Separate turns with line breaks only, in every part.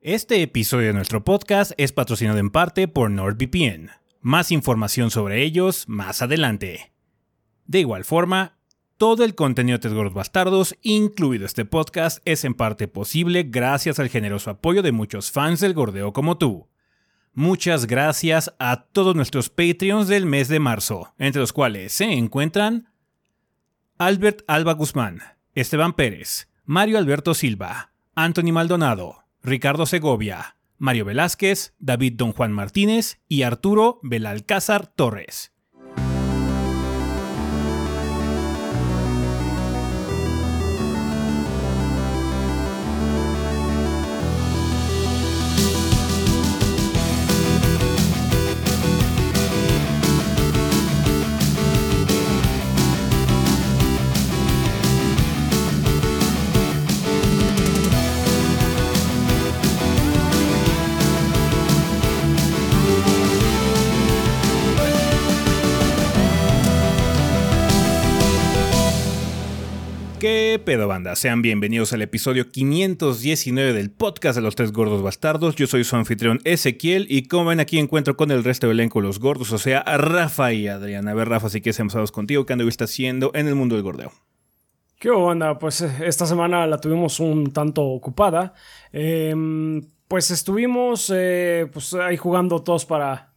Este episodio de nuestro podcast es patrocinado en parte por NordVPN. Más información sobre ellos más adelante. De igual forma, todo el contenido de Gordos Bastardos, incluido este podcast, es en parte posible gracias al generoso apoyo de muchos fans del gordeo como tú. Muchas gracias a todos nuestros Patreons del mes de marzo, entre los cuales se encuentran Albert Alba Guzmán, Esteban Pérez, Mario Alberto Silva, Anthony Maldonado, Ricardo Segovia, Mario Velázquez, David Don Juan Martínez y Arturo Belalcázar Torres. ¿Qué pedo banda? Sean bienvenidos al episodio 519 del podcast de los tres gordos bastardos. Yo soy su anfitrión Ezequiel y como ven aquí encuentro con el resto del elenco los gordos, o sea, Rafa y Adrián. A ver Rafa, si quieres empezamos contigo, ¿qué anduviste haciendo en el mundo del gordeo?
¿Qué onda? Pues eh, esta semana la tuvimos un tanto ocupada. Em, pues estuvimos eh, pues ahí jugando todos para,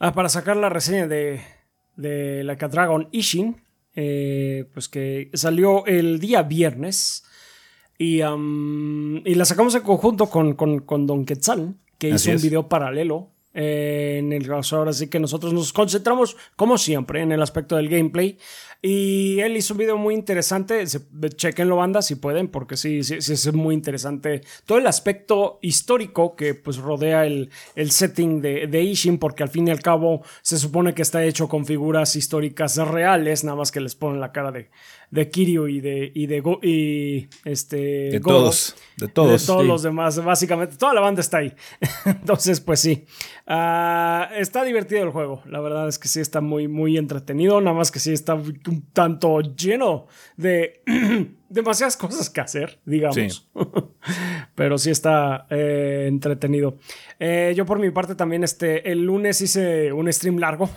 ah, para sacar la reseña de, de Like a Dragon Ishin. Eh, pues que salió el día viernes. Y, y la sacamos en conjunto con, con, con Don Quetzal, que
Así
hizo un
es.
video paralelo. eh, en el caso ahora sí que nosotros nos concentramos, como siempre, en el aspecto del gameplay. Y él hizo un video muy interesante. Chequenlo, banda, si pueden, porque sí, sí, sí es muy interesante. Todo el aspecto histórico que pues rodea el, el setting de, de Ishin, porque al fin y al cabo se supone que está hecho con figuras históricas reales, nada más que les ponen la cara de, de Kiryu y de, y de Go- y este
De todos, de todos.
De todos
sí.
los demás, básicamente. Toda la banda está ahí. Entonces, pues sí. Ah, está divertido el juego. La verdad es que sí está muy, muy entretenido. Nada más que sí está un tanto lleno de demasiadas cosas que hacer, digamos.
Sí.
Pero sí está eh, entretenido. Eh, yo por mi parte también este, el lunes hice un stream largo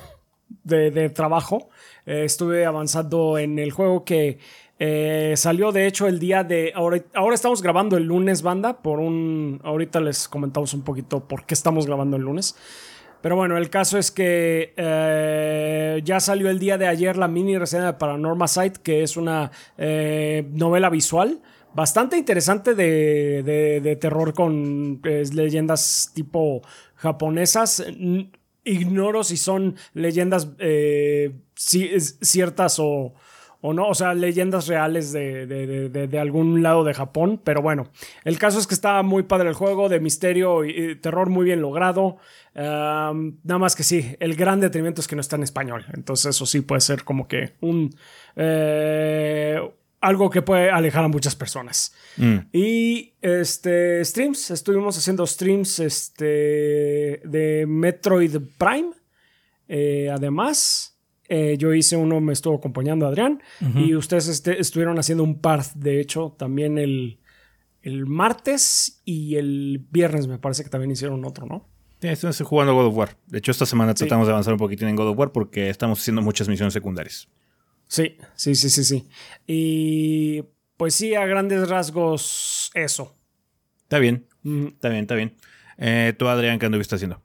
de, trabajo. Eh, estuve avanzando en el juego que eh, salió de hecho el día de... Ahora, ahora estamos grabando el lunes, banda, por un... Ahorita les comentamos un poquito por qué estamos grabando el lunes. Pero bueno, el caso es que eh, ya salió el día de ayer la mini reseña de Paranormal Sight, que es una novela visual bastante interesante de, de- terror con eh, leyendas tipo japonesas. Ignoro si son leyendas eh, ciertas o, o no, o sea, leyendas reales de, de- de- de- algún lado de Japón, pero bueno, el caso es que está muy padre el juego, de misterio y, terror muy bien logrado, nada más que sí, el gran detrimento es que no está en español, entonces eso sí puede ser como que un... eh, algo que puede alejar a muchas personas.
Mm.
Y este streams, estuvimos haciendo streams este, de Metroid Prime. Eh, además, eh, yo hice uno, me estuvo acompañando Adrián. Y ustedes este, estuvieron haciendo un par, de hecho, también el, el martes y el viernes me parece que también hicieron otro, ¿no?
Sí, estamos jugando God of War. De hecho, esta semana tratamos de avanzar un poquitín en God of War porque estamos haciendo muchas misiones secundarias.
Sí, sí, sí, sí, sí. Y pues sí, a grandes rasgos, eso.
Está bien,
Mm,
está bien, está bien. Eh, tú, Adrián, ¿qué anduviste haciendo?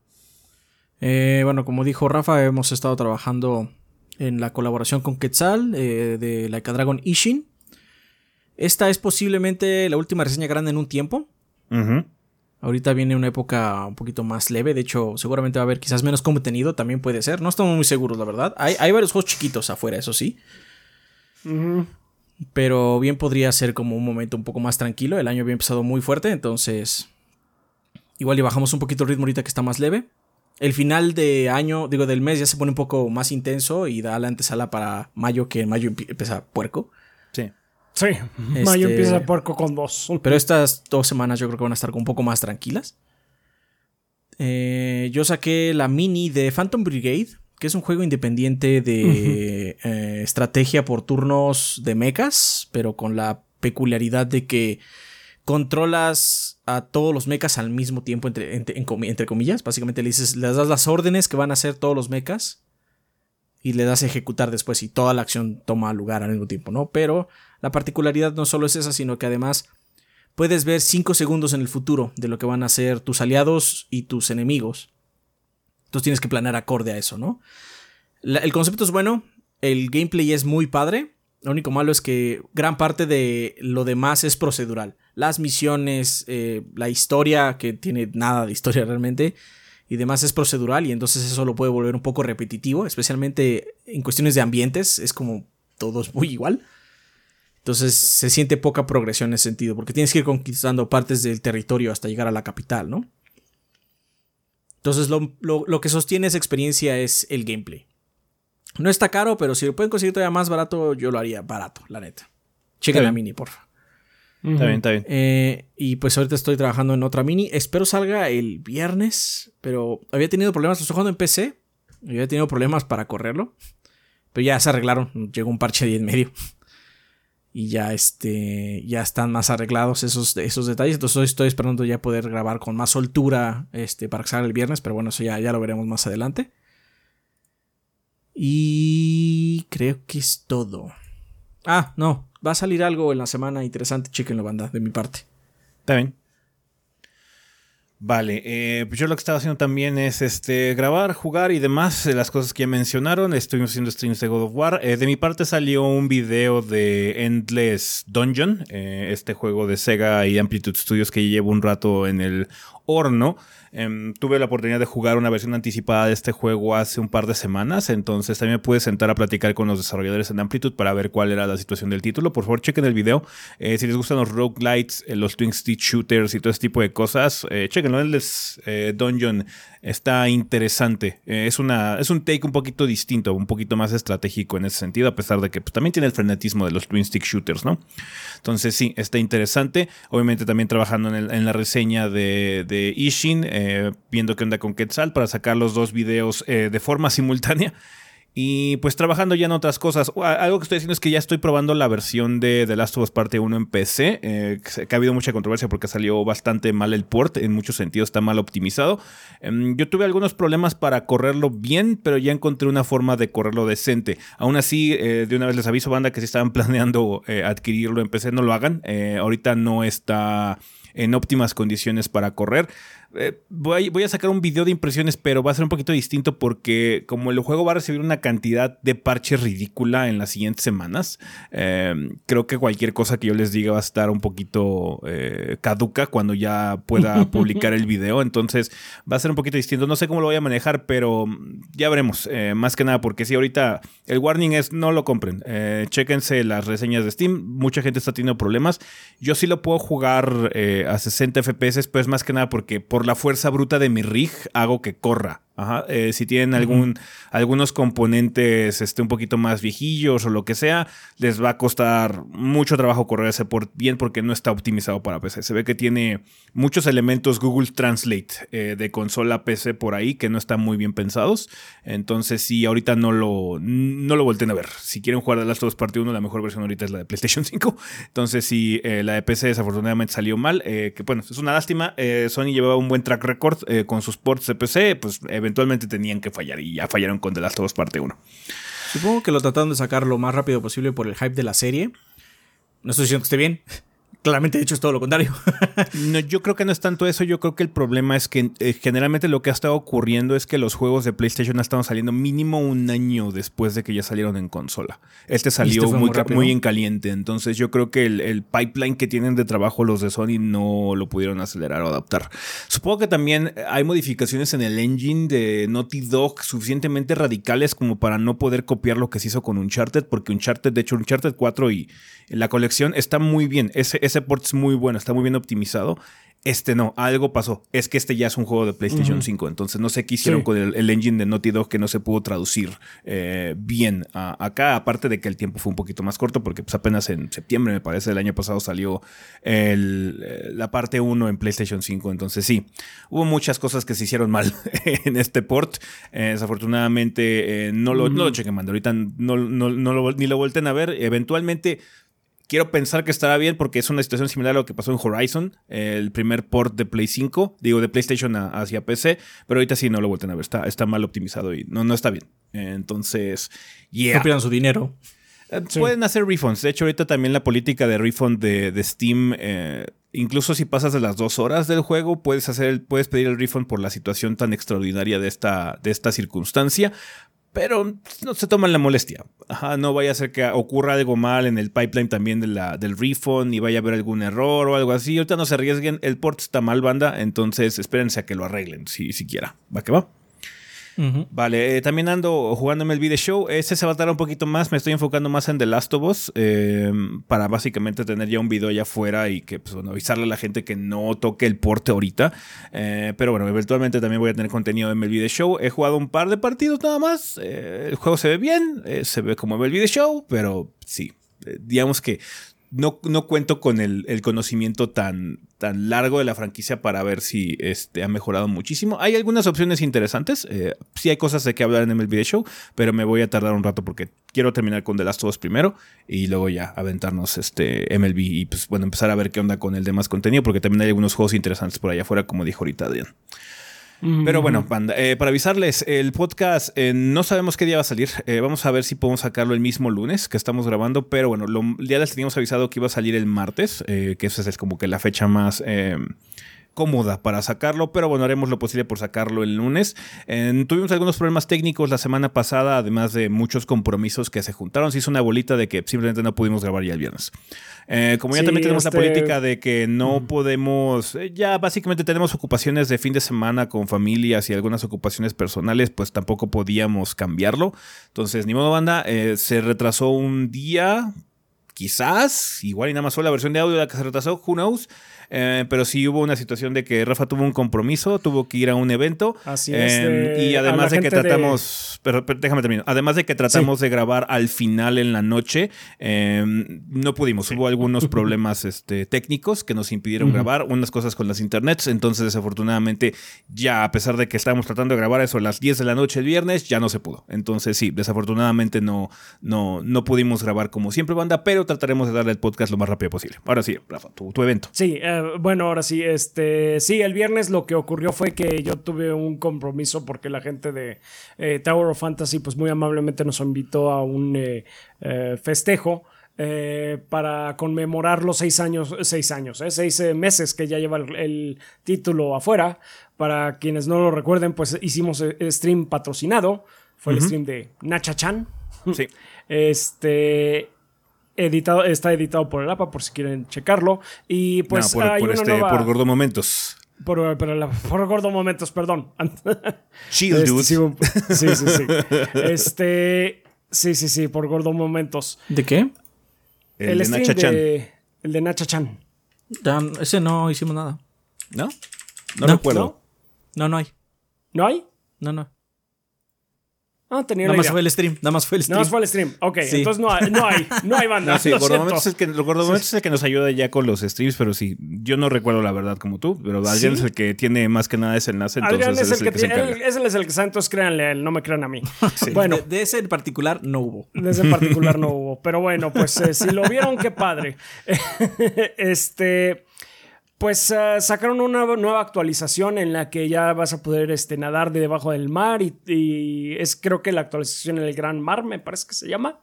Eh, bueno, como dijo Rafa, hemos estado trabajando en la colaboración con Quetzal eh, de Like a Dragon Ishin. Esta es posiblemente la última reseña grande en un tiempo.
Ujú.
Ahorita viene una época un poquito más leve. De hecho, seguramente va a haber quizás menos contenido. También puede ser. No estamos muy seguros, la verdad. Hay, hay varios juegos chiquitos afuera, eso sí. Pero bien podría ser como un momento un poco más tranquilo. El año había empezado muy fuerte, entonces. Igual le bajamos un poquito el ritmo ahorita que está más leve. El final de año, digo, del mes ya se pone un poco más intenso y da la antesala para mayo, que en mayo empie- empieza puerco.
Sí.
Este-
mayo empieza puerco con dos.
Pero estas dos semanas yo creo que van a estar un poco más tranquilas. Eh, yo saqué la mini de Phantom Brigade, que es un juego independiente de eh, estrategia por turnos de mechas, pero con la peculiaridad de que controlas a todos los mechas al mismo tiempo, entre, entre, comillas. Básicamente le dices, les das las órdenes que van a hacer todos los mechas y le das a ejecutar después y toda la acción toma lugar al mismo tiempo, ¿no? Pero la particularidad no solo es esa, sino que además puedes ver 5 segundos en el futuro de lo que van a hacer tus aliados y tus enemigos. Entonces tienes que planear acorde a eso, ¿no? el concepto es bueno, el gameplay es muy padre. Lo único malo es que gran parte de lo demás es procedural. Las misiones, eh, la historia, que tiene nada de historia realmente, y demás es procedural y entonces eso lo puede volver un poco repetitivo, especialmente en cuestiones de ambientes, es como todo es muy igual. Entonces se siente poca progresión en ese sentido, porque tienes que ir conquistando partes del territorio hasta llegar a la capital, ¿no? Entonces lo, que sostiene esa experiencia es el gameplay. No está caro, pero si lo pueden conseguir todavía más barato, yo lo haría barato, la neta. Chequen la mini, porfa.
Está bien, está bien.
Eh, y pues ahorita estoy trabajando en otra mini. Espero salga el viernes, pero había tenido problemas. Lo estoy jugando en PC. Había tenido problemas para correrlo. Pero ya se arreglaron. Llegó un parche de en medio y ya este ya están más arreglados esos, esos detalles. Entonces estoy esperando ya poder grabar con más soltura este para que salga el viernes pero bueno eso ya, ya lo veremos más adelante. Y creo que es todo. Ah no va a salir algo en la semana interesante la banda de mi parte.
Está bien Vale, eh, pues yo lo que estaba haciendo también es este, grabar, jugar y demás, de las cosas que ya mencionaron. Estuvimos haciendo streams de God of War. Eh, de mi parte salió un video de Endless Dungeon, eh, este juego de Sega y Amplitude Studios que llevo un rato en el horno. Em, tuve la oportunidad de jugar una versión anticipada de este juego hace un par de semanas, entonces también me pude sentar a platicar con los desarrolladores en Amplitude para ver cuál era la situación del título. Por favor, chequen el video. Eh, si les gustan los roguelites, eh, los twin stick shooters y todo ese tipo de cosas, eh, chequenlo. El eh, Dungeon está interesante. es, una, es un take un poquito distinto, un poquito más estratégico en ese sentido, a pesar de que pues, también tiene el frenetismo de los twin stick shooters, ¿no? Entonces sí, está interesante. Obviamente también trabajando en, la reseña de, de Ishin, eh, viendo qué onda con Quetzal para sacar los dos videos eh, de forma simultánea. Y pues trabajando ya en otras cosas. Algo que estoy diciendo es que ya estoy probando la versión de The Last of Us Parte 1 en PC. Eh, que ha habido mucha controversia porque salió bastante mal el port. En muchos sentidos está mal optimizado. Em, yo tuve algunos problemas para correrlo bien, pero ya encontré una forma de correrlo decente. Aún así, de una vez les aviso, banda, que si estaban planeando adquirirlo en PC, no lo hagan. ahorita no está en óptimas condiciones para correr. Eh, voy, a sacar un video de impresiones, pero va a ser un poquito distinto porque como el juego va a recibir una cantidad de parches ridícula en las siguientes semanas, eh, creo que cualquier cosa que yo les diga va a estar un poquito eh, caduca cuando ya pueda publicar el video. Entonces va a ser un poquito distinto. No sé cómo lo voy a manejar, pero ya veremos. más que nada porque si ahorita el warning es no lo compren. chéquense las reseñas de Steam. Mucha gente está teniendo problemas. Yo sí lo puedo jugar a 60 FPS, pues más que nada porque por por la fuerza bruta de mi rig hago que corra. Eh, si tienen algún, algunos componentes este, un poquito más viejillos o lo que sea, les va a costar mucho trabajo correr ese port bien porque no está optimizado para PC. Se ve que tiene muchos elementos Google Translate eh, de consola PC por ahí que no están muy bien pensados. Entonces, si ahorita no lo, no lo volteen a ver. Si quieren jugar The Last of Us Part 1, la mejor versión ahorita es la de PlayStation 5. Entonces, si eh, la de PC desafortunadamente salió mal, que bueno, es una lástima. Sony llevaba un buen track record con sus ports de PC, pues eventualmente tenían que fallar y ya fallaron con The Last of Us parte 1.
Supongo que lo trataron de sacar lo más rápido posible por el hype de la serie. No estoy diciendo que esté bien, claramente de hecho es todo lo contrario.
no, yo creo que no es tanto eso, yo creo que el problema es que eh, generalmente lo que ha estado ocurriendo es que los juegos de PlayStation han estado saliendo mínimo un año después de que ya salieron en consola. Este salió este muy, muy, en caliente, entonces yo creo que el, pipeline que tienen de trabajo los de Sony no lo pudieron acelerar o adaptar. Supongo que también hay modificaciones en el engine de Naughty Dog suficientemente radicales como para no poder copiar lo que se hizo con Uncharted, porque Uncharted, de hecho Uncharted 4 y la colección está muy bien. Ese, ese port es muy bueno, está muy bien optimizado. Este no, algo pasó. Es que este ya es un juego de PlayStation 5, entonces no sé qué hicieron con el, engine de Naughty Dog que no se pudo traducir eh, bien acá, aparte de que el tiempo fue un poquito más corto, porque pues apenas en septiembre, me parece, del año pasado salió el, eh, la parte 1 en PlayStation 5, entonces sí, hubo muchas cosas que se hicieron mal en este port. Eh, desafortunadamente no, lo, no lo chequen, mando. Ahorita no, no, ni lo vuelten a ver. Eventualmente quiero pensar que estará bien porque es una situación similar a lo que pasó en Horizon, el primer port de Play 5, digo de PlayStation hacia PC, pero ahorita sí no lo vuelten a ver, está, está mal optimizado y no, no está bien. Entonces,
yeah. No pierdan su dinero.
Eh, pueden hacer refunds. De hecho, ahorita también la política de refund de, Steam, eh, incluso si pasas de las dos horas del juego, puedes, hacer puedes pedir el refund por la situación tan extraordinaria de esta, de esta circunstancia pero no se toman la molestia. no vaya a ser que ocurra algo mal en el pipeline también del refund y vaya a haber algún error o algo así. Ahorita no se arriesguen, el port está mal, banda, entonces espérense a que lo arreglen, si siquiera. ¿Va que va? Vale, eh, también ando jugando el video Show. Ese se va a tardar un poquito más. Me estoy enfocando más en The Last of Us. Eh, para básicamente tener ya un video allá afuera y que, pues, avisarle a la gente que no toque el porte ahorita. Eh, pero bueno, eventualmente también voy a tener contenido en MLB The Show. He jugado un par de partidos nada más. el juego se ve bien. se ve como MLB The Show. Pero sí, digamos que no, no cuento con el, conocimiento tan, tan largo de la franquicia para ver si este, ha mejorado muchísimo. Hay algunas opciones interesantes. Eh, sí hay cosas de que hablar en MLB Show, pero me voy a tardar un rato porque quiero terminar con The Last of Us primero y luego ya aventarnos este MLB y pues bueno, empezar a ver qué onda con el demás contenido porque también hay algunos juegos interesantes por allá afuera, como dijo ahorita Adrián. Pero bueno, eh, para avisarles, el podcast eh, no sabemos qué día va a salir. Eh, vamos a ver si podemos sacarlo el mismo lunes que estamos grabando. Pero bueno, ya les teníamos avisado que iba a salir el martes, que esa es como que la fecha más cómoda para sacarlo, pero bueno, haremos lo posible por sacarlo el lunes. tuvimos algunos problemas técnicos la semana pasada, además de muchos compromisos que se juntaron. Se hizo una bolita de que simplemente no pudimos grabar ya el viernes. Eh, como ya también tenemos la este, política de que no podemos, eh, ya básicamente tenemos ocupaciones de fin de semana con familias y algunas ocupaciones personales, pues tampoco podíamos cambiarlo. Entonces, ni modo banda, eh, se retrasó un día, quizás, igual y nada más fue la versión de audio la que se retrasó, who knows. Eh, pero sí hubo una situación de que Rafa tuvo un compromiso, tuvo que ir a un evento.
Así es. Em,
y además de que tratamos, Pero, déjame terminar, además de que tratamos de grabar al final en la noche, em, no pudimos, hubo algunos problemas este, técnicos que nos impidieron grabar, unas cosas con las internets, entonces desafortunadamente ya a pesar de que estábamos tratando de grabar eso a las 10 de la noche el viernes, ya no se pudo. Entonces sí, desafortunadamente no, no, no pudimos grabar como siempre banda, pero trataremos de darle el podcast lo más rápido posible. Ahora sí, Rafa, tu, tu evento.
Sí, eh, bueno, ahora sí, este, sí, el viernes lo que ocurrió fue que yo tuve un compromiso porque la gente de eh, Tower of Fantasy, pues muy amablemente nos invitó a un eh, eh, festejo. para conmemorar los seis años, seis años, seis meses que ya lleva el, título afuera. Para quienes no lo recuerden, pues hicimos stream patrocinado. Fue el stream de Nacha Chan.
Sí.
Este editado, está editado por el APA por si quieren checarlo. Y pues
por, hay este, por Gordo Momentos.
Por, por Gordo Momentos, perdón.
Chill, este,
sí, sí, sí, Este. Sí, sí, sí, por Gordo Momentos.
¿De qué?
El, de Nacha Chan. el de Nacha Chan.
ese no hicimos nada.
¿No? No, no recuerdo.
No, no hay.
¿No hay?
No, no.
Ah, tenía
Nada más fue el stream. Nada más fue el stream.
Nada más fue el stream. Ok, entonces no hay, no hay, no hay banda. No,
sí, es el que, es el que nos ayuda ya con los streams, pero sí, yo no recuerdo la verdad como tú, pero Adrián es el que tiene más que nada ese enlace. Entonces Adrián es, el, que, tiene,
ese es el que está, entonces créanle él, no me crean a mí. Bueno,
de, ese en particular no hubo.
De ese en particular no hubo, pero bueno, pues eh, si lo vieron, qué padre. este pues uh, sacaron una nueva actualización en la que ya vas a poder este, nadar de debajo del mar y, es creo que la actualización en el Gran Mar, me parece que se llama.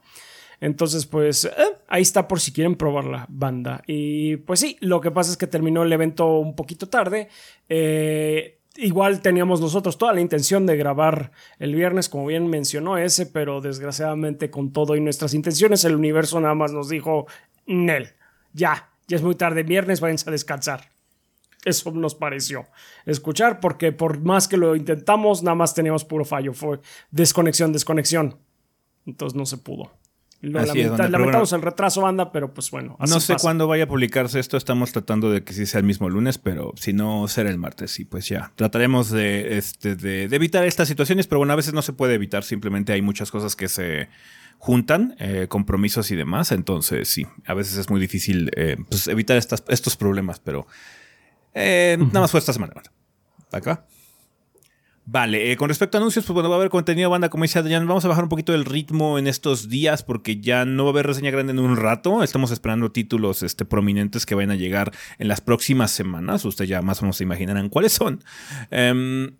Entonces, pues eh, ahí está por si quieren probar la banda. Y pues sí, lo que pasa es que terminó el evento un poquito tarde. Eh, igual teníamos nosotros toda la intención de grabar el viernes, como bien mencionó ese, pero desgraciadamente con todo y nuestras intenciones, el universo nada más nos dijo, Nel, ya, ya es muy tarde, viernes, váyanse a descansar. Eso nos pareció escuchar, porque por más que lo intentamos, nada más teníamos puro fallo. Fue desconexión, desconexión. Entonces no se pudo. lamentamos el retraso, banda, pero pues bueno.
no sé cuándo vaya a publicarse esto. Estamos tratando de que sí sea el mismo lunes, pero si no, será el martes. Y pues ya, trataremos de, este, de evitar estas situaciones, pero bueno, a veces no se puede evitar. Simplemente hay muchas cosas que se juntan, eh, compromisos y demás. Entonces, sí, a veces es muy difícil eh, pues, evitar estas, estos problemas, pero eh, nada más fue esta semana. Acá. Vale, con respecto a anuncios, pues bueno, va a haber contenido banda, como dice Adrián, vamos a bajar un poquito el ritmo en estos días porque ya no va a haber reseña grande en un rato. Estamos esperando títulos este, prominentes que vayan a llegar en las próximas semanas. Ustedes ya más o menos se imaginarán cuáles son. Em,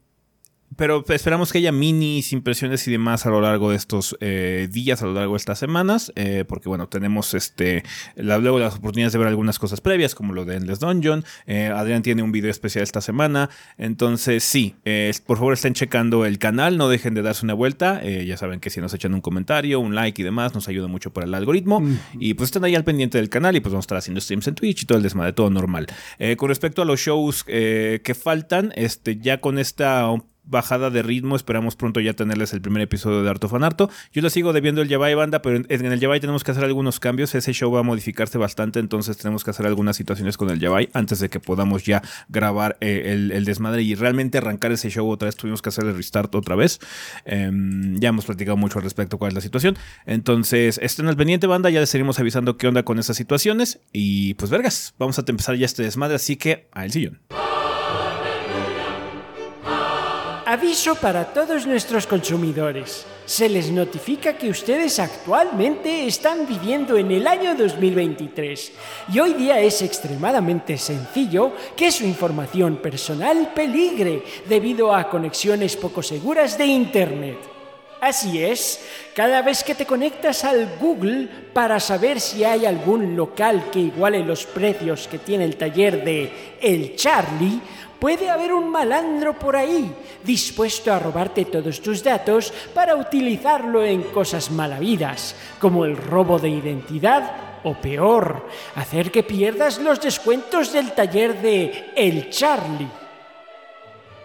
pero esperamos que haya minis, impresiones y demás a lo largo de estos eh, días, a lo largo de estas semanas, eh, porque bueno, tenemos este luego las oportunidades de ver algunas cosas previas, como lo de Endless Dungeon. Eh, Adrián tiene un video especial esta semana, entonces sí, por favor estén checando el canal, no dejen de darse una vuelta. ya saben que si nos echan un comentario, un like y demás, nos ayuda mucho para el algoritmo. Y pues estén ahí al pendiente del canal y pues vamos a estar haciendo streams en Twitch y todo el desmadre, todo normal. con respecto a los shows que faltan, este, ya con esta bajada de ritmo. Esperamos pronto ya tenerles el primer episodio de Arto Fanarto. Yo lo sigo debiendo el Yabai Banda, pero en el Yabai tenemos que hacer algunos cambios. Ese show va a modificarse bastante, entonces tenemos que hacer algunas situaciones con el Yabai antes de que podamos ya grabar eh, el, desmadre y realmente arrancar ese show otra vez. Tuvimos que hacer el restart otra vez. Em, ya hemos platicado mucho al respecto cuál es la situación. Entonces, estén al pendiente, banda. Ya les seguimos avisando qué onda con esas situaciones. Y pues, vergas, vamos a empezar ya este desmadre, así que al sillón.
Aviso para todos nuestros consumidores. Se les notifica que ustedes actualmente están viviendo en el año 2023 y hoy día es extremadamente sencillo que su información personal peligre debido a conexiones poco seguras de Internet. Así es, cada vez que te conectas al Google para saber si hay algún local que iguale los precios que tiene el taller de El Charlie, Puede haber un malandro por ahí dispuesto a robarte todos tus datos para utilizarlo en cosas malavidas, como el robo de identidad o peor, hacer que pierdas los descuentos del taller de El Charlie.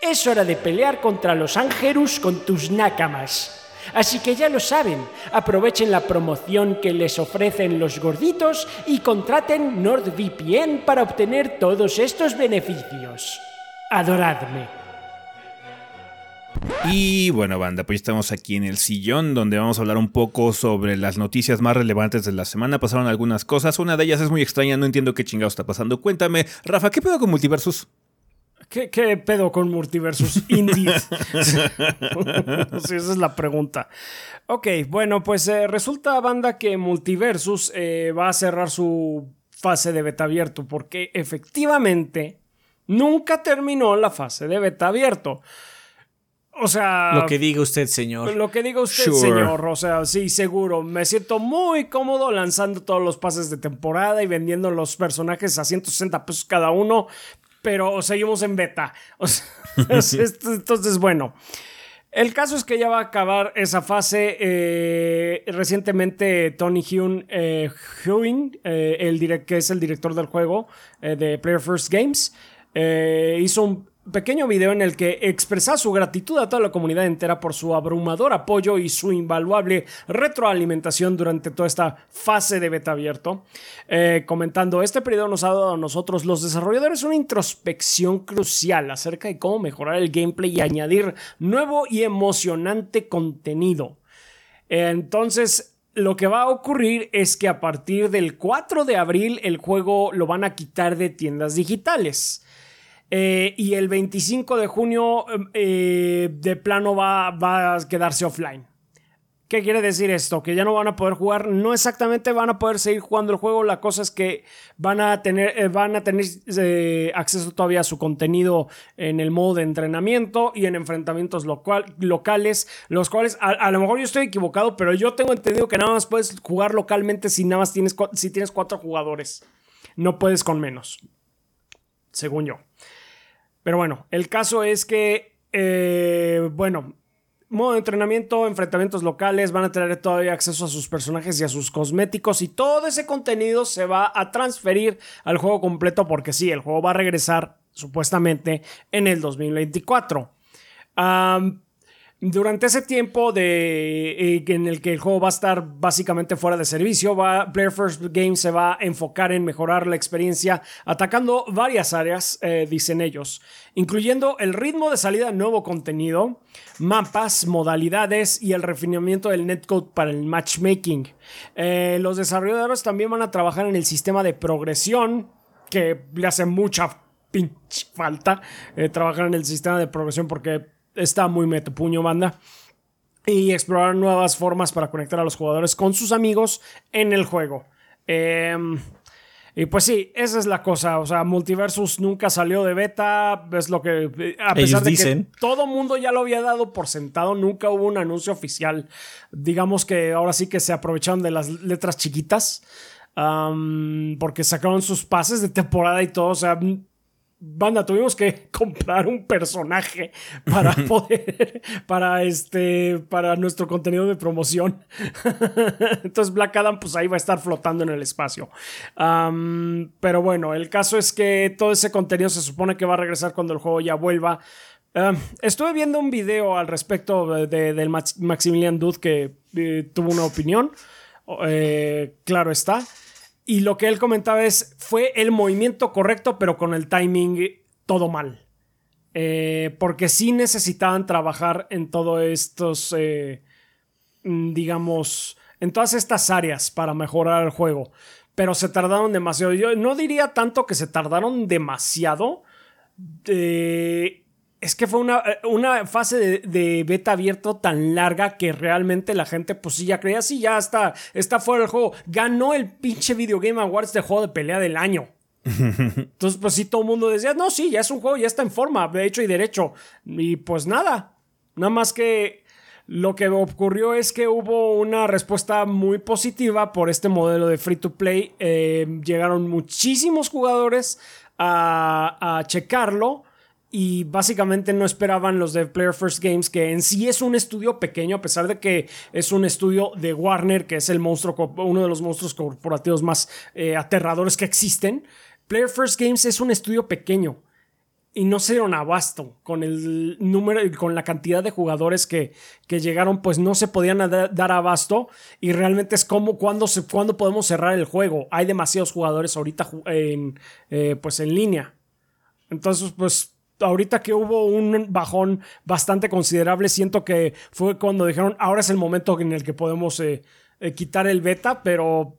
Es hora de pelear contra los ángelus con tus nácamas. Así que ya lo saben, aprovechen la promoción que les ofrecen los gorditos y contraten NordVPN para obtener todos estos beneficios. Adoradme.
Y bueno, banda, pues estamos aquí en el sillón donde vamos a hablar un poco sobre las noticias más relevantes de la semana. Pasaron algunas cosas, una de ellas es muy extraña, no entiendo qué chingado está pasando. Cuéntame, Rafa, ¿qué pedo con Multiversus?
¿Qué, pedo con Multiversus Indeed? sí, esa es la pregunta. Ok, bueno, pues eh, resulta, banda, que Multiversus eh, va a cerrar su fase de beta abierto porque efectivamente nunca terminó la fase de beta abierto. O sea.
Lo que diga usted, señor.
Lo que diga usted, señor. O sea, sí, seguro. Me siento muy cómodo lanzando todos los pases de temporada y vendiendo los personajes a 160 pesos cada uno pero seguimos en beta. entonces, bueno. El caso es que ya va a acabar esa fase. Eh, recientemente Tony Hune, eh, eh, el que es el director del juego de Player First Games, hizo un pequeño video en el que expresa su gratitud a toda la comunidad entera por su abrumador apoyo y su invaluable retroalimentación durante toda esta fase de beta abierto, eh, comentando, este periodo nos ha dado a nosotros los desarrolladores una introspección crucial acerca de cómo mejorar el gameplay y añadir nuevo y emocionante contenido. Entonces, lo que va a ocurrir es que a partir del 4 de abril el juego lo van a quitar de tiendas digitales. Eh, y el 25 de junio eh, de plano va, a quedarse offline. ¿Qué quiere decir esto? Que ya no van a poder jugar, no exactamente van a poder seguir jugando el juego, la cosa es que van a tener, eh, van a tener acceso todavía a su contenido en el modo de entrenamiento y en enfrentamientos locales, los cuales a, lo mejor yo estoy equivocado, pero yo tengo entendido que nada más puedes jugar localmente si nada más tienes, si tienes cuatro jugadores, no puedes con menos, según yo. Pero bueno, el caso es que, eh, bueno, modo de entrenamiento, enfrentamientos locales, van a tener todavía acceso a sus personajes y a sus cosméticos y todo ese contenido se va a transferir al juego completo porque sí, el juego va a regresar supuestamente en el 2024. Durante ese tiempo de, eh, en el que el juego va a estar básicamente fuera de servicio, va, Player First Game se va a enfocar en mejorar la experiencia atacando varias áreas, eh, dicen ellos, incluyendo el ritmo de salida de nuevo contenido, mapas, modalidades y el refinamiento del netcode para el matchmaking. Eh, los desarrolladores también van a trabajar en el sistema de progresión, que le hace mucha pinche falta trabajar en el sistema de progresión porque está muy puño banda. Y explorar nuevas formas para conectar a los jugadores con sus amigos en el juego. Em, y pues sí, esa es la cosa. O sea, Multiversus nunca salió de beta. Es lo que. A pesar de que todo mundo ya lo había dado por sentado, nunca hubo un anuncio oficial. Digamos que ahora sí que se aprovecharon de las letras chiquitas. porque sacaron sus pases de temporada y todo. O sea, banda, tuvimos que comprar un personaje para poder, para este, para nuestro contenido de promoción. Entonces Black Adam, pues ahí va a estar flotando en el espacio. pero bueno, el caso es que todo ese contenido se supone que va a regresar cuando el juego ya vuelva. estuve viendo un video al respecto de, del Maximilian Dude que eh, tuvo una opinión. Eh, claro está. Y lo que él comentaba es, fue el movimiento correcto, pero con el timing todo mal. Eh, porque sí necesitaban trabajar en todos estos, eh, mm, digamos, en todas estas áreas para mejorar el juego. Pero se tardaron demasiado. Yo no diría tanto que se tardaron demasiado. Eh, es que fue una, eh, una fase de, beta abierto tan larga que realmente la gente pues sí ya creía, sí, ya está, está fuera del juego. Ganó el pinche Video Game Awards de juego de pelea del año. Entonces pues sí, todo el mundo decía, no, sí, ya es un juego, ya está en forma, de hecho y derecho. Y pues nada, nada más que lo que ocurrió es que hubo una respuesta muy positiva por este modelo de free to play. Eh, llegaron muchísimos jugadores a, a checarlo y básicamente no esperaban los de Player First Games, que en sí es un estudio pequeño, a pesar de que es un estudio de Warner, que es el monstruo, uno de los monstruos corporativos más eh, aterradores que existen. Player First Games es un estudio pequeño y no se dieron abasto con el número, con la cantidad de jugadores que, que llegaron, pues no se podían dar abasto y realmente es como cuando, cuando podemos cerrar el juego. Hay demasiados jugadores ahorita eh, pues en línea. Entonces, pues ahorita que hubo un bajón bastante considerable, siento que fue cuando dijeron, ahora es el momento en el que podemos eh, eh, quitar el beta, pero...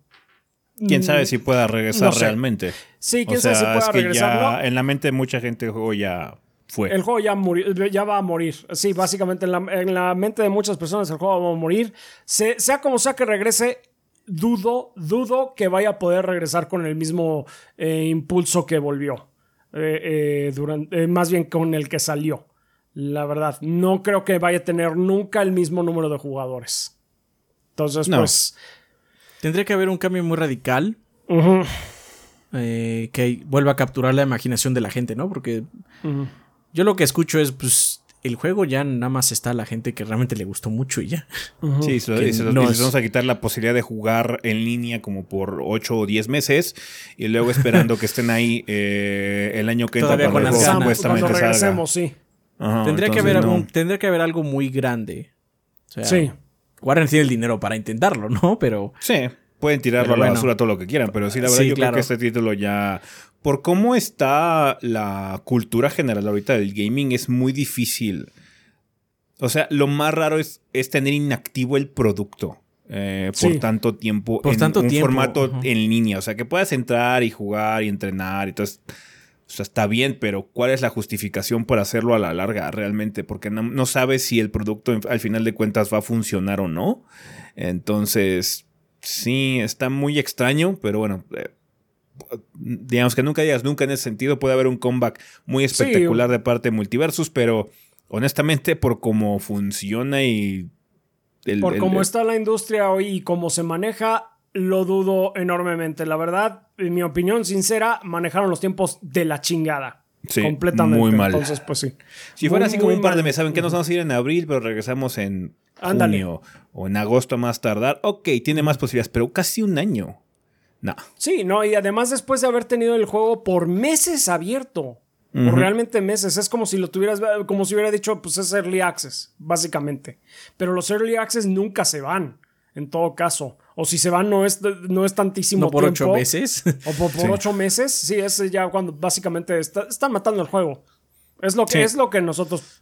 ¿Quién sabe si pueda regresar realmente?
Sí, quién sabe si pueda regresar.
En la mente de mucha gente el juego ya fue.
El juego ya, ya va a morir. Sí, básicamente en la, mente de muchas personas el juego va a morir. sea como sea que regrese, dudo, dudo que vaya a poder regresar con el mismo eh, impulso que volvió. Eh, eh, durante, eh, más bien con el que salió. La verdad, no creo que vaya a tener nunca el mismo número de jugadores. Entonces, pues...
Tendría que haber un cambio muy radical. que vuelva a capturar la imaginación de la gente, ¿no? Porque yo lo que escucho es, pues, el juego ya nada más está la gente que realmente le gustó mucho y ya.
Sí, se, vamos a quitar la posibilidad de jugar en línea como por 8 o 10 meses y luego esperando que estén ahí eh, el año que entra
cuando, cuando regresemos, sí.
tendría, que haber algún, tendría que haber algo muy grande. sí. Warren tiene el dinero para intentarlo, ¿no? Pero...
Sí. Pueden tirarlo a la basura todo lo que quieran, pero sí, la verdad, yo creo que este título ya por cómo está la cultura general ahorita del gaming, es muy difícil. O sea, lo más raro es, es tener inactivo el producto. Eh, por tanto tiempo
por
en
tanto
un
tiempo.
formato en línea. O sea, que puedas entrar y jugar y entrenar y todo. O sea, está bien, pero ¿cuál es la justificación por hacerlo a la larga realmente? Porque no, sabes si el producto al final de cuentas va a funcionar o no. Entonces, sí, está muy extraño, pero bueno, eh, digamos que nunca digas nunca en ese sentido. Puede haber un comeback muy espectacular de parte de Multiversus, pero honestamente, por cómo funciona y.
por cómo está la industria hoy y cómo se maneja, lo dudo enormemente. La verdad, en mi opinión sincera, manejaron los tiempos de la chingada. Sí, completamente. Muy mal. Entonces, pues sí.
Si fuera así como un par de meses, ¿saben que nos vamos a ir en abril, pero regresamos en junio o en agosto más tardar? Ok, tiene más posibilidades, pero casi un año. No.
Sí, no, y además después de haber tenido el juego por meses abierto. Por realmente meses. Es como si lo tuvieras, como si hubiera dicho, pues es Early Access, básicamente. Pero los Early Access nunca se van, en todo caso. O si se van, no es, no es tantísimo
¿No por ocho meses?
O por, ocho meses. Sí, es ya cuando básicamente están matando el juego. Es lo que, es lo que nosotros,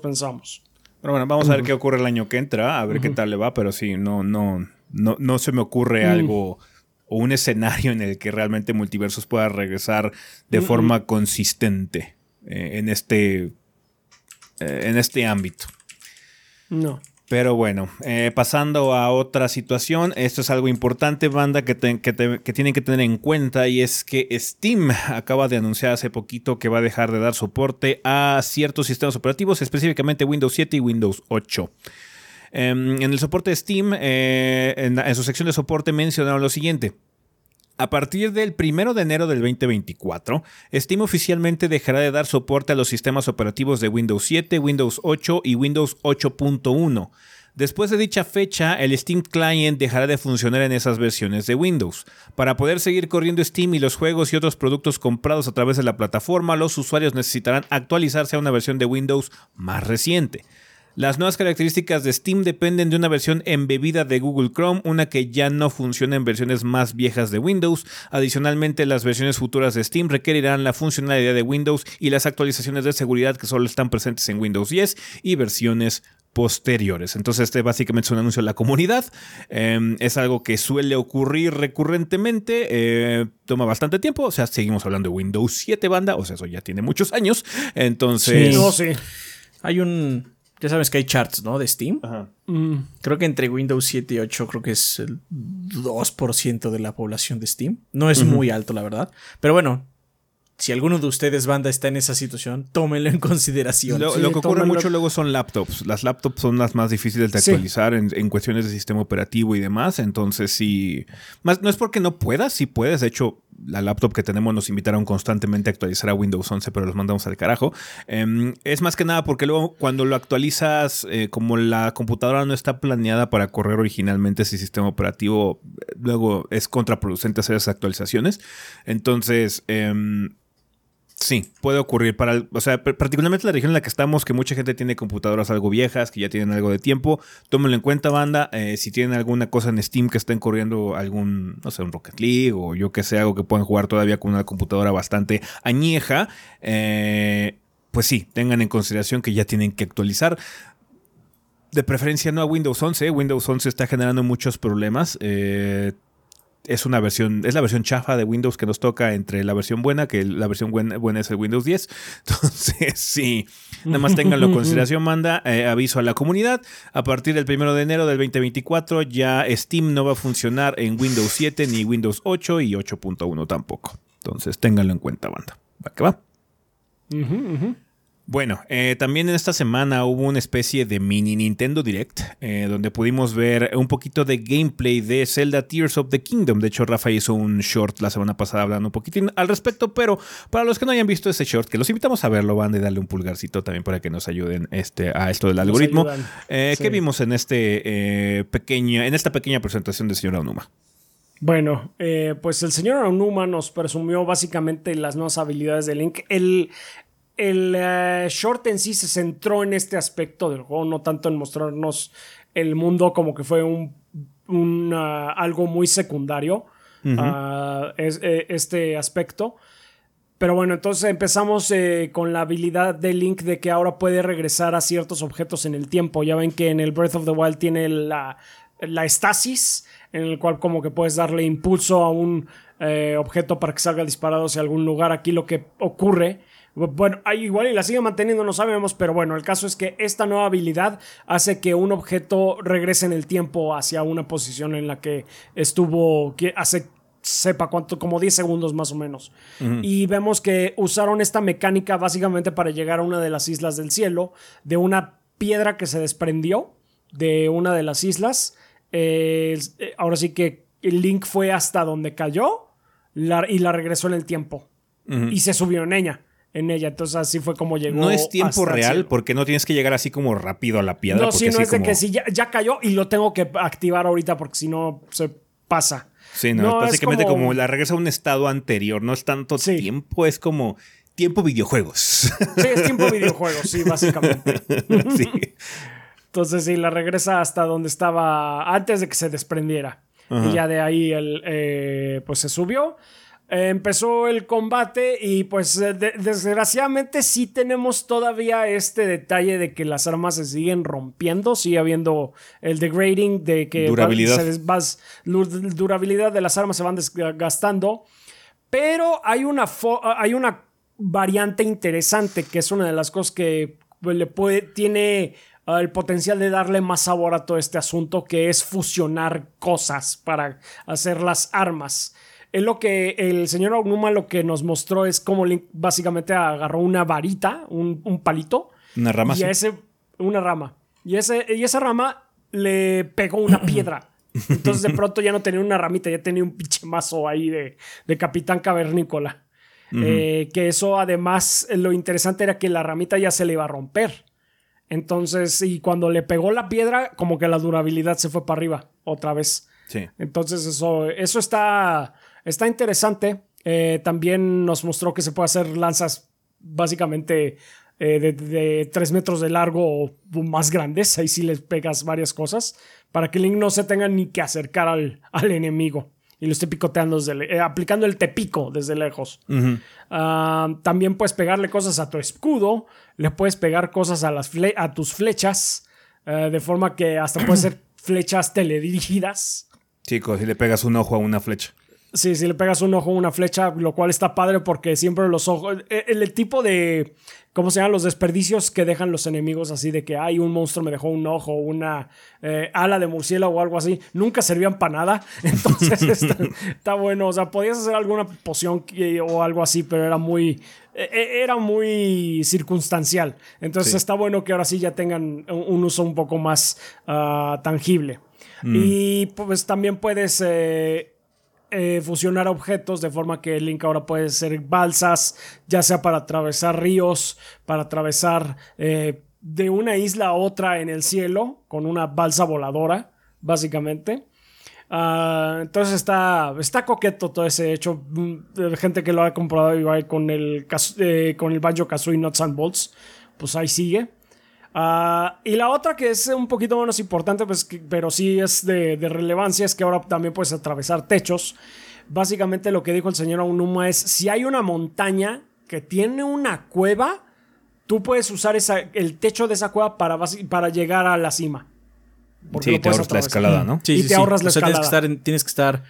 pensamos.
Pero bueno, vamos a ver qué ocurre el año que entra, a ver qué tal le va, pero sí, no, no, no, no se me ocurre mm. algo o un escenario en el que realmente Multiversos pueda regresar de forma consistente eh, en, este, eh, en este ámbito.
No.
Pero bueno, eh, pasando a otra situación, esto es algo importante, banda, que, tienen que tener en cuenta y es que Steam acaba de anunciar hace poquito que va a dejar de dar soporte a ciertos sistemas operativos, específicamente Windows 7 y Windows 8. Em, en el soporte de Steam, eh, en, su sección de soporte mencionaron lo siguiente. A partir del 1 de enero del 2024, Steam oficialmente dejará de dar soporte a los sistemas operativos de Windows 7, Windows 8 y Windows 8.1. Después de dicha fecha, el Steam Client dejará de funcionar en esas versiones de Windows. Para poder seguir corriendo Steam y los juegos y otros productos comprados a través de la plataforma, los usuarios necesitarán actualizarse a una versión de Windows más reciente. Las nuevas características de Steam dependen de una versión embebida de Google Chrome, una que ya no funciona en versiones más viejas de Windows. Adicionalmente, las versiones futuras de Steam requerirán la funcionalidad de Windows y las actualizaciones de seguridad que solo están presentes en Windows 10 y versiones posteriores. Entonces, este básicamente es un anuncio de la comunidad. Em, es algo que suele ocurrir recurrentemente. Eh, toma bastante tiempo. O sea, seguimos hablando de Windows 7 banda. O sea, eso ya tiene muchos años. Entonces.
Sí, sí.
Hay un ya sabes que hay charts, ¿no? De Steam. Mm. Creo que entre Windows 7 y 8 creo que es el 2% de la población de Steam. No es muy alto, la verdad. Pero bueno, si alguno de ustedes, banda, está en esa situación, tómenlo en consideración.
Lo, que ocurre mucho luego son laptops. Las laptops son las más difíciles de actualizar en, cuestiones de sistema operativo y demás. Entonces, sí. Más, no es porque no puedas, si puedes. De hecho, la laptop que tenemos nos invitaron constantemente a actualizar a Windows 11, pero los mandamos al carajo. Em, es más que nada porque luego cuando lo actualizas, eh, como la computadora no está planeada para correr originalmente ese sistema operativo, luego es contraproducente hacer esas actualizaciones. Entonces, em, Sí, puede ocurrir. Para, o sea, particularmente la región en la que estamos, que mucha gente tiene computadoras algo viejas, que ya tienen algo de tiempo. Tómenlo en cuenta, banda. Eh, si tienen alguna cosa en Steam que estén corriendo algún, no sé, un Rocket League o yo que sé, algo que puedan jugar todavía con una computadora bastante añeja, eh, pues sí, tengan en consideración que ya tienen que actualizar. De preferencia no a Windows 11. Windows 11 está generando muchos problemas. Eh, es una versión, es la versión chafa de Windows que nos toca entre la versión buena, que la versión buena, es el Windows 10. Entonces, sí, nada más tenganlo en consideración, manda eh, aviso a la comunidad. A partir del 1 de enero del 2024 ya Steam no va a funcionar en Windows 7 ni Windows 8 y 8.1 tampoco. Entonces, ténganlo en cuenta, banda. ¿Va que va? Bueno, eh, también en esta semana hubo una especie de mini Nintendo Direct, eh, donde pudimos ver un poquito de gameplay de Zelda Tears of the Kingdom. De hecho, Rafa hizo un short la semana pasada hablando un poquitín al respecto, pero para los que no hayan visto ese short, que los invitamos a verlo, van a darle un pulgarcito también para que nos ayuden este, a esto del algoritmo. Eh, ¿Qué vimos en este pequeño, en esta pequeña presentación del señor Onuma?
Bueno, pues el señor Onuma nos presumió básicamente las nuevas habilidades de Link. El, el eh, short en sí se centró en este aspecto del juego, no tanto en mostrarnos el mundo como que fue un, ah, algo muy secundario ah, eh, este aspecto. Pero bueno, entonces empezamos eh, con la habilidad de Link de que ahora puede regresar a ciertos objetos en el tiempo. Ya ven que en el Breath of the Wild tiene la, la estasis, en el cual como que puedes darle impulso a un eh, objeto para que salga disparado hacia algún lugar. Aquí lo que ocurre bueno, igual y la sigue manteniendo, no sabemos, pero bueno, el caso es que esta nueva habilidad hace que un objeto regrese en el tiempo hacia una posición en la que estuvo hace sepa cuánto, como 10 segundos más o menos. Y vemos que usaron esta mecánica básicamente para llegar a una de las islas del cielo, de una piedra que se desprendió de una de las islas. Eh, ahora sí que el Link fue hasta donde cayó y la regresó en el tiempo. Y se subió en ella en ella. Entonces así fue como llegó.
No es tiempo real porque no tienes que llegar así como rápido a la piedra.
No, si no es de que si ya, cayó y lo tengo que activar ahorita porque si no se pasa.
Sí, no, es básicamente como... la regresa a un estado anterior. No es tanto tiempo, es como tiempo videojuegos.
Sí, es tiempo videojuegos, sí, básicamente. sí. Entonces sí, la regresa hasta donde estaba antes de que se desprendiera. Y ya de ahí él, eh, pues se subió empezó el combate y pues eh, desgraciadamente sí tenemos todavía este detalle de que las armas se siguen rompiendo, sigue habiendo el degrading de que
durabilidad.
durabilidad de las armas se van desgastando, pero hay una, hay una variante interesante que es una de las cosas que pues, le puede, tiene ah, el potencial de darle más sabor a todo este asunto que es fusionar cosas para hacer las armas. Es lo que el señor Aonuma lo que nos mostró es cómo Link básicamente agarró una varita, un, palito.
Una rama.
Y a ese, una rama. Y, ese, y esa rama le pegó una piedra. Entonces de pronto ya no tenía una ramita, ya tenía un pinche mazo ahí de, de Capitán Cavernícola. Eh, que eso además, lo interesante era que la ramita ya se le iba a romper. Entonces, y cuando le pegó la piedra, como que la durabilidad se fue para arriba otra vez.
Sí.
Entonces, eso, eso está Está interesante. Eh, también nos mostró que se puede hacer lanzas básicamente eh, de, 3 metros de largo o más grandes. Ahí sí les pegas varias cosas. Para que Link no se tenga ni que acercar al, al enemigo. Y lo esté picoteando desde eh, aplicando el tepico desde lejos. Ah, también puedes pegarle cosas a tu escudo. Le puedes pegar cosas a, las a tus flechas. de forma que hasta puede ser flechas teledirigidas.
Chicos, si le pegas un ojo a una flecha.
Sí, si le pegas un ojo una flecha, lo cual está padre porque siempre los ojos. E, el, tipo de. ¿Cómo se llaman? Los desperdicios que dejan los enemigos así de que hay un monstruo me dejó un ojo, una eh, ala de murciélago o algo así. Nunca servían para nada. Entonces está, bueno. O sea, podías hacer alguna poción o algo así, pero era muy. E, e, era muy circunstancial. Entonces está bueno que ahora sí ya tengan un, uso un poco más ah, tangible. Mm. Y pues también puedes. Eh, eh, fusionar objetos de forma que Link ahora puede ser balsas, ya sea para atravesar ríos, para atravesar eh, de una isla a otra en el cielo con una balsa voladora, básicamente. Ah, entonces está, está coqueto todo ese hecho. Mm, gente que lo ha comprado igual con el, eh, con el Banjo Kazooie Nuts and Bolts, pues ahí sigue. Ah, y la otra que es un poquito menos importante, pues, pero sí es de, relevancia, es que ahora también puedes atravesar techos. Básicamente lo que dijo el señor Aunuma es, si hay una montaña que tiene una cueva, tú puedes usar esa, el techo de esa cueva para, para llegar a la cima.
sí, te ahorras la escalada, ¿no?
Sí, y te ahorras la escalada.
Tienes que estar, tienes que estar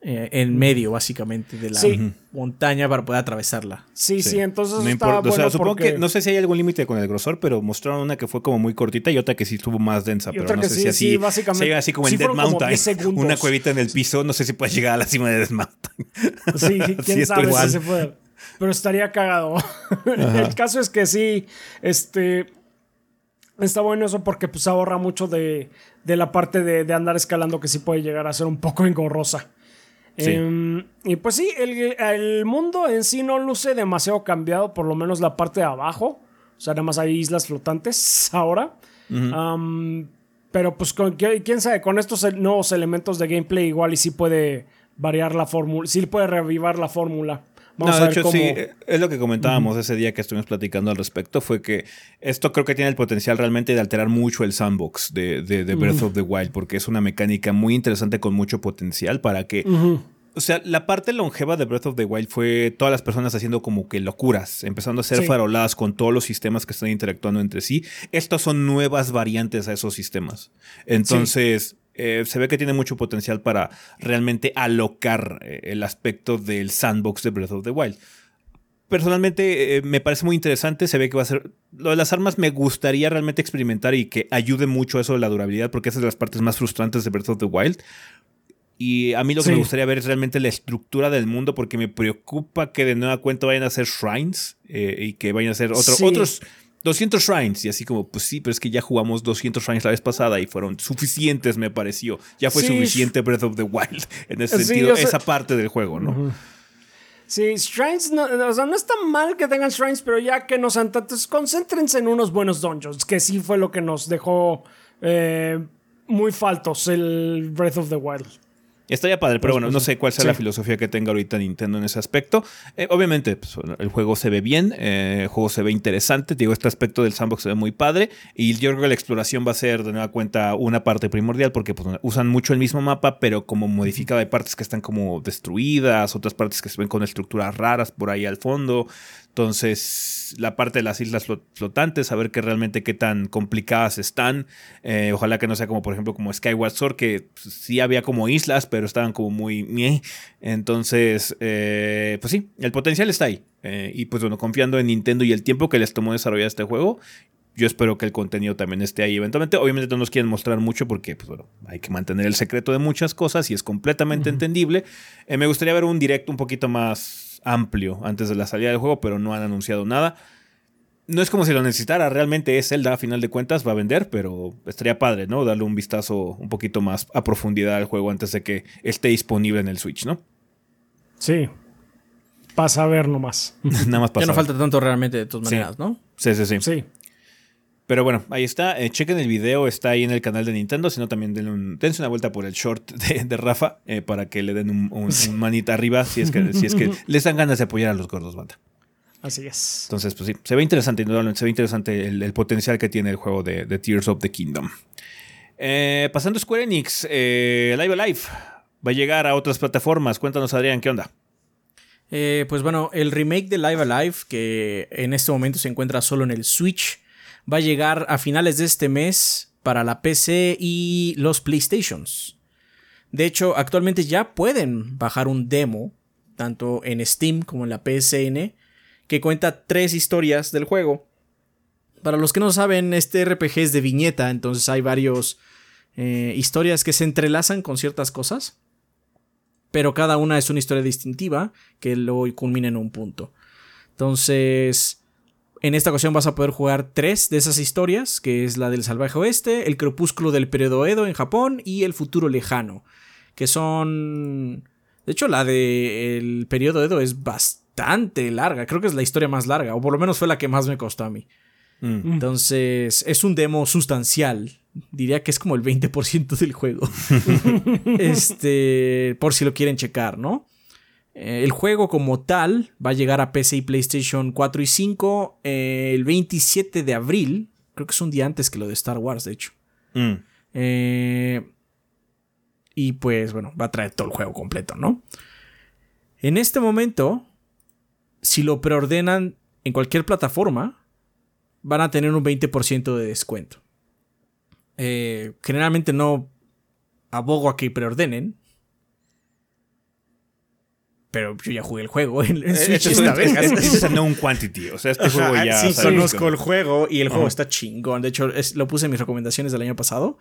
eh, en medio, básicamente, de la montaña para poder atravesarla.
Sí, sí, entonces no está
bueno o sea, supongo que no sé si hay algún límite con el grosor, pero mostraron una que fue como muy cortita y otra que sí estuvo más densa. pero no sé si así,
básicamente,
así como en Dead Mountain, una cuevita en el piso, no sé si puedes llegar a la cima de Dead Mountain.
Sí, quién sabe si se puede. Pero estaría cagado. el caso es que sí, este está bueno eso porque pues ahorra mucho de, de la parte de, de, andar escalando que sí puede llegar a ser un poco engorrosa. Em, y pues sí, el, mundo en sí no luce demasiado cambiado, por lo menos la parte de abajo. O sea, nada más hay islas flotantes ahora. pero pues quién sabe, con estos nuevos elementos de gameplay igual y sí puede variar la fórmula, sí puede revivar la fórmula.
no, de hecho sí, es lo que comentábamos ese día que estuvimos platicando al respecto, fue que esto creo que tiene el potencial realmente de alterar mucho el sandbox de, de, Breath of the Wild, porque es una mecánica muy interesante con mucho potencial para que... O sea, la parte longeva de Breath of the Wild fue todas las personas haciendo como que locuras, empezando a hacer faroladas con todos los sistemas que están interactuando entre sí. Estas son nuevas variantes a esos sistemas. Entonces, eh, se ve que tiene mucho potencial para realmente alocar eh, el aspecto del sandbox de Breath of the Wild. Personalmente eh, me parece muy interesante, se ve que va a ser... Lo de las armas me gustaría realmente experimentar y que ayude mucho a eso de la durabilidad, porque esa es de las partes más frustrantes de Breath of the Wild. Y a mí lo que
Sí.
me gustaría ver es realmente la estructura del mundo, porque me preocupa que de nueva cuenta vayan a ser shrines eh, y que vayan a ser otro-
Sí.
otros 200 shrines. Y así como, pues sí, pero es que ya jugamos 200 shrines la vez pasada y fueron suficientes, me pareció. Ya fue
Sí,
suficiente Breath of the Wild en ese sentido, esa parte del juego, ¿no?
Sí, shrines, no, o sea, no está mal que tengan shrines, pero ya que no sean tantos, concéntrense en unos buenos dungeons, que sí fue lo que nos dejó eh, muy faltos el Breath of the Wild.
Estaría padre, pero
Pues,
bueno,
pues,
no sé cuál sea
sí.
la filosofía que tenga ahorita Nintendo en ese aspecto. Eh, obviamente, pues, el juego se ve bien, eh, el juego se ve interesante. Te Digo, este aspecto del sandbox se ve muy padre. Y yo creo que la exploración va a ser, de nueva cuenta, una parte primordial porque usan mucho el mismo mapa, pero como modificado. Hay partes que están como destruidas, otras partes que se ven con estructuras raras por ahí al fondo. Entonces, la parte de las islas flot- flotantes, a ver qué realmente qué tan complicadas están. Eh, ojalá que no sea como, por ejemplo, como Skyward Sword, que pues, sí había como islas, pero estaban como muy... Entonces, eh, pues sí, el potencial está ahí. Eh, y pues bueno, confiando en Nintendo y el tiempo que les tomó desarrollar este juego, yo espero que el contenido también esté ahí eventualmente. Obviamente no nos quieren mostrar mucho porque, pues bueno, hay que mantener el secreto de muchas cosas y es completamente entendible. Eh, me gustaría ver un directo un poquito más amplio antes de la salida del juego, pero no han anunciado nada. No es como si lo necesitara, realmente es Zelda a final de cuentas, va a vender, pero estaría padre, ¿no? Darle un vistazo un poquito más a profundidad al juego antes de que esté disponible en el Switch, ¿no?
Sí. Pasa a ver nomás.
Nada más
Ya
para
no falta tanto realmente de todas
Sí.
maneras, ¿no?
Sí, sí, sí.
Sí.
Pero bueno, ahí está. Eh, chequen el video, está ahí en el canal de Nintendo. Si no, también denle un- dense una vuelta por el short de, de Rafa eh, para que le den un, un- un manita arriba si es, que, si es que les dan ganas de apoyar a los gordos, banda.
Así es.
Entonces, pues sí, se ve interesante, indudablemente. Se ve interesante el, el potencial que tiene el juego de, de Tears of the Kingdom. Eh, pasando a Square Enix, eh, Live Alive va a llegar a otras plataformas. Cuéntanos, Adrián, ¿qué onda?
Eh, pues bueno, el remake de Live Alive, que en este momento se encuentra solo en el Switch, va a llegar a finales de este mes para la PC y los PlayStations. De hecho, actualmente ya pueden bajar un demo, tanto en Steam como en la PSN, que cuenta tres historias del juego. Para los que no saben, este RPG es de viñeta, entonces hay varios eh, historias que se entrelazan con ciertas cosas pero cada una es una historia distintiva que luego culmina en un punto. Entonces, en esta ocasión vas a poder jugar tres de esas historias, que es la del salvaje oeste, el crepúsculo del periodo Edo en Japón y el futuro lejano, que son... De hecho, la del periodo Edo es bastante larga, creo que es la historia más larga, o por lo menos fue la que más me costó a mí.
Mm.
Entonces, es un demo sustancial. Diría que es como el 20% del juego. este, por si lo quieren checar, ¿no? Eh, el juego como tal va a llegar a PC y PlayStation 4 y 5 eh, el 27 de abril. Creo que es un día antes que lo de Star Wars, de hecho.
Mm.
Eh, y pues bueno, va a traer todo el juego completo, ¿no? En este momento, si lo preordenan en cualquier plataforma, van a tener un 20% de descuento. Eh, generalmente no abogo a que preordenen. Pero yo ya jugué el juego en, en Switch
Este es,
esta vez.
es- es un known quantity. O sea, este juego
Ajá,
ya.
sí,
sabemos
conozco el juego y el juego
Ajá.
está chingón. De hecho, es- lo puse en mis recomendaciones del año pasado.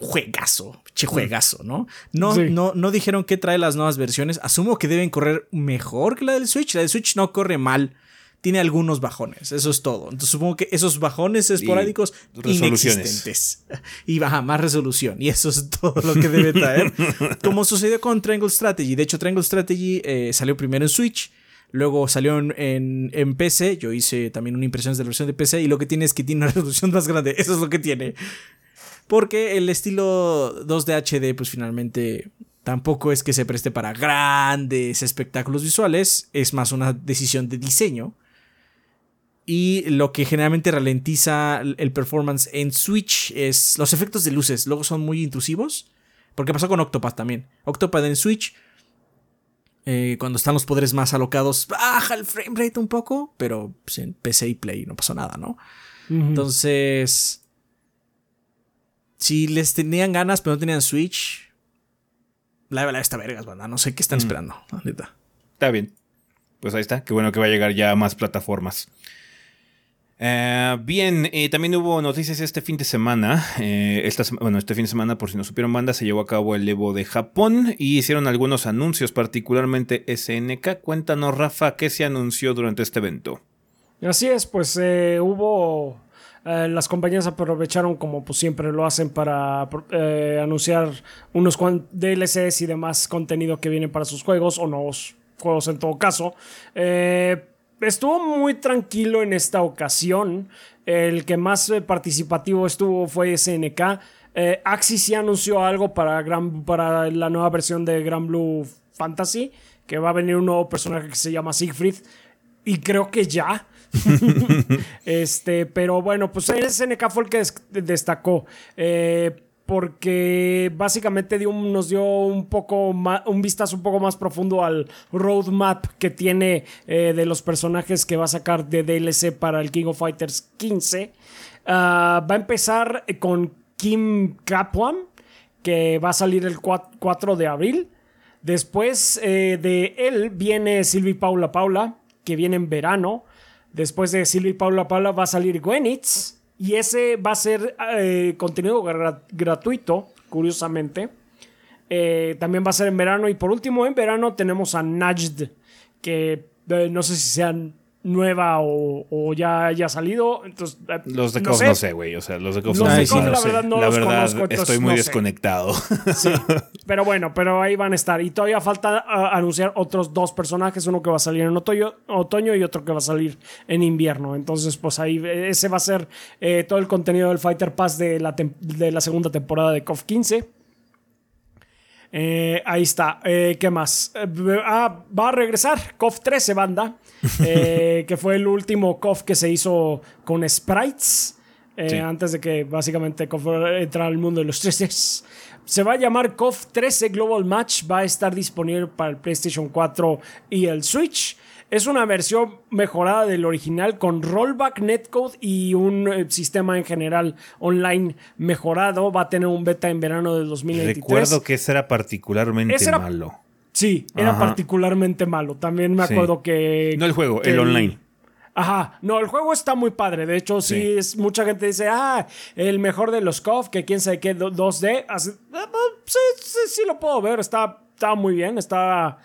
Juegazo, che juegazo, ¿no? No,
Sí.
no, no dijeron que trae las nuevas versiones. Asumo que deben correr mejor que la del Switch. La del Switch no corre mal. Tiene algunos bajones, eso es todo. Entonces supongo que esos bajones esporádicos
resoluciones.
inexistentes. Y baja más resolución. Y eso es todo lo que debe traer. Como sucedió con Triangle Strategy. De hecho, Triangle Strategy eh, salió primero en Switch. Luego salió en, en- en PC. Yo hice también una impresión de la versión de PC. Y lo que tiene es que tiene una resolución más grande. Eso es lo que tiene. Porque el estilo 2D HD, pues finalmente tampoco es que se preste para grandes espectáculos visuales. Es más una decisión de diseño. Y lo que generalmente ralentiza el performance en Switch es los efectos de luces. Luego son muy intrusivos. Porque pasó con Octopath también. Octopath en Switch, eh, cuando están los poderes más alocados, baja el frame rate un poco. Pero pues, en PC y Play no pasó nada, ¿no? Entonces. si les tenían ganas pero no tenían Switch, la verdad está vergas, banda. No sé qué están esperando, la neta.
Está bien. Pues ahí está. Qué bueno que va a llegar ya a más plataformas. Eh, bien, eh, también hubo noticias este fin de semana. Eh, esta, bueno, este fin de semana, por si no supieron banda, se llevó a cabo el Evo de Japón y hicieron algunos anuncios, particularmente SNK. Cuéntanos, Rafa, qué se anunció durante este evento.
Así es, pues hubo. las compañías aprovecharon, como pues siempre lo hacen, para anunciar unos DLCs y demás contenido que vienen para sus juegos, o nuevos juegos en todo caso. Eh, estuvo muy tranquilo en esta ocasión. El que más eh, participativo estuvo fue SNK. Eh, Axis sí anunció algo para, Gran- para la nueva versión de Gran Blue Fantasy, que va a venir un nuevo personaje que se llama Siegfried. Y creo que ya. este, pero bueno, pues SNK fue el que des- destacó. eh, porque básicamente nos dio un poco ma- un vistazo un poco más profundo al roadmap que tiene eh, de los personajes que va a sacar de DLC para el King of Fighters 15. Ah, va a empezar con Kim Kaplan, que va a salir el 4 4 de abril. Después eh, de él viene Silvi Paula Paula, que viene en verano. Después de Silvi Paula Paula va a salir Gwenitz. Y ese va a ser eh, contenido gra- gratuito, curiosamente. Eh, también va a ser en verano. Y por último, en verano tenemos a Najd, que eh, no sé si sea nueva o, o ya haya salido. Entonces, eh,
Los de
no
KOF
sé.
no sé, güey. O sea, los de
Los
no sé. No
la
verdad, no
La
los
verdad,
conozco, entonces
estoy muy
no
desconectado.
Sí, pero bueno, pero ahí van a estar. Y todavía falta ah, anunciar otros dos personajes, uno que va a salir en otoño, otoño y otro que va a salir en invierno. Entonces, pues ahí eh, ese va a ser eh, todo el contenido del Fighter Pass de la, de la segunda temporada de KOF 15. Eh, ahí está. Eh, ¿Qué más? Ah, va a regresar KOF 13 banda, eh, que fue el último KOF que se hizo con sprites. eh,
Sí.
Antes de que básicamente KOF entrara al mundo de los 13. Se va a llamar KOF 13 Global Match. Va a estar disponible para el PlayStation 4 y el Switch. Es una versión mejorada del original con rollback, netcode y un eh, sistema en general online mejorado. Va a tener un beta en verano del 2023.
Recuerdo que ese era particularmente
Ese era-
malo.
Sí, era
Ajá.
particularmente malo. También me
Sí.
acuerdo que.
No el juego,
que
el online.
Ajá, no, el juego está muy padre. De hecho, sí,
Sí.
es mucha gente dice, ah, el mejor de los KOF, que quién sabe qué, do- 2D. Así, ah, ah, sí, sí, sí lo puedo ver. Está, está muy bien, está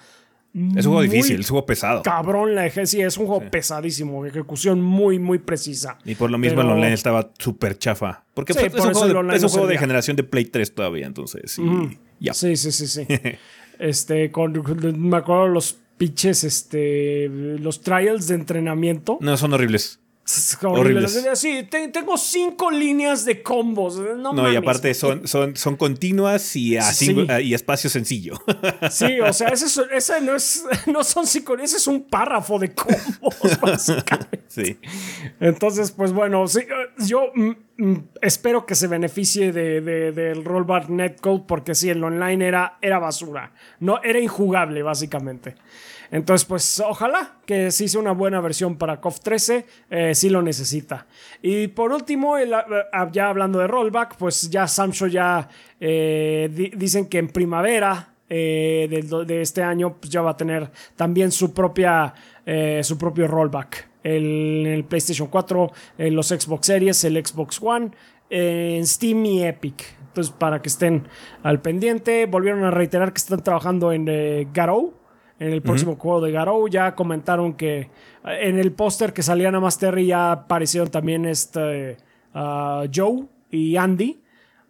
Es un juego difícil, es un juego pesado.
cabrón la eje. Sí, es un juego pesadísimo, ejecución muy, muy precisa.
Y por lo mismo
Pero-
el online estaba súper chafa. Porque
Sí, por
es un juego, de,
online
es un
no
juego de
servía.
generación de Play 3 todavía, entonces. y.
Sí, sí, sí, sí. este, con, me acuerdo los pitches, este, los trials de entrenamiento.
No, son horribles.
Es horrible. Sí, te- tengo cinco líneas de combos. No,
No, y aparte son, son, son continuas y, a
Sí.
cinco- y espacio sencillo.
Sí, o sea, ese, es- ese no es no son cinco, ese es un párrafo de combos, básicamente.
sí.
Entonces, pues bueno, sí, eh, yo mm, mm, espero que se beneficie de, de- del rollback netcode porque sí, el online era, era basura. No, era injugable, básicamente. Entonces, pues ojalá que sí sea una buena versión para KOF 13, eh, sí lo necesita. Y por último, el, ah, ya hablando de rollback, pues ya Samsung ya eh, di- dicen que en primavera eh, de, este año pues ya va a tener también su propia eh, su propio rollback. El, el PlayStation 4 en los Xbox Series el Xbox One en Steam y Epic. Entonces para que estén al pendiente volvieron a reiterar que están trabajando en Garou en el próximo juego de Garou ya comentaron que eh, en el póster que salía nada más Terry ya aparecieron también este ah, Joe y Andy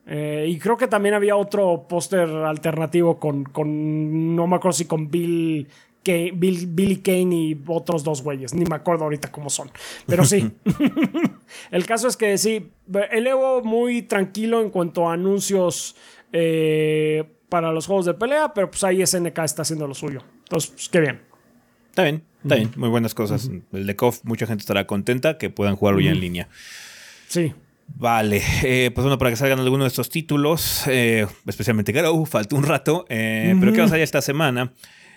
eh, y creo que también había otro póster alternativo con, con, no me acuerdo si con Bill, Ka- Bill- Billy Kane y otros dos güeyes. Ni me acuerdo ahorita cómo son. Pero sí. el caso es que sí, el Evo muy tranquilo en cuanto a anuncios eh, para los juegos de pelea, pero pues ahí SNK está haciendo lo suyo. Entonces, pues qué bien.
Está bien, está bien. Muy buenas cosas. El de KOF, mucha gente estará contenta que puedan jugarlo ya en línea.
Sí.
Vale, eh, pues bueno, para que salgan algunos de estos títulos, eh, especialmente Garou, falta un rato, eh, pero ¿qué va a salir esta semana?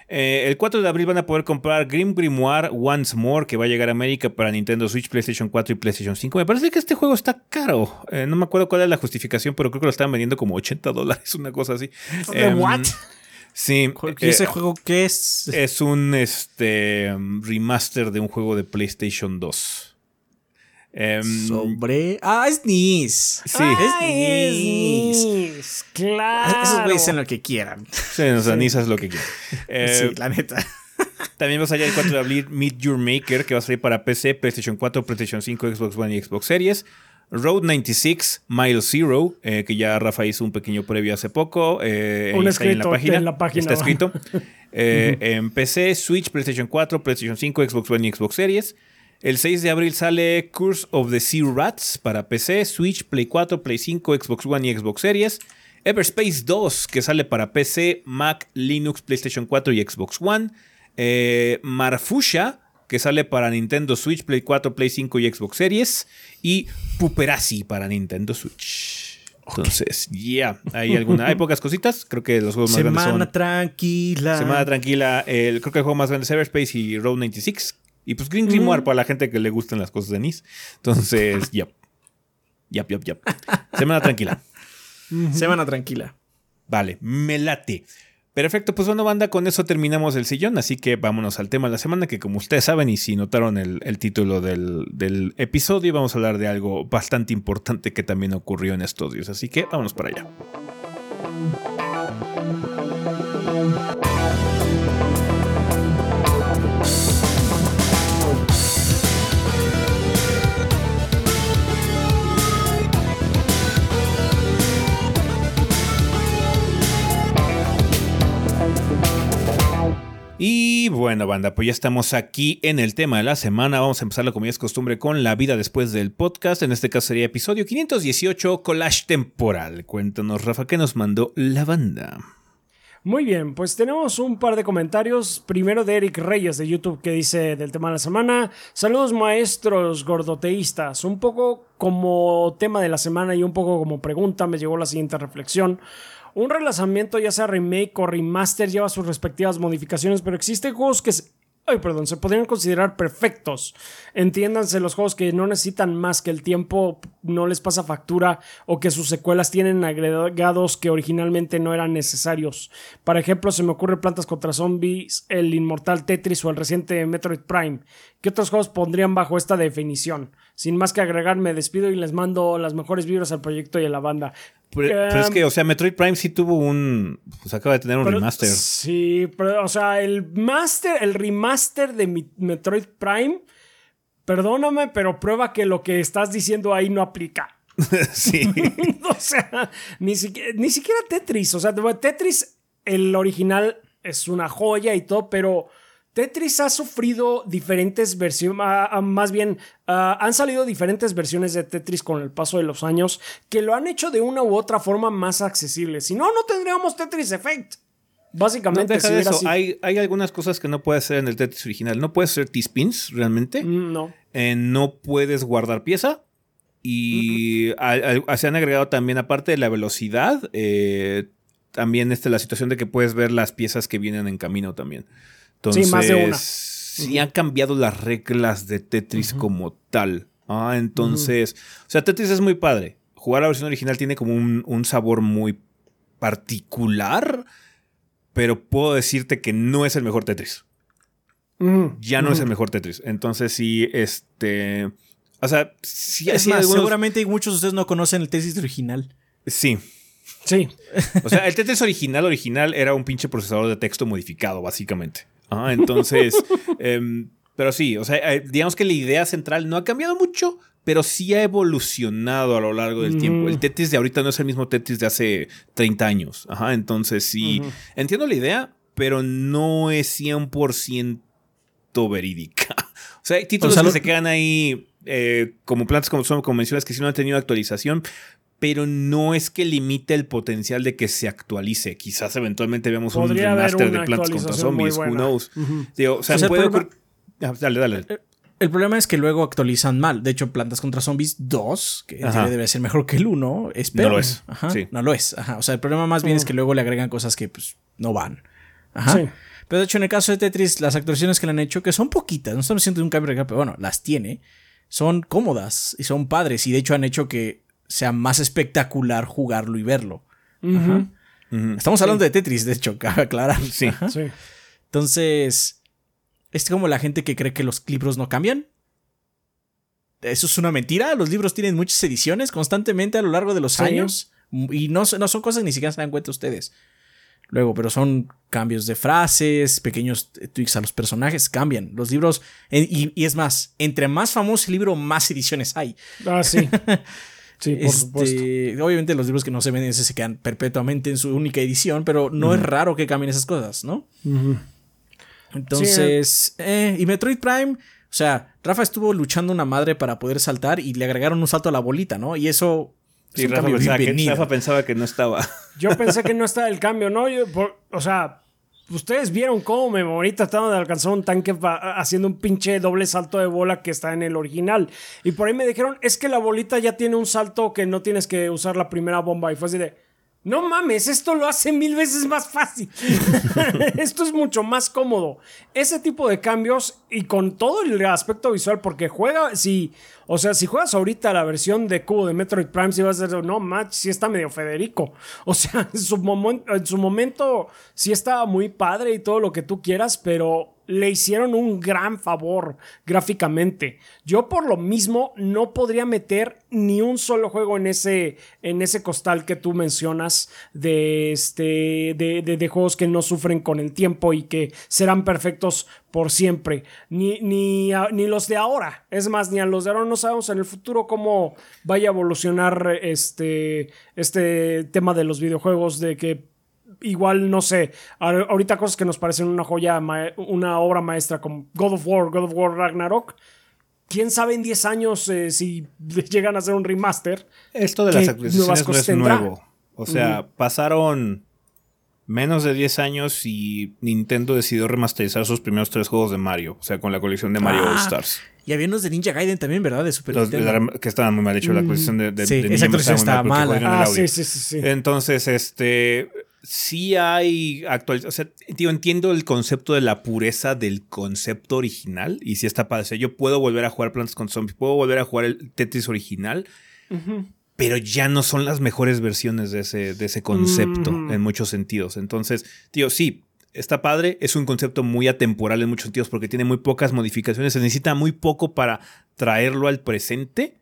Eh, el 4 de abril van a poder comprar Grim Grimoire Once More, que va a llegar a América para Nintendo Switch, PlayStation 4 y PlayStation 5. Me parece que este juego está caro. Eh, no me acuerdo cuál es la justificación, pero creo que lo estaban vendiendo como 80 dólares, una cosa así.
¿De
Em,
what?
Sí.
¿Y ese
eh,
juego qué es?
es un este, remaster de un juego de PlayStation 2. Em,
Sobre. Ah, es Nis.
Sí.
Ah,
es
es
Nis.
Nis, Claro.
Esos güeyes hacen lo que quieran.
sí, o sea, Nisa es lo que quiere. Eh,
sí, la neta.
También va a salir el 4 de abril Meet Your Maker, que va a salir para PC, PlayStation 4, PlayStation 5, Xbox One y Xbox Series. Road 96, Mile Zero, eh, que ya Rafa hizo un pequeño previo hace poco. eh,
Un
está en la
escrito
página.
en la página.
Está escrito. Eh, En PC, Switch, PlayStation 4, PlayStation 5, Xbox One y Xbox Series. El 6 de abril sale Curse of the Sea Rats para PC, Switch, Play 4, Play 5, Xbox One y Xbox Series. Everspace 2, que sale para PC, Mac, Linux, PlayStation 4 y Xbox One. Eh, Marfusha, que sale para Nintendo Switch, Play 4, Play 5 y Xbox Series. Y Puperasi para Nintendo Switch. Entonces, ya, hay alguna, hay pocas cositas. Creo que los juegos más grandes
Semana
son
tranquila.
Semana tranquila. El, creo que el juego más grande es Everspace y Road 96. Y pues Green Grimoire para la gente que le gustan las cosas de Nice. Entonces, yep. Yep, yep, yep. Semana tranquila.
Semana tranquila.
Vale, me late. Perfecto, pues bueno, banda, con eso terminamos el sillón, así que vámonos al tema de la semana, que como ustedes saben y si notaron el, título del, del episodio, vamos a hablar de algo bastante importante que también ocurrió en estos días, así que vámonos para allá. Bueno, banda, pues ya estamos aquí en el tema de la semana. Vamos a empezarlo como ya es costumbre con la vida después del podcast. En este caso sería episodio 518, collage temporal. Cuéntanos, Rafa, ¿qué nos mandó la banda?
Muy bien, pues tenemos un par de comentarios. Primero de Eric Reyes de YouTube que dice del tema de la semana. Saludos maestros gordoteístas. Un poco como tema de la semana y un poco como pregunta me llegó la siguiente reflexión. Un relanzamiento, ya sea remake o remaster, lleva sus respectivas modificaciones, pero existen juegos que se, ay, perdón, se podrían considerar perfectos. Entiéndanse los juegos que no necesitan más que el tiempo no les pasa factura o que sus secuelas tienen agregados que originalmente no eran necesarios. Por ejemplo, se me ocurre Plantas contra Zombies, el Inmortal Tetris o el reciente Metroid Prime. ¿Qué otros juegos pondrían bajo esta definición? Sin más que agregar, me despido y les mando las mejores vibras al proyecto y a la banda.
Pero, pero es que, o sea, Metroid Prime sí tuvo un. Pues acaba de tener un
Pero-
remaster.
Sí, pero, o sea, el master, el remaster de mi- Metroid Prime, perdóname, pero prueba que lo que estás diciendo ahí no aplica.
sí.
o sea, ni siquiera, ni siquiera Tetris. O sea, Tetris, el original es una joya y todo, pero Tetris ha sufrido diferentes versiones, más bien, ah, han salido diferentes versiones de Tetris con el paso de los años que lo han hecho de una u otra forma más accesible. Si no, no tendríamos Tetris Effect.
No
Básicamente,
deja
si
de eso. Hay, hay algunas cosas que no puedes hacer en el Tetris original. No puedes hacer T-spins realmente.
Mm, No.
Eh, no puedes guardar pieza. Y a- a- se han agregado también, aparte de la velocidad, eh, también este, la situación de que puedes ver las piezas que vienen en camino también. Entonces,
Sí, más de una.
sí han cambiado las reglas de Tetris como tal. Ah, entonces, o sea, Tetris es muy padre. Jugar la versión original tiene como un, un sabor muy particular, pero puedo decirte que no es el mejor Tetris
Mm,
ya no es el mejor Tetris. Entonces sí, este... O sea, sí,
Es
sí,
más,
algunos-
seguramente muchos de ustedes no conocen el Tetris original.
Sí.
Sí.
O sea, el Tetris original, original era un pinche procesador de texto modificado, básicamente. Ah, entonces... em, pero sí, o sea, eh, digamos que la idea central no ha cambiado mucho, pero sí ha evolucionado a lo largo del tiempo. El Tetris de ahorita no es el mismo Tetris de hace 30 años. Ajá, entonces sí, entiendo la idea, pero no es 100% verídica. O sea, hay títulos
O sea,
que
lo-
se quedan ahí eh, como plantas como son como mencionas que sí no han tenido actualización, pero no es que limite el potencial de que se actualice. Quizás eventualmente veamos
Podría
un remaster de Plantas contra Zombies, who knows. Digo, o sea,
O sea,
puede
el problema-
ocurrir- Ah, Dale, dale.
El problema es que luego actualizan mal. De hecho, Plantas contra Zombies 2, que en
Ajá.
teoría debe ser mejor que el 1, es peor.
No lo es,
Ajá,
sí.
No lo es. Ajá. O sea, el problema más bien es que luego le agregan cosas que pues no van. Ajá.
Sí.
Pero de hecho, en el caso de Tetris, las actualizaciones que le han hecho, que son poquitas, no estamos haciendo un cambio real, pero bueno, las tiene, son cómodas y son padres. Y de hecho han hecho que sea más espectacular jugarlo y verlo. Ajá. Estamos hablando de Tetris, de hecho, cabe aclarar.
Sí.
Sí.
Entonces, es como la gente que cree que los libros no cambian. Eso es una mentira. Los libros tienen muchas ediciones constantemente a lo largo de los
¿Sí?
años. Y no, no son cosas que ni siquiera se dan cuenta ustedes. Luego, pero son cambios de frases, pequeños tweaks a los personajes, cambian. Los libros, y, y es más, entre más famoso el libro, más ediciones hay.
Ah, sí. Sí, por
Este,
supuesto.
Obviamente los libros que no se venden ese se quedan perpetuamente en su única edición, pero no es raro que cambien esas cosas, ¿no? Entonces, eh, y Metroid Prime, o sea, Rafa estuvo luchando una madre para poder saltar y le agregaron un salto a la bolita, ¿no? Y eso... es
Sí,
un
Rafa
cambio
pensaba, que. Rafa pensaba que no estaba.
Yo pensé que no estaba el cambio, ¿no? Yo, por- o sea, ustedes vieron cómo me morí tratando de alcanzar un tanque haciendo un pinche doble salto de bola que está en el original. Y por ahí me dijeron, es que la bolita ya tiene un salto que no tienes que usar la primera bomba. Y fue así de, no mames, esto lo hace mil veces más fácil. esto es mucho más cómodo. Ese tipo de cambios y con todo el aspecto visual, porque juega, si, o sea, si juegas ahorita la versión de cubo de Metroid Prime, si vas a decir, no, match, sí está medio Federico. O sea, en su, momen- en su momento sí estaba muy padre y todo lo que tú quieras, pero le hicieron un gran favor gráficamente. Yo por lo mismo no podría meter ni un solo juego en ese, en ese costal que tú mencionas de, este, de, de- juegos que no sufren con el tiempo y que serán perfectos por siempre. Ni, ni, ni los de ahora. Es más, ni a los de ahora no sabemos en el futuro cómo vaya a evolucionar este, este tema de los videojuegos de que igual, no sé, ahor- ahorita cosas que nos parecen una joya, una obra maestra como God of War, God of War Ragnarok. ¿Quién sabe en 10 años eh, si llegan a hacer un remaster?
Esto de
¿Qué
las actualizaciones no es
tendrá?
nuevo. O sea, pasaron menos de 10 años y Nintendo decidió remasterizar sus primeros tres juegos de Mario. O sea, con la colección de Mario
Ah,
All Stars.
Y había unos de Ninja Gaiden también, ¿verdad? De Super
Los-
Nintendo.
la- que estaban muy mal hechos. La colección de, de,
Sí,
de
esa
Ninja
actualización
estaba
mala.
Ah, sí, sí. sí.
Entonces, este. Sí hay actualización. O sea, tío, entiendo el concepto de la pureza del concepto original. Y sí está padre. O sea, yo puedo volver a jugar Plantas con Zombies. Puedo volver a jugar el Tetris original. Pero ya no son las mejores versiones de ese, de ese concepto
Ujú.
en muchos sentidos. Entonces, tío, sí, está padre. Es un concepto muy atemporal en muchos sentidos porque tiene muy pocas modificaciones. Se necesita muy poco para traerlo al presente.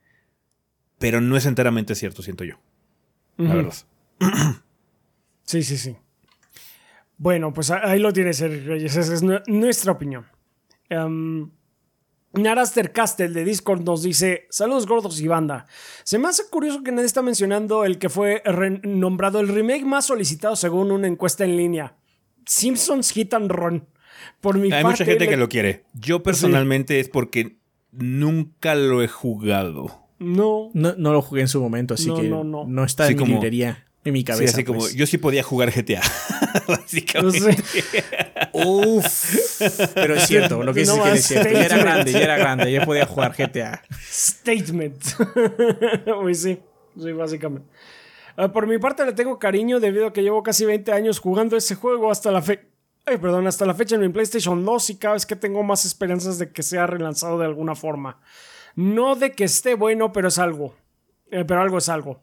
Pero no es enteramente cierto, siento yo. La verdad.
Sí, sí, sí. Bueno, pues ahí lo tienes, Eric Reyes. Esa es nu- nuestra opinión. Em, Naraster Castle de Discord nos dice: Saludos gordos y banda. Se me hace curioso que nadie está mencionando el que fue nombrado el remake más solicitado según una encuesta en línea: Simpsons Hit and Run. Por mi
Hay
parte,
mucha gente
le-
que lo quiere. Yo personalmente es porque nunca lo he jugado.
No.
No, no lo jugué en su momento, así
No,
que
no,
no,
no.
está
Sí,
en mi
como-
librería, en mi
Sí,
cabeza.
como
pues.
yo sí podía jugar GTA.
No
Básicamente.
sé.
Uf. Pero es cierto, lo que
No
que
más
es cierto. Ya era grande, ya era grande, ya podía jugar GTA.
Statement. Uy, sí, sí, básicamente. Ah, por mi parte le tengo cariño debido a que llevo casi 20 años jugando ese juego hasta la fe... Ay, perdón, hasta la fecha en mi PlayStation 2 y cada vez que tengo más esperanzas de que sea relanzado de alguna forma. No de que esté bueno, pero es algo. Eh, pero algo es algo.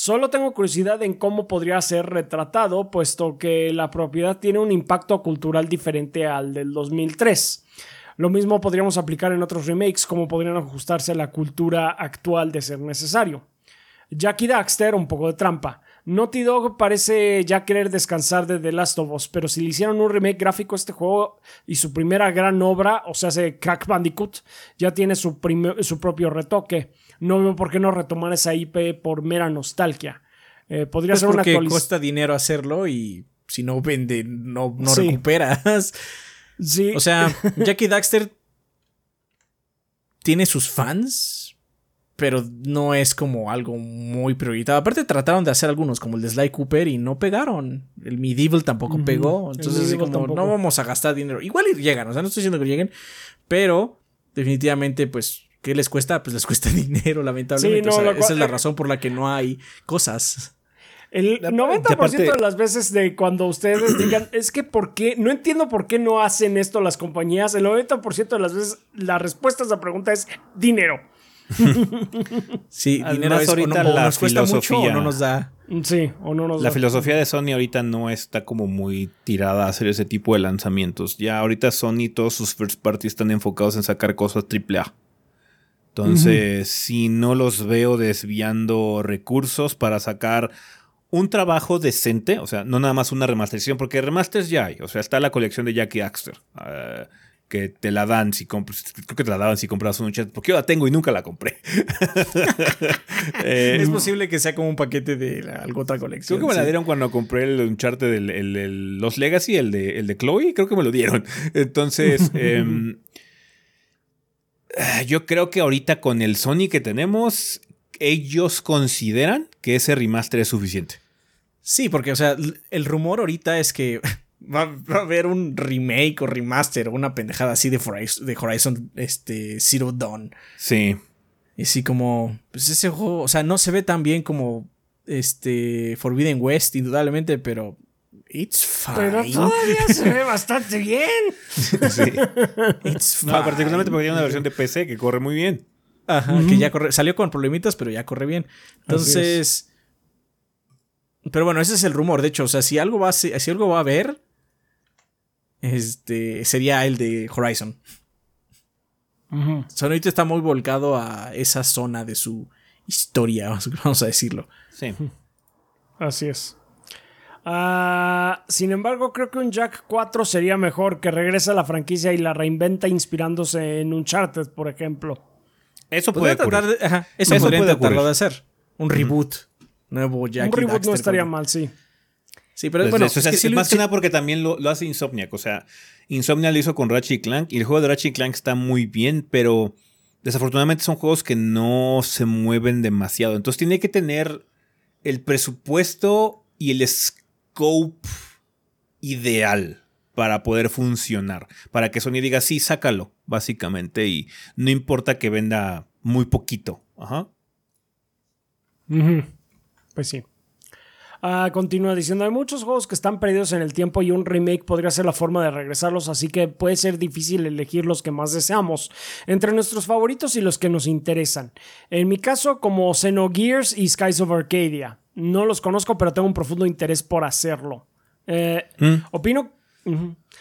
Solo tengo curiosidad en cómo podría ser retratado, puesto que la propiedad tiene un impacto cultural diferente al del 2003. Lo mismo podríamos aplicar en otros remakes, como podrían ajustarse a la cultura actual de ser necesario. Jackie Daxter, un poco de trampa. Naughty Dog parece ya querer descansar de The Last of Us, pero si le hicieron un remake gráfico a este juego y su primera gran obra, o sea, Crack Bandicoot, ya tiene su, su propio retoque. No veo por qué no retomar esa IP por mera nostalgia. Eh, podría
Pues
ser una
porque cuesta dinero hacerlo y si no vende, no, no
Sí.
recuperas.
Sí,
O sea, Jackie Daxter tiene sus fans, pero no es como algo muy prioritado. Aparte trataron de hacer algunos, como el de Sly Cooper, y no pegaron. El Medieval tampoco pegó. Entonces, así como,
tampoco.
no vamos a gastar dinero. Igual llegan, o sea, no estoy diciendo que lleguen, pero definitivamente, pues, ¿qué les cuesta? Pues les cuesta dinero, lamentablemente.
Sí, no,
O sea,
lo
esa es la razón por la que no hay cosas.
El 90% de las veces de cuando ustedes digan, es que ¿por qué? No entiendo por qué no hacen esto las compañías. El 90% de las veces la respuesta a esa pregunta es dinero.
sí, dinero es, ahorita la nos cuesta mucho o no nos da.
Sí, o no nos
La filosofía de Sony ahorita no está como muy tirada a hacer ese tipo de lanzamientos. Ya ahorita Sony, todos sus first parties están enfocados en sacar cosas AAA. Entonces, si no los veo desviando recursos para sacar un trabajo decente, o sea, no nada más una remasterización, porque remasters ya hay, o sea, está la colección de Jackie Axter, uh, que te la dan si compras, creo que te la daban si compras un chat, porque yo la tengo y nunca la compré.
eh, es posible que sea como un paquete de alguna otra colección.
Creo que me la dieron cuando compré el Uncharted del el, Los Legacy, el de, el de Chloe, creo que me lo dieron. Entonces, eh, yo creo que ahorita con el Sony que tenemos, ellos consideran que ese remaster es suficiente.
Sí, porque, o sea, el rumor ahorita es que va, a haber un remake o remaster o una pendejada así de Horizon, de Horizon este, Zero Dawn.
Sí.
Y así como, pues ese juego, o sea, no se ve tan bien como este Forbidden West, indudablemente, pero It's fine.
Pero todavía se ve bastante bien. sí.
It's fine. particularmente porque tiene una versión de PC que corre muy bien.
Ajá, que ya corre, salió con problemitas, pero ya corre bien. Entonces. Pero bueno, ese es el rumor. De hecho, o sea, si algo va a, si algo va a haber, este, sería el de Horizon. Uh está muy volcado a esa zona de su historia, vamos a decirlo.
Sí.
Así es. Ah, sin embargo, creo que un Jack 4 sería mejor que regrese a la franquicia y la reinventa inspirándose en Uncharted, por ejemplo.
Eso puede tratar de, eso, podría tratarlo de hacer. Un reboot. Nuevo Jack.
Un reboot no estaría mal, sí.
Sí, pero pues bueno,
es más que nada porque también lo, hace Insomniac. O sea, Insomniac lo hizo con Ratchet Clank y el juego de Ratchet Clank está muy bien, pero desafortunadamente son juegos que no se mueven demasiado. Entonces tiene que tener el presupuesto y el scope ideal para poder funcionar. Para que Sony diga, sí, sácalo, básicamente. Y no importa que venda muy poquito. Ajá.
Pues sí. Uh, continúa diciendo, hay muchos juegos que están perdidos en el tiempo y un remake podría ser la forma de regresarlos, así que puede ser difícil elegir los que más deseamos, entre nuestros favoritos y los que nos interesan. En mi caso, como Xenogears y Skies of Arcadia. No los conozco, pero tengo un profundo interés por hacerlo. Eh, mm. Opino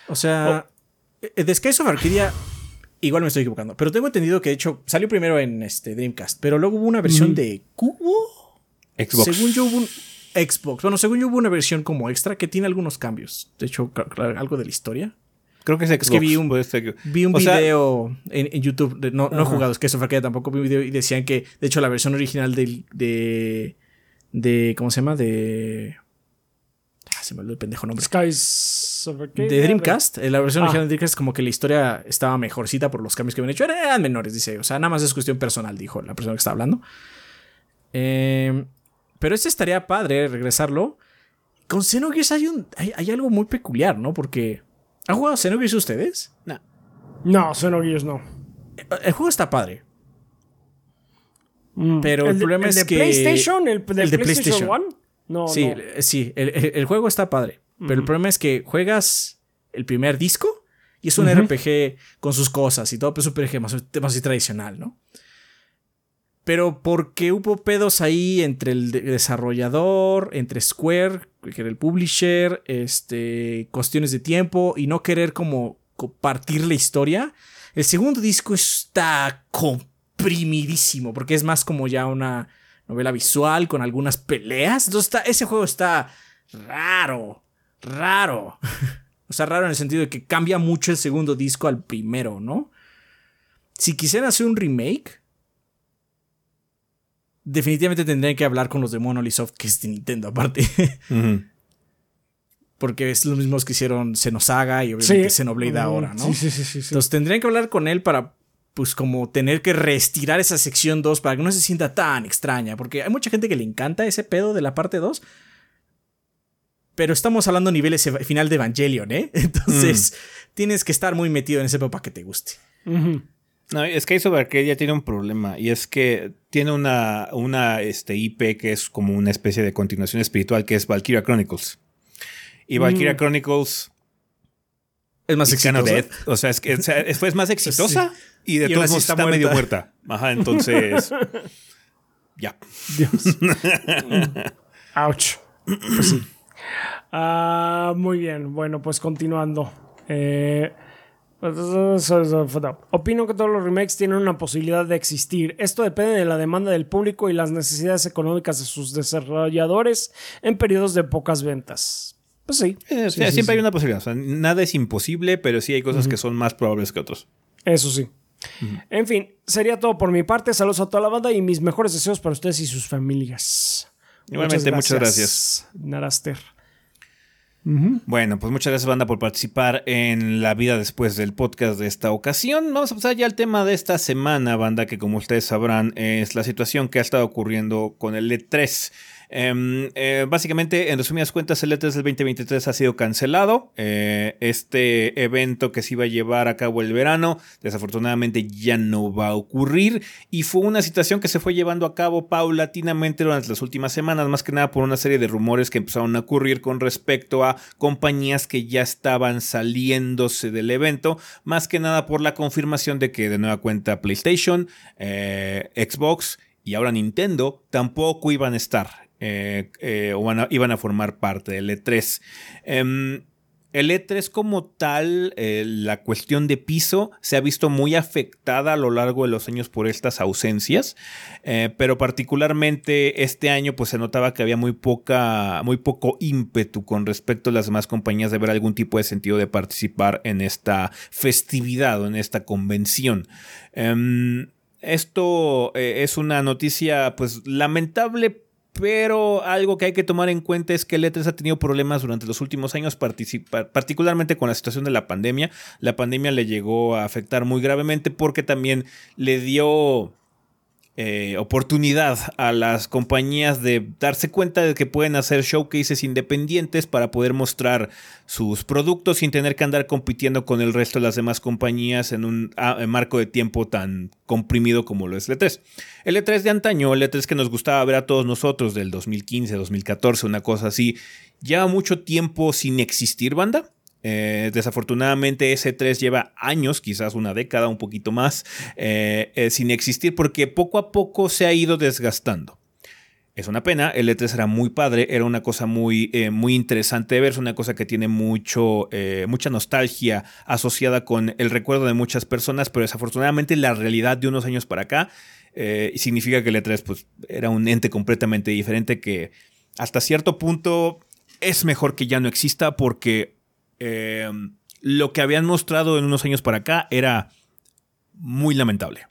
o sea, oh. The Skies of Arcadia, igual me estoy equivocando, pero tengo entendido que de hecho salió primero en este Dreamcast, pero luego hubo una versión de Cubo.
Xbox.
Según yo hubo un Xbox. Bueno, según yo hubo una versión como extra que tiene algunos cambios. De hecho, algo de la historia.
Creo que es Xbox. Es que
vi un, vi un video en, YouTube. no, no he jugado Skies of Arcadia tampoco. Vi un video y decían que, de hecho, la versión original de. de, de ¿Cómo se llama? De. Ah, se me olvidó el pendejo nombre.
Skies
de Dreamcast. La versión original de Dreamcast, como que la historia estaba mejorcita por los cambios que habían hecho. Eran menores, dice. O sea, nada más es cuestión personal, dijo la persona que está hablando. Eh, pero este estaría padre regresarlo. Con Xenogears hay, un, hay, algo muy peculiar, ¿no? Porque. ¿Han jugado Xenogears ustedes?
No. No, Xenogears no.
El, juego está padre. Mm. Pero el, problema es de que.
PlayStation? ¿El, de, PlayStation 1? No,
sí, sí, el, juego está padre. Pero el problema es que juegas el primer disco y es un RPG con sus cosas y todo, pero es un RPG más, más tradicional, ¿no? Pero porque hubo pedos ahí entre el desarrollador, entre Square, que era el publisher, este, cuestiones de tiempo y no querer como compartir la historia, el segundo disco está comprimidísimo, porque es más como ya una novela visual con algunas peleas. Entonces está, ese juego está raro raro. o sea, raro en el sentido de que cambia mucho el segundo disco al primero, ¿no? Si quisieran hacer un remake, definitivamente tendrían que hablar con los de Monolith Soft, que es de Nintendo aparte. Porque es lo mismo que hicieron Xenosaga y obviamente Xenoblade ahora, ¿no?
Sí, sí, sí,
Entonces tendrían que hablar con él para, pues, como tener que reestirar esa sección 2 para que no se sienta tan extraña. Porque hay mucha gente que le encanta ese pedo de la parte 2 pero estamos hablando a niveles final de Evangelion, ¿eh? Entonces, mm. tienes que estar muy metido en ese pedo para que te guste.
No, es que Ace of Arcadia tiene un problema y es que tiene una, una este, IP que es como una especie de continuación espiritual que es Valkyria Chronicles. Y Valkyria
Mm.
Chronicles
Es más exitosa.
O sea, es que sea, fue más exitosa y de
Y
todos modos
está
está, medio
muerta.
Ajá, entonces. ya.
Dios. Ouch. Pues sí. Ah, muy bien. Bueno, pues continuando. Eh, Opino que todos los remakes tienen una posibilidad de existir. Esto depende de la demanda del público y las necesidades económicas de sus desarrolladores en periodos de pocas ventas. Pues sí.
Eh,
Sí, sí,
siempre
sí.
hay una posibilidad. O sea, nada es imposible, pero sí hay cosas que son más probables que otros.
Eso sí. En fin, sería todo por mi parte. Saludos a toda la banda y mis mejores deseos para ustedes y sus familias.
Igualmente, muchas gracias.
Naraster.
Bueno, pues muchas gracias, banda, por participar en la vida después del podcast de esta ocasión. Vamos a pasar ya al tema de esta semana, banda, que como ustedes sabrán es la situación que ha estado ocurriendo con el E3. Em, eh, básicamente, en resumidas cuentas, el E3 del 2023 ha sido cancelado. Eh, este evento que se iba a llevar a cabo el verano, desafortunadamente ya no va a ocurrir. Y fue una situación que se fue llevando a cabo paulatinamente durante las últimas semanas, más que nada por una serie de rumores que empezaron a ocurrir con respecto a compañías que ya estaban saliéndose del evento, más que nada por la confirmación de que de nueva cuenta PlayStation, eh, Xbox y ahora Nintendo tampoco iban a estar eh, eh, iban a formar parte del E3. Em, el E3 como tal, eh, la cuestión de piso se ha visto muy afectada a lo largo de los años por estas ausencias, pero particularmente este año pues se notaba que había muy poca, muy poco ímpetu con respecto a las demás compañías de ver algún tipo de sentido de participar en esta festividad o en esta convención. Em, esto es una noticia pues lamentable pero algo que hay que tomar en cuenta es que E3 ha tenido problemas durante los últimos años, particularmente con la situación de la pandemia. La pandemia le llegó a afectar muy gravemente porque también le dio eh, oportunidad a las compañías de darse cuenta de que pueden hacer showcases independientes para poder mostrar sus productos sin tener que andar compitiendo con el resto de las demás compañías en un ah, marco de tiempo tan comprimido como lo es el E3. El E3 de antaño, el E3 que nos gustaba ver a todos nosotros del 2015, 2014, una cosa así, lleva mucho tiempo sin existir, banda. Eh, desafortunadamente ese 3 lleva años, quizás una década, un poquito más, eh, eh, sin existir porque poco a poco se ha ido desgastando. Es una pena, el E3 era muy padre, era una cosa muy, muy interesante de ver, es una cosa que tiene mucho, mucha nostalgia asociada con el recuerdo de muchas personas, pero desafortunadamente la realidad de unos años para acá significa que el E3 pues, era un ente completamente diferente que hasta cierto punto es mejor que ya no exista porque eh, lo que habían mostrado en unos años para acá era muy lamentable.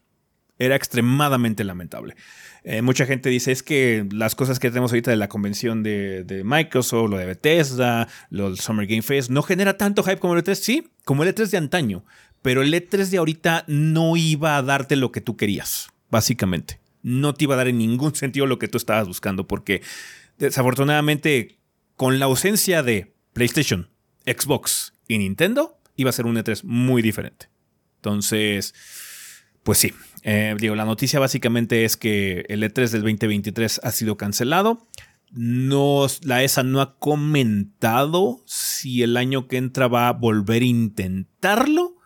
Era extremadamente lamentable. Eh, mucha gente dice es que las cosas que tenemos ahorita de la convención de, de Microsoft, lo de Bethesda, lo del Summer Game Fest, no genera tanto hype como el E3, sí, como el E3 de antaño, pero el E3 de ahorita no iba a darte lo que tú querías, básicamente. No te iba a dar en ningún sentido lo que tú estabas buscando, porque desafortunadamente con la ausencia de PlayStation, Xbox y Nintendo, iba a ser un E3 muy diferente. Entonces, pues sí, eh, digo, la noticia básicamente es que el E3 del 2023 ha sido cancelado. No, la ESA no ha comentado si el año que entra va a volver a intentarlo,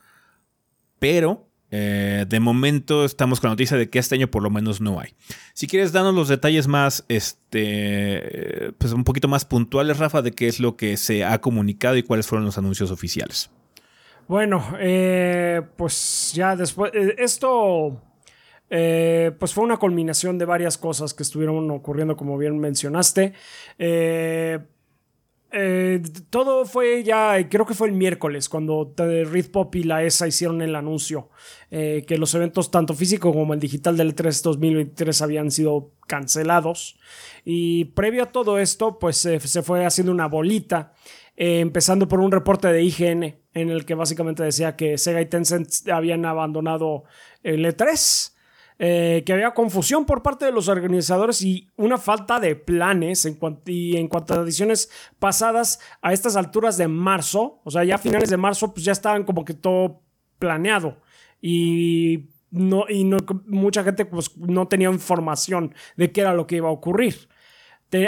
pero eh, de momento estamos con la noticia de que este año por lo menos no hay. Si quieres darnos los detalles más, este, pues un poquito más puntuales, Rafa, de qué es lo que se ha comunicado y cuáles fueron los anuncios oficiales.
Bueno, eh, pues ya después. eh, esto. eh, pues fue una culminación de varias cosas que estuvieron ocurriendo, como bien mencionaste. Eh, eh, todo fue ya, creo que fue el miércoles, cuando Reed Pop y la ESA hicieron el anuncio eh, que los eventos, tanto físico como el digital del E3 2023, habían sido cancelados. Y previo a todo esto, pues se fue haciendo una bolita, eh, empezando por un reporte de IGN, en el que básicamente decía que Sega y Tencent habían abandonado el E3 eh, que había confusión por parte de los organizadores y una falta de planes en cuanto, y en cuanto a ediciones pasadas a estas alturas de marzo, o sea, ya a finales de marzo, pues ya estaban como que todo planeado. Y no, y no, mucha gente pues, no tenía información de qué era lo que iba a ocurrir.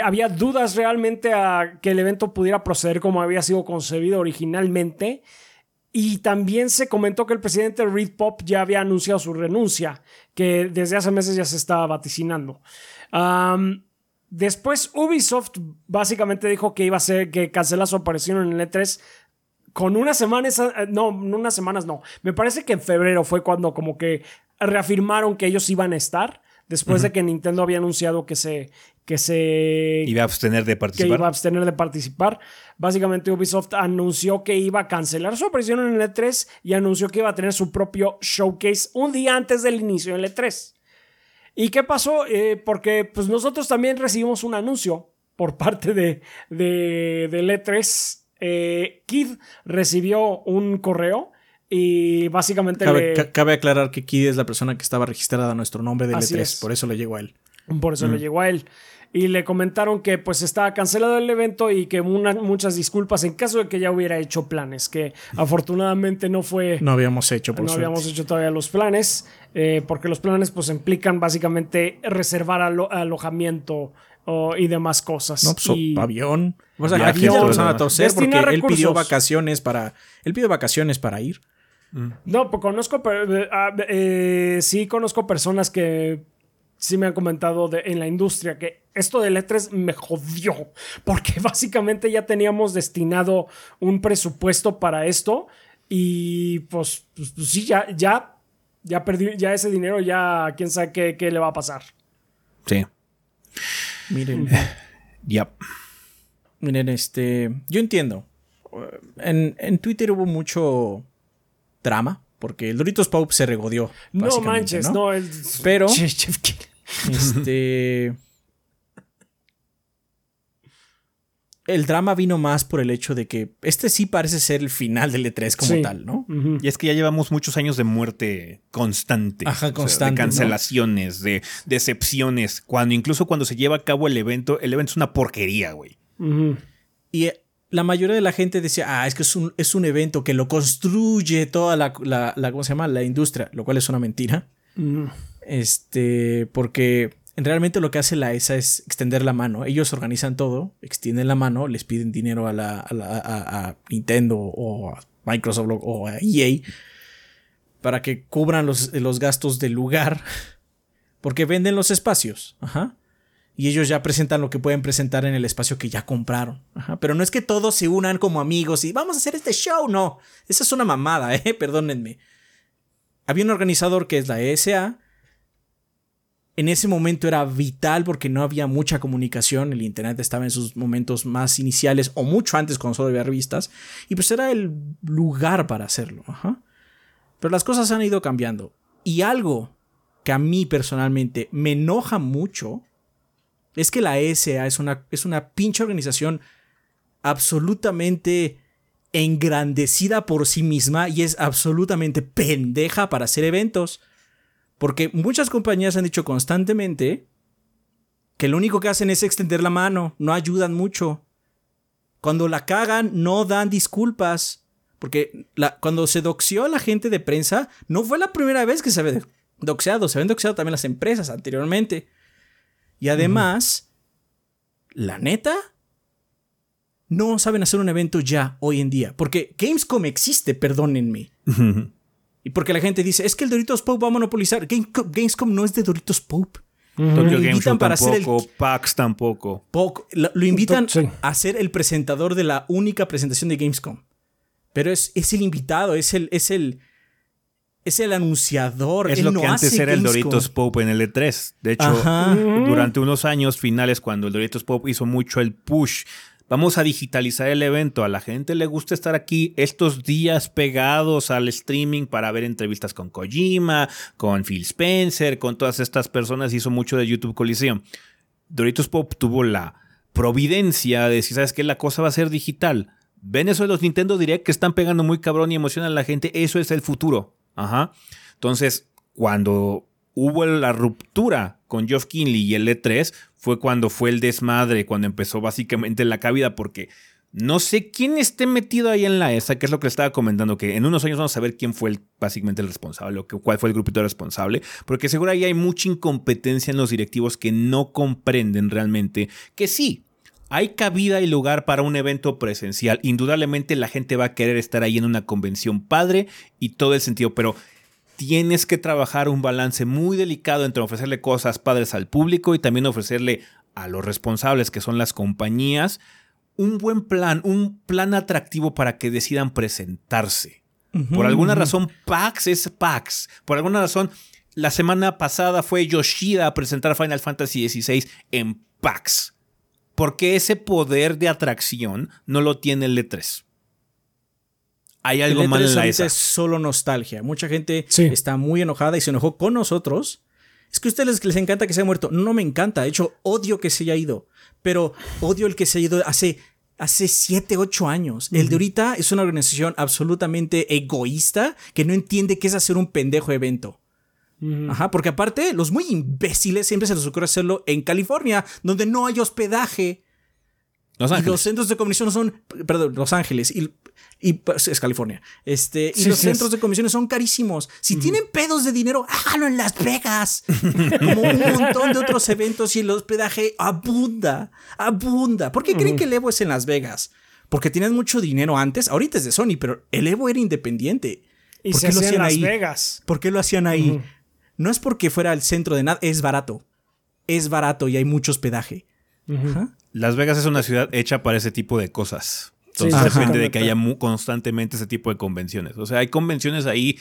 había dudas realmente a que el evento pudiera proceder como había sido concebido originalmente. Y también se comentó que el presidente Reed Pop ya había anunciado su renuncia, que desde hace meses ya se estaba vaticinando. después Ubisoft básicamente dijo que iba a ser que cancela su aparición en el E3 con unas semanas, eh, no, unas semanas no. Me parece que en febrero fue cuando como que reafirmaron que ellos iban a estar. Después de que Nintendo había anunciado que se, que se
iba a abstener de participar.
Que iba a abstener de participar. Básicamente Ubisoft anunció que iba a cancelar su aparición en el E3 y anunció que iba a tener su propio showcase un día antes del inicio del E3. ¿Y qué pasó? Eh, porque pues nosotros también recibimos un anuncio por parte de, de, del E3 eh, Kid recibió un correo y básicamente
cabe, aclarar que Kid es la persona que estaba registrada a nuestro nombre de L3, por eso le llegó a él.
Por eso le llegó a él. Y le comentaron que pues estaba cancelado el evento y que muchas disculpas en caso de que ya hubiera hecho planes, que afortunadamente no fue...
No habíamos hecho, por
No habíamos hecho todavía los planes, eh, porque los planes pues implican básicamente reservar alojamiento y demás cosas.
No, pues, avión. O sea, aquí ya lo van a torcer porque él pidió vacaciones para. Él pidió vacaciones para ir.
Mm. No, pues conozco. Eh, ah, eh, sí, conozco personas que sí me han comentado de, en la industria que esto del E3 me jodió. Porque básicamente ya teníamos destinado un presupuesto para esto. Y pues, pues, pues sí, ya, ya, ya perdí, ya ese dinero, ya quién sabe qué, qué le va a pasar.
Sí.
Miren.
Ya.
Miren, este. Yo entiendo. En, Twitter hubo mucho drama. Porque el Doritos Pope se regodió.
No manches, no.
Pero. este. el drama vino más por el hecho de que este sí parece ser el final del E3 como tal, ¿no?
Y es que ya llevamos muchos años de muerte constante.
Ajá, constante.
de cancelaciones, de decepciones. Cuando incluso cuando se lleva a cabo el evento, el evento es una porquería, güey.
Y eh, la mayoría de la gente decía, ah, es que es un, es un evento que lo construye toda la, la, ¿cómo se llama? La industria, lo cual es una mentira. Este, porque realmente lo que hace la ESA es extender la mano. Ellos organizan todo, extienden la mano, les piden dinero a, la, a, Nintendo o a Microsoft o a EA para que cubran los, los gastos del lugar. Porque venden los espacios. Ajá. Y ellos ya presentan lo que pueden presentar en el espacio que ya compraron. Ajá. Pero no es que todos se unan como amigos y vamos a hacer este show. No. Esa es una mamada, eh. Perdónenme. Había un organizador que es la ESA en ese momento era vital porque no había mucha comunicación, el Internet estaba en sus momentos más iniciales o mucho antes cuando solo había revistas, y pues era el lugar para hacerlo. Pero las cosas han ido cambiando. Y algo que a mí personalmente me enoja mucho es que la ESA es una, es una pinche organización absolutamente engrandecida por sí misma y es absolutamente pendeja para hacer eventos. Porque muchas compañías han dicho constantemente que lo único que hacen es extender la mano, no ayudan mucho. Cuando la cagan, no dan disculpas. Porque cuando se doxeó a la gente de prensa, no fue la primera vez que se había doxeado, se habían doxeado también las empresas anteriormente. Y además, la neta, no saben hacer un evento ya, hoy en día. Porque Gamescom existe, perdónenme. Y porque la gente dice, es que el Doritos Pope va a monopolizar. Gamescom no es de Doritos Pope.
Tokyo Games tampoco, PAX tampoco.
lo, invitan a ser el presentador de la única presentación de Gamescom. Pero es, es el invitado, es el, es el, es el anunciador.
Es lo que antes era el Doritos Pope en el E3. De hecho, durante unos años finales, cuando el Doritos Pope hizo mucho el push Vamos a digitalizar el evento. A la gente le gusta estar aquí estos días pegados al streaming para ver entrevistas con Kojima, con Phil Spencer, con todas estas personas. Hizo mucho de YouTube Coliseum. Doritos Pop tuvo la providencia de decir, ¿sabes qué? La cosa va a ser digital. Ven eso de los Nintendo Direct que están pegando muy cabrón y emocionan a la gente. Eso es el futuro. Ajá. Entonces, cuando hubo la ruptura con Geoff Kinley y el E3 fue cuando fue el desmadre, cuando empezó básicamente la cabida, porque No sé quién esté metido ahí en la ESA, que es lo que le estaba comentando, que en unos años vamos a ver quién fue el, básicamente el responsable, o que, cuál fue el grupito responsable, porque seguro ahí hay mucha incompetencia en los directivos que no comprenden realmente que sí, hay cabida y lugar para un evento presencial. Indudablemente la gente va a querer estar ahí en una convención padre y todo el sentido, pero tienes que trabajar un balance muy delicado entre ofrecerle cosas padres al público y también ofrecerle a los responsables, que son las compañías, un buen plan, un plan atractivo para que decidan presentarse. Por alguna razón, PAX es PAX. Por alguna razón, la semana pasada fue Yoshida a presentar Final Fantasy XVI en PAX. Porque ese poder de atracción no lo tiene el E3. Hay algo
el E3
mal en la ESA.
es solo nostalgia. Mucha gente
Sí.
está muy enojada y se enojó con nosotros. Es que a ustedes les, les encanta que se haya muerto. No me encanta. De hecho, odio que se haya ido. Pero odio el que se haya ido hace, hace 7, 8 años. El de ahorita es una organización absolutamente egoísta que no entiende qué es hacer un pendejo evento. Ajá, porque aparte, los muy imbéciles siempre se les ocurre hacerlo en California, donde no hay hospedaje.
Los
Y
Ángeles.
los centros de convención son, perdón, Los Ángeles y, y, pues, es California. Este, y
Sí,
los
sí,
centros
es.
de convenciones son carísimos. Si tienen pedos de dinero, háganlo en Las Vegas. Como un montón de otros eventos y el hospedaje abunda, abunda. ¿Por qué creen que el Evo es en Las Vegas? Porque tienen mucho dinero antes. Ahorita es de Sony, pero el Evo era independiente.
Y
¿Por
se
qué lo
hacía en
hacían
Las
ahí?
Vegas.
¿Por qué lo hacían ahí? No es porque fuera el centro de nada, es barato. Es barato y hay mucho hospedaje. Ajá.
Las Vegas es una ciudad hecha para ese tipo de cosas. Entonces depende de que haya constantemente ese tipo de convenciones. O sea, hay convenciones ahí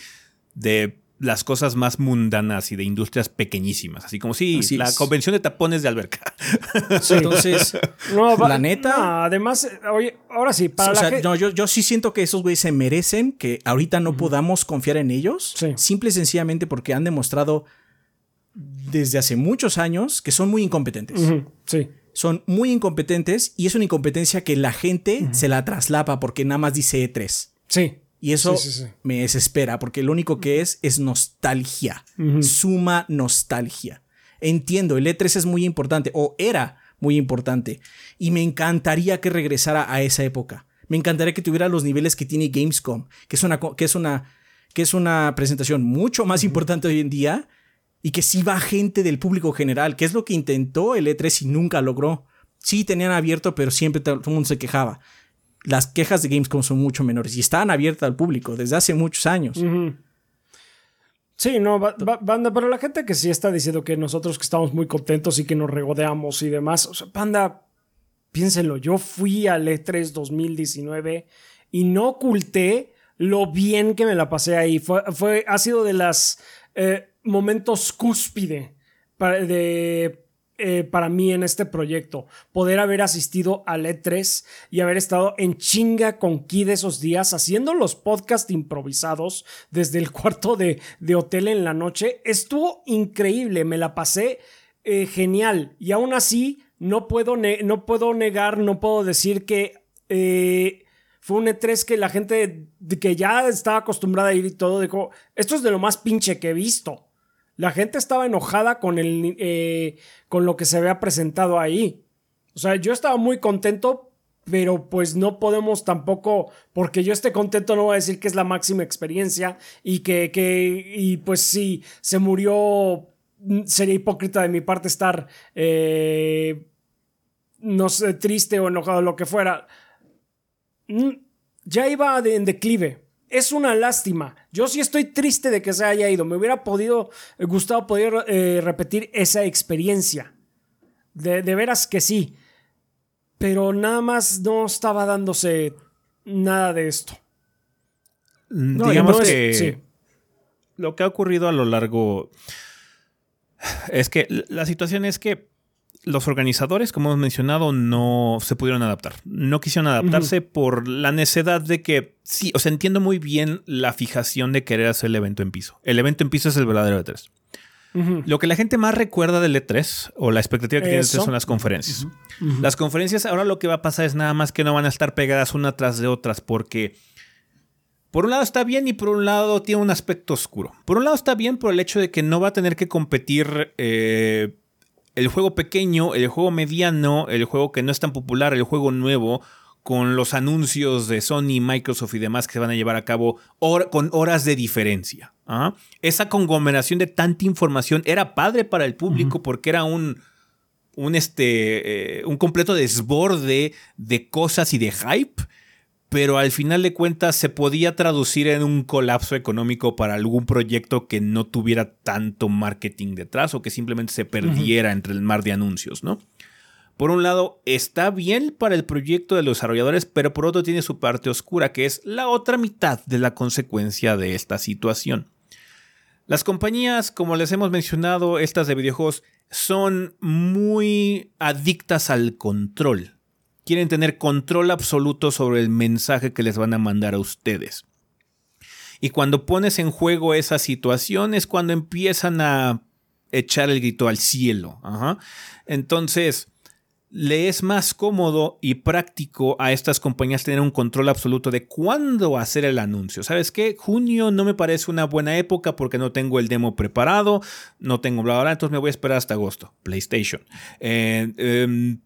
de las cosas más mundanas y de industrias pequeñísimas. Así como si
Así
la
es.
convención de tapones de alberca.
Entonces,
No, va-
la neta.
no, además, oye, ahora sí, para
o
la
sea, no, yo, yo sí siento que esos güeyes se merecen que ahorita no podamos confiar en ellos.
Sí.
Simple y sencillamente porque han demostrado desde hace muchos años que son muy incompetentes.
Sí.
Son muy incompetentes y es una incompetencia que la gente se la traslapa porque nada más dice E3.
Sí.
Y eso
Sí, sí, sí.
me desespera porque lo único que es es nostalgia. Suma nostalgia. Entiendo, el E3 es muy importante o era muy importante y me encantaría que regresara a esa época. Me encantaría que tuviera los niveles que tiene Gamescom, que es una que es una que es una presentación mucho más importante hoy en día y que sí va gente del público general, que es lo que intentó el E3 y nunca logró. Sí tenían abierto, pero siempre todo el mundo se quejaba. Las quejas de Gamescom son mucho menores y estaban abiertas al público desde hace muchos años.
Sí, no, ba- ba- banda, pero la gente que sí está diciendo que nosotros que estamos muy contentos y que nos regodeamos y demás, o sea, banda, piénsenlo, yo fui al E E3 2019 y no oculté lo bien que me la pasé ahí. Fue, fue, ha sido de los momentos cúspide de, eh, para mí en este proyecto. Poder haber asistido al E3 y haber estado en chinga con Kid esos días haciendo los podcasts improvisados desde el cuarto de, de hotel en la noche. Estuvo increíble, me la pasé eh, genial. Y aún así, no puedo, no puedo negar, no puedo decir que eh, fue un E3 que la gente que ya estaba acostumbrada a ir y todo dijo, esto es de lo más pinche que he visto. La gente estaba enojada con, el, eh, con lo que se había presentado ahí. O sea, yo estaba muy contento, pero pues no podemos tampoco, porque yo esté contento no voy a decir que es la máxima experiencia y que, que y pues si se murió, mm, sería hipócrita de mi parte estar, eh, no sé, triste o enojado, lo que fuera. Mm, Ya iba en declive. Es una lástima. Yo sí estoy triste de que se haya ido. Me hubiera podido, eh, gustado poder eh, repetir esa experiencia. De, de veras que sí. Pero nada más no estaba dándose nada de esto.
Mm,
y
Digamos
no es-
que
sí.
lo que ha ocurrido a lo largo es que la situación es que los organizadores, como hemos mencionado, no se pudieron adaptar. No quisieron adaptarse por la necedad de que, sí, o sea, entiendo muy bien la fijación de querer hacer el evento en piso. El evento en piso es el verdadero E3.
Ujú.
Lo que la gente más recuerda del E3 o la expectativa que tiene del E3
Eso.
son las conferencias. Las conferencias ahora lo que va a pasar es nada más que no van a estar pegadas una tras de otras porque por un lado está bien y por un lado tiene un aspecto oscuro. Por un lado está bien por el hecho de que no va a tener que competir eh, el juego pequeño, el juego mediano, el juego que no es tan popular, el juego nuevo con los anuncios de Sony, Microsoft y demás que se van a llevar a cabo con horas de diferencia. ¿ah? Esa conglomeración de tanta información era padre para el público porque era un, un, este, eh, un completo desborde de cosas y de hype, pero al final de cuentas se podía traducir en un colapso económico para algún proyecto que no tuviera tanto marketing detrás o que simplemente se perdiera entre el mar de anuncios, ¿no? Por un lado, está bien para el proyecto de los desarrolladores, pero por otro tiene su parte oscura, que es la otra mitad de la consecuencia de esta situación. Las compañías, como les hemos mencionado, estas de videojuegos, son muy adictas al control. Quieren tener control absoluto sobre el mensaje que les van a mandar a ustedes. Y cuando pones en juego esa situación es cuando empiezan a echar el grito al cielo. Entonces, le es más cómodo y práctico a estas compañías tener un control absoluto de cuándo hacer el anuncio. ¿Sabes qué? Junio no me parece una buena época porque no tengo el demo preparado, no tengo bla, bla, entonces me voy a esperar hasta agosto. PlayStation. Eh, em,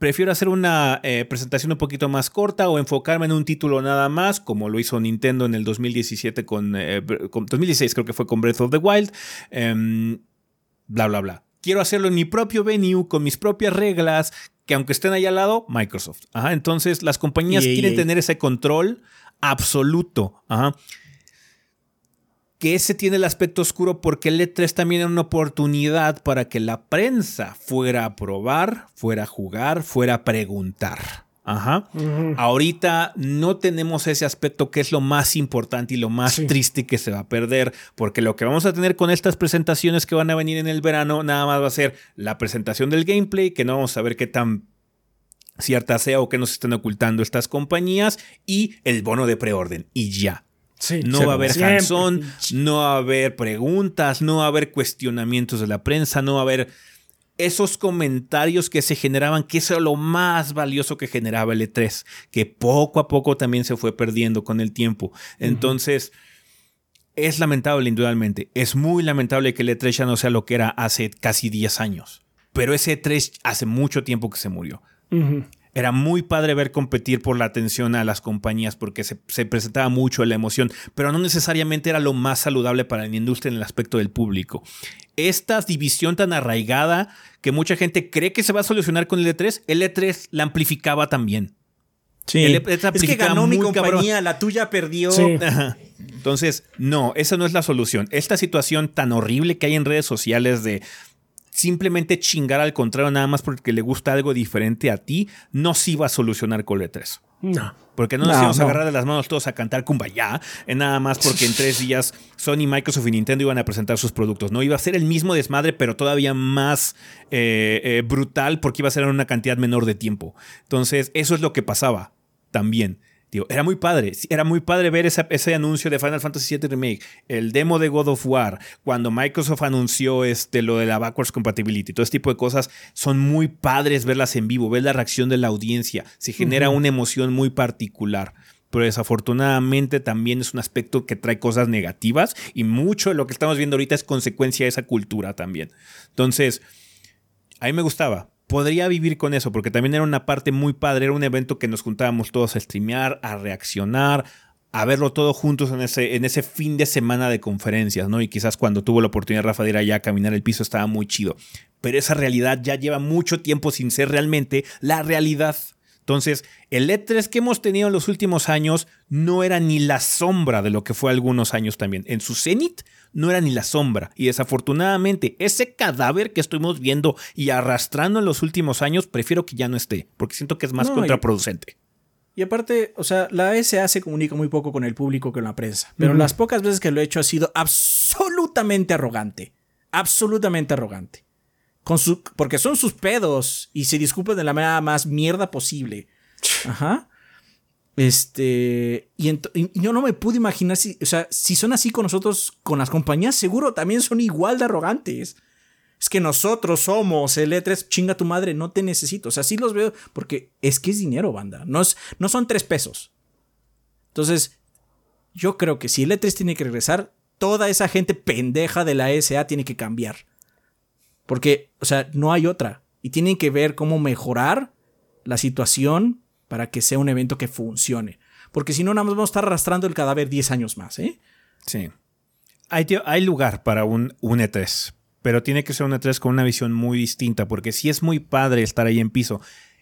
prefiero hacer una eh, presentación un poquito más corta o enfocarme en un título nada más, como lo hizo Nintendo en el 2017 con, 2016 eh, creo que fue con Breath of the Wild. Em, bla, bla, bla quiero hacerlo en mi propio venue, con mis propias reglas, que aunque estén ahí al lado, Microsoft. entonces las compañías quieren tener ese control absoluto. Que ese tiene el aspecto oscuro porque el E3 también era una oportunidad para que la prensa fuera a probar, fuera a jugar, fuera a preguntar. Ajá. Ahorita no tenemos ese aspecto que es lo más importante y lo más triste que se va a perder, porque lo que vamos a tener con estas presentaciones que van a venir en el verano, nada más va a ser la presentación del gameplay, que no vamos a ver qué tan cierta sea o qué nos están ocultando estas compañías, y el bono de preorden, y ya. No va a haber hands no va a haber preguntas, no va a haber cuestionamientos de la prensa, no va a haber esos comentarios que se generaban, que eso era lo más valioso que generaba el E3, que poco a poco también se fue perdiendo con el tiempo. Entonces, es lamentable, indudablemente. Es muy lamentable que el E3 ya no sea lo que era hace casi 10 años. Pero ese E3 hace mucho tiempo que se murió. Era muy padre ver competir por la atención a las compañías porque se, presentaba mucho la emoción, pero no necesariamente era lo más saludable para la industria en el aspecto del público. Esta división tan arraigada que mucha gente cree que se va a solucionar con el E3, el E3 la amplificaba también.
Sí. E es que ganó mi compañía, la tuya perdió.
Entonces, no, esa no es la solución. Esta situación tan horrible que hay en redes sociales de simplemente chingar al contrario nada más porque le gusta algo diferente a ti, no se va a solucionar con letras. No. Porque no nos íbamos a agarrar de las manos todos a cantar Kumbaya, en nada más porque en tres días Sony, Microsoft y Nintendo iban a presentar sus productos. No iba a ser el mismo desmadre, pero todavía más eh, eh, brutal porque iba a ser en una cantidad menor de tiempo. Entonces, eso es lo que pasaba también era muy padre. Era muy padre ver ese anuncio de Final Fantasy VII Remake, el demo de God of War, cuando Microsoft anunció este, lo de la backwards compatibility, todo este tipo de cosas. Son muy padres verlas en vivo, ver la reacción de la audiencia. Se genera una emoción muy particular. Pero desafortunadamente también es un aspecto que trae cosas negativas y mucho de lo que estamos viendo ahorita es consecuencia de esa cultura también. Entonces, a mí me gustaba podría vivir con eso, porque también era una parte muy padre, era un evento que nos juntábamos todos a streamear, a reaccionar, a verlo todo juntos en ese, en ese fin de semana de conferencias, ¿no? Y quizás cuando tuvo la oportunidad Rafa de ir allá a caminar el piso estaba muy chido. Pero esa realidad ya lleva mucho tiempo sin ser realmente la realidad. Entonces, el E3 que hemos tenido en los últimos años no era ni la sombra de lo que fue algunos años también. En su cenit no era ni la sombra. Y desafortunadamente, ese cadáver que estuvimos viendo y arrastrando en los últimos años, prefiero que ya no esté, porque siento que es más contraproducente.
Y, aparte, o sea, la SA se comunica muy poco con el público que con la prensa. Pero las pocas veces que lo he hecho ha sido absolutamente arrogante. Absolutamente arrogante. Con su, porque son sus pedos y se disculpan de la manera más mierda posible. Ajá. Este, y, yo no me pude imaginar si, o sea, si son así con nosotros, con las compañías, seguro también son igual de arrogantes. Es que nosotros somos el E3, chinga tu madre, no te necesito. O sea, sí los veo, porque es que es dinero, banda. No, no son tres pesos. Entonces, yo creo que si el E3 tiene que regresar, toda esa gente pendeja de la SA tiene que cambiar. Porque, o sea, no hay otra. Y tienen que ver cómo mejorar la situación para que sea un evento que funcione. Porque si no, nada más vamos a estar arrastrando el cadáver 10 años más, ¿eh?
Sí. Hay, hay lugar para un, un E3, pero tiene que ser un E3 con una visión muy distinta, porque si es muy padre estar ahí en piso,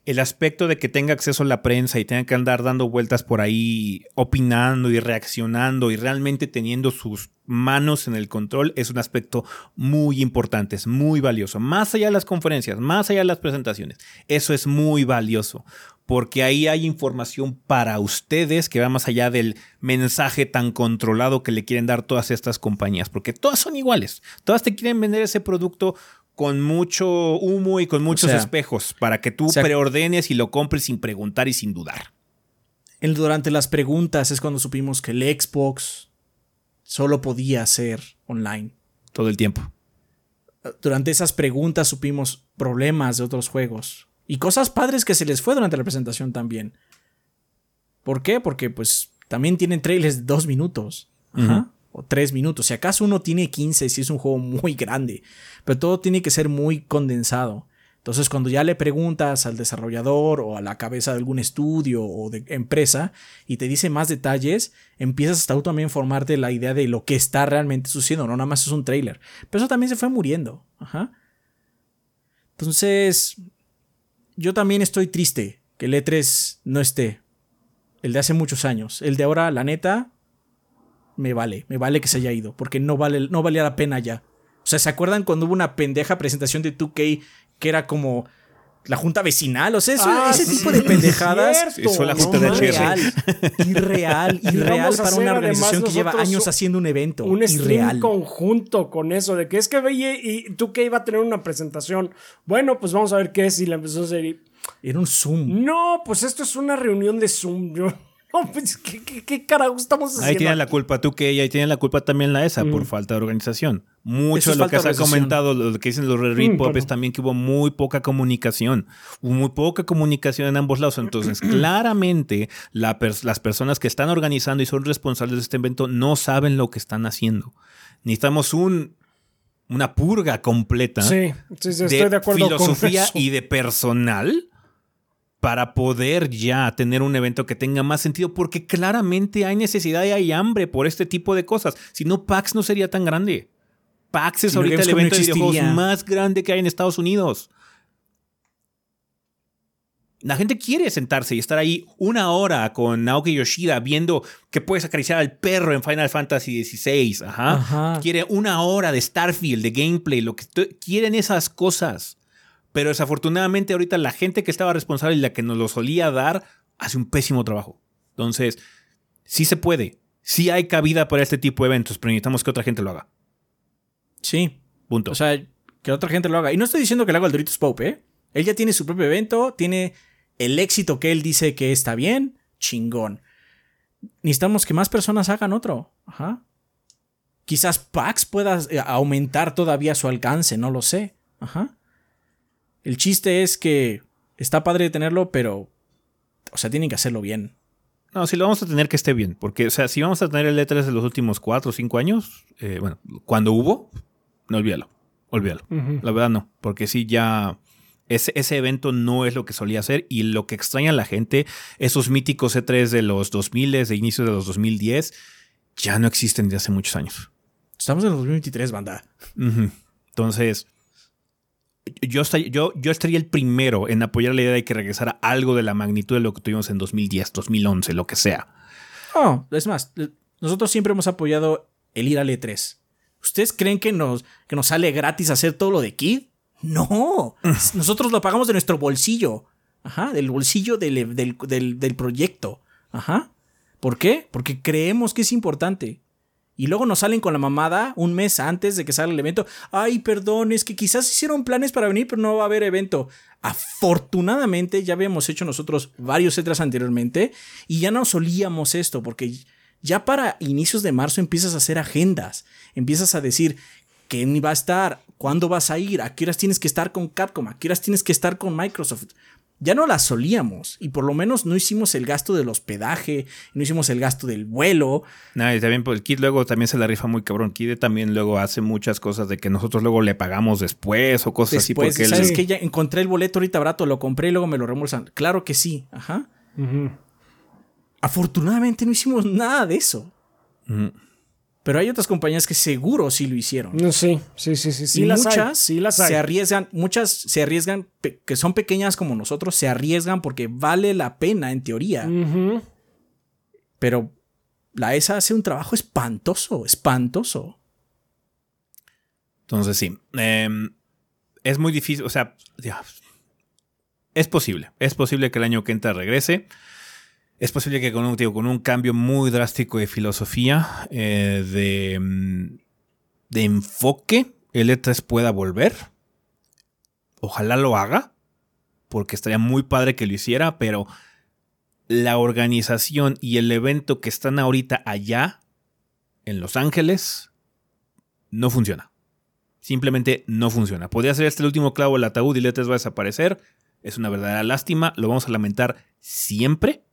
el aspecto de que tenga acceso a la prensa y tenga que andar dando vueltas por ahí, opinando y reaccionando y realmente teniendo sus manos en el control es un aspecto muy importante, es muy valioso. Más allá de las conferencias, más allá de las presentaciones, eso es muy valioso porque ahí hay información para ustedes que va más allá del mensaje tan controlado que le quieren dar todas estas compañías, porque todas son iguales, todas te quieren vender ese producto con mucho humo y con muchos espejos para que tú preordenes y lo compres sin preguntar y sin dudar.
durante las preguntas es cuando supimos que el Xbox solo podía ser online.
Todo el tiempo.
Durante esas preguntas supimos problemas de otros juegos. Y cosas padres que se les fue durante la presentación también. ¿Por qué? Porque pues también tienen trailers de dos minutos. Ajá o tres minutos. Si acaso uno tiene 15 si es un juego muy grande, pero todo tiene que ser muy condensado. Entonces, cuando ya le preguntas al desarrollador o a la cabeza de algún estudio o de empresa y te dice más detalles, empiezas hasta tú también formarte la idea de lo que está realmente sucediendo, no nada más es un trailer. Pero eso también se fue muriendo. Ajá. Entonces, yo también estoy triste que el E3 no esté. El de hace muchos años. El de ahora, la neta, me vale, me vale que se haya ido, porque no, vale, no valía la pena ya. O sea, ¿se acuerdan cuando hubo una pendeja presentación de 2K que era como la junta vecinal? O sea, ah, ese tipo de pendejadas.
Eso la junta de
irreal, irreal, irreal para una organización que lleva años haciendo un evento.
Un
stream
conjunto con eso, de que es que veía y 2K iba a tener una presentación. Bueno, pues vamos a ver qué es y la empezó a hacer.
Era un Zoom.
No, pues esto es una reunión de Zoom. Yo pues, ¿qué, qué, carajo estamos haciendo?
Ahí tienen la culpa tú que y ahí tienen la culpa también la ESA por mm. falta de organización. Mucho de lo que se ha comentado, lo que dicen los Red Pop es también que hubo muy poca comunicación. Hubo muy poca comunicación en ambos lados. Entonces, claramente, las personas que están organizando y son responsables de este evento no saben lo que están haciendo. Necesitamos un una purga completa
sí, sí, estoy de, acuerdo
filosofía y de personal para poder ya tener un evento que tenga más sentido, porque claramente hay necesidad y hay hambre por este tipo de cosas. Si no, PAX no sería tan grande. PAX es ahorita el evento de videojuegos más grande que hay en Estados Unidos. La gente quiere sentarse y estar ahí una hora con Naoki Yoshida viendo que puedes acariciar al perro en Final Fantasy XVI. Ajá. Quiere una hora de Starfield, de gameplay, lo que quieren esas cosas. Pero desafortunadamente ahorita la gente que estaba responsable y la que nos lo solía dar hace un pésimo trabajo. Entonces, sí se puede. Sí hay cabida para este tipo de eventos, pero necesitamos que otra gente lo haga.
Sí.
Punto.
O sea, que otra gente lo haga. Y no estoy diciendo que lo haga el Doritos Pope, ¿eh? Él ya tiene su propio evento, tiene el éxito que él dice que está bien, chingón. Necesitamos que más personas hagan otro. Ajá. Quizás Pax pueda eh, aumentar todavía su alcance, no lo sé. Ajá. El chiste es que está padre tenerlo, pero. O sea, tienen que hacerlo bien.
No, si lo vamos a tener que esté bien. Porque, o sea, si vamos a tener el E3 de los últimos 4 o 5 años, eh, bueno, cuando hubo, no olvídalo. Olvídalo. La verdad no. Porque sí, ya. Ese, ese, evento no es lo que solía ser y lo que extraña a la gente, esos míticos E3 de los 2000, de inicio de los 2010, ya no existen desde hace muchos años.
Estamos en el 2023, banda.
Entonces, yo, yo, yo estaría el primero en apoyar la idea de que regresara algo de la magnitud de lo que tuvimos en 2010, 2011, lo que sea.
Oh, es más, nosotros siempre hemos apoyado el ir al E3. ¿Ustedes creen que nos, que nos sale gratis hacer todo lo de Kid? No, nosotros lo pagamos de nuestro bolsillo. Ajá, del bolsillo del, del, del proyecto. Ajá. ¿Por qué? Porque creemos que es importante. Y luego nos salen con la mamada un mes antes de que salga el evento. Ay, perdón, es que quizás hicieron planes para venir, pero no va a haber evento. Afortunadamente ya habíamos hecho nosotros varios etras anteriormente y ya no solíamos esto porque ya para inicios de marzo empiezas a hacer agendas. Empiezas a decir quién va a estar, cuándo vas a ir, a qué horas tienes que estar con Capcom, a qué horas tienes que estar con Microsoft ya no la solíamos y por lo menos no hicimos el gasto del hospedaje, no hicimos el gasto del vuelo.
No, y también pues, el Kid luego también se la rifa muy cabrón. Kid también luego hace muchas cosas de que nosotros luego le pagamos después o cosas así
porque sabes que ya encontré el boleto ahorita barato, lo compré y luego me lo reembolsan. Claro que sí, ajá. Afortunadamente no hicimos nada de eso. Pero hay otras compañías que seguro sí lo hicieron.
No, sí, sí, sí, sí. sí
y
las
muchas
hay, sí las hay.
se arriesgan, muchas se arriesgan, que son pequeñas como nosotros, se arriesgan porque vale la pena en teoría. Pero la ESA hace un trabajo espantoso, espantoso.
Entonces sí, em, es muy difícil, o sea, ya, es posible, es posible que el año que entra regrese. Es posible que con un, con un cambio muy drástico de filosofía, eh, de, mm, de enfoque, el E3 pueda volver. Ojalá lo haga, porque estaría muy padre que lo hiciera, pero la organización y el evento que están ahorita allá, en Los Ángeles, no funciona. Simplemente no funciona. Podría ser este el último clavo del ataúd y el E3 va a desaparecer. Es una verdadera lástima. Lo vamos a lamentar siempre.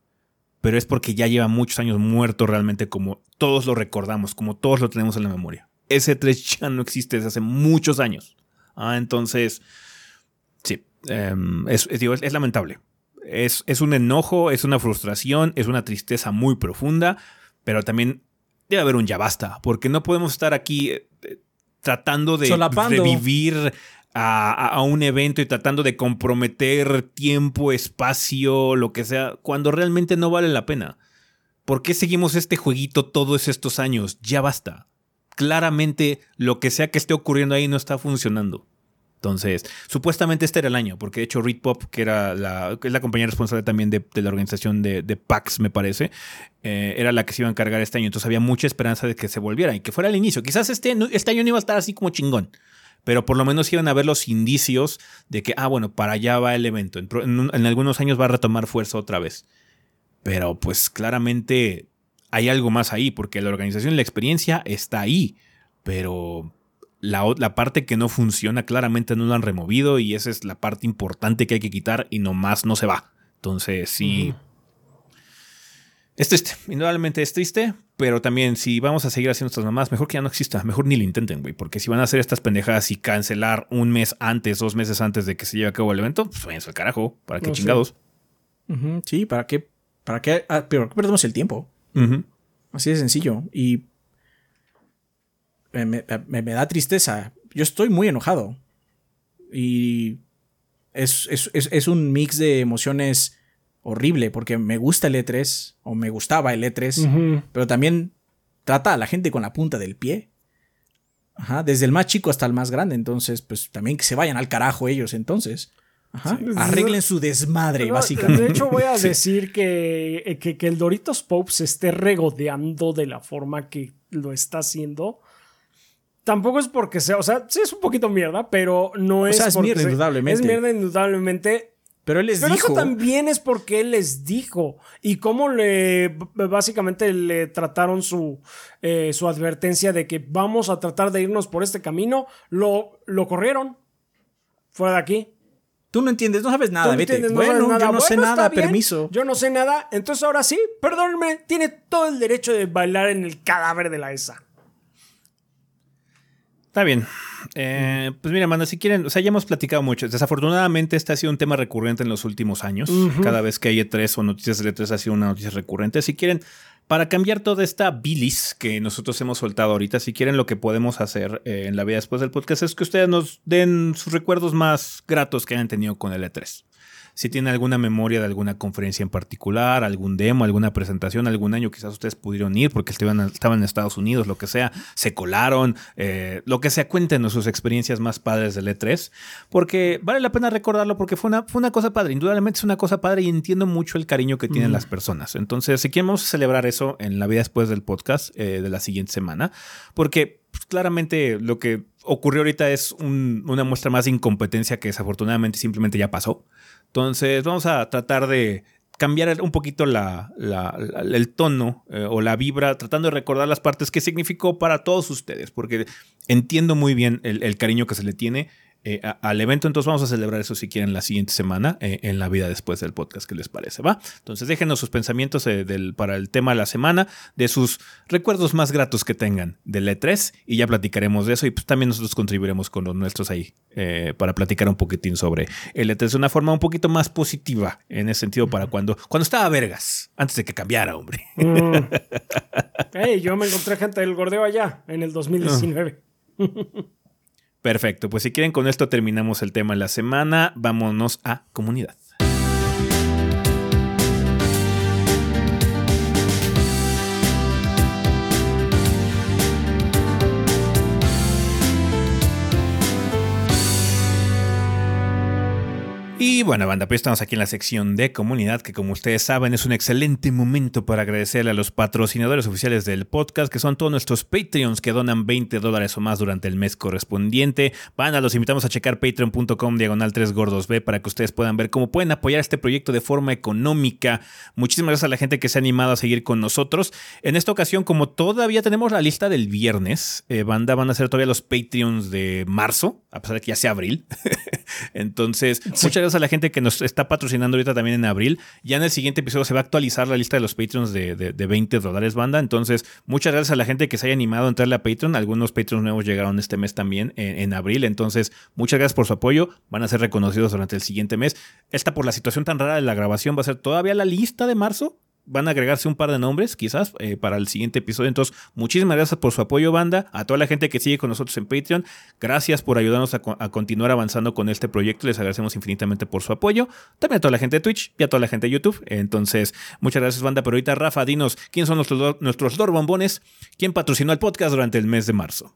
Pero es porque ya lleva muchos años muerto realmente como todos lo recordamos, como todos lo tenemos en la memoria. Ese 3 ya no existe desde hace muchos años. Ah, entonces, sí, em, es, es- digo, es- es lamentable. Es, es un enojo, es una frustración, es una tristeza muy profunda, pero también debe haber un ya basta, porque no podemos estar aquí eh, tratando de
Solapando.
revivir a, un evento y tratando de comprometer tiempo, espacio, lo que sea, cuando realmente no vale la pena. ¿Por qué seguimos este jueguito todos estos años? Ya basta. Claramente lo que sea que esté ocurriendo ahí no está funcionando. Entonces, supuestamente este era el año, porque de hecho Reed Pop, que era la, es la compañía responsable también de, de la organización de, de PAX, me parece, eh, era la que se iba a encargar este año. Entonces había mucha esperanza de que se volviera y que fuera el inicio. Quizás este, este año no iba a estar así como chingón, pero por lo menos iban a ver los indicios de que, ah, bueno, para allá va el evento. En, algunos años va a retomar fuerza otra vez. Pero pues claramente hay algo más ahí, porque la organización la experiencia está ahí, pero la, la parte que no funciona claramente no la han removido y esa es la parte importante que hay que quitar y nomás no se va. Entonces sí. Es triste, indudablemente es triste, pero también si vamos a seguir haciendo estas mamás, mejor que ya no exista, mejor ni lo intenten, güey, porque si van a hacer estas pendejadas y cancelar un mes antes, dos meses antes de que se lleve a cabo el evento, pues váyanse al carajo, para qué
No sé.
chingados.
Sí, ¿para qué? ¿Para qué? Ah, pero ¿por qué perdemos el tiempo? Así de sencillo. Y me, me- me- me da tristeza. Yo estoy muy enojado. Y es, es- es- es un mix de emociones horrible porque me gusta el E3 o me gustaba el E3,
Ujú.
pero también trata a la gente con la punta del pie. Ajá, desde el más chico hasta el más grande. Entonces, pues también que se vayan al carajo ellos entonces. Ajá. Arreglen su desmadre,
No,
básicamente.
De hecho, voy a decir que, que, que el Doritos Pope se esté regodeando de la forma que lo está haciendo. Tampoco es porque sea, o sea, sí es un poquito mierda, pero no es.
sea, es mierda,
se-
indudablemente.
Es mierda, indudablemente.
Pero él les
Pero
dijo.
eso también es porque él les dijo. Y cómo le. Básicamente le trataron su, eh, su advertencia de que vamos a tratar de irnos por este camino. Lo, lo corrieron. Fuera de aquí.
Tú no entiendes, no sabes nada,
no
vete.
no
bueno,
sabes nada.
yo no sé nada,
bien.
permiso.
Yo no sé nada. Entonces ahora sí, perdónenme, tiene todo el derecho de bailar en el cadáver de la ESA.
Está bien. Eh, pues mira, manda, si quieren, o sea, ya hemos platicado mucho. Desafortunadamente, este ha sido un tema recurrente en los últimos años. Cada vez que hay E3 o noticias de E3 ha sido una noticia recurrente. Si quieren, para cambiar toda esta bilis que nosotros hemos soltado ahorita, si quieren, lo que podemos hacer eh, en la vida después del podcast es que ustedes nos den sus recuerdos más gratos que hayan tenido con el E3. Si tienen alguna memoria de alguna conferencia en particular, algún demo, alguna presentación, algún año quizás ustedes pudieron ir porque estaban, estaban en Estados Unidos, lo que sea, se colaron, eh, lo que sea, cuéntenos sus experiencias más padres del E3, porque vale la pena recordarlo porque fue una, fue una cosa padre, indudablemente es una cosa padre y entiendo mucho el cariño que tienen las personas. Entonces, si queremos celebrar eso en la vida después del podcast eh, de la siguiente semana, porque pues, claramente lo que ocurrió ahorita es un- una muestra más de incompetencia que desafortunadamente simplemente ya pasó. Entonces vamos a tratar de cambiar un poquito el tono eh, o la vibra, tratando de recordar las partes que significó para todos ustedes, porque entiendo muy bien el cariño que se le tiene. Eh, al evento. Entonces vamos a celebrar eso si quieren la siguiente semana eh, en la vida después del podcast. ¿Qué les parece? ¿Va? Entonces déjenos sus pensamientos del, para el tema de la semana, de sus recuerdos más gratos que tengan del E3 y ya platicaremos de eso y pues también nosotros contribuiremos con los nuestros ahí para platicar un poquitín sobre el E3 de una forma un poquito más positiva en ese sentido para cuando, cuando estaba vergas, antes de que cambiara, hombre. Mm.
yo me encontré gente del gordeo allá en el 2019.
Perfecto, pues si quieren con esto terminamos el tema de la semana, vámonos a comunidad. Y bueno, banda, pues estamos aquí en la sección de comunidad, que como ustedes saben es un excelente momento para agradecerle a los patrocinadores oficiales del podcast, que son todos nuestros Patreons que donan 20 dólares o más durante el mes correspondiente. Banda, los invitamos a checar patreon.com diagonal 3 gordos B para que ustedes puedan ver cómo pueden apoyar este proyecto de forma económica. Muchísimas gracias a la gente que se ha animado a seguir con nosotros. En esta ocasión, como todavía tenemos la lista del viernes, eh, banda, van a ser todavía los Patreons de marzo, a pesar de que ya sea abril. Entonces, muchas gracias a la gente que nos está patrocinando ahorita también en abril. Ya en el siguiente episodio se va a actualizar la lista de los Patreons de, 20 dólares, banda. Entonces, muchas gracias a la gente que se haya animado a entrarle a Patreon. Algunos Patreons nuevos llegaron este mes también, en, abril. Entonces, muchas gracias por su apoyo. Van a ser reconocidos durante el siguiente mes. Esta, por la situación tan rara de la grabación, va a ser todavía la lista de marzo van a agregarse un par de nombres, quizás, eh, para el siguiente episodio. Entonces, muchísimas gracias por su apoyo, banda. A toda la gente que sigue con nosotros en Patreon, gracias por ayudarnos a, continuar avanzando con este proyecto. Les agradecemos infinitamente por su apoyo. También a toda la gente de Twitch y a toda la gente de YouTube. Entonces, muchas gracias, banda. Pero ahorita, Rafa, dinos, ¿quiénes son nuestros, nuestros Bombones? ¿Quién patrocinó el podcast durante el mes de marzo?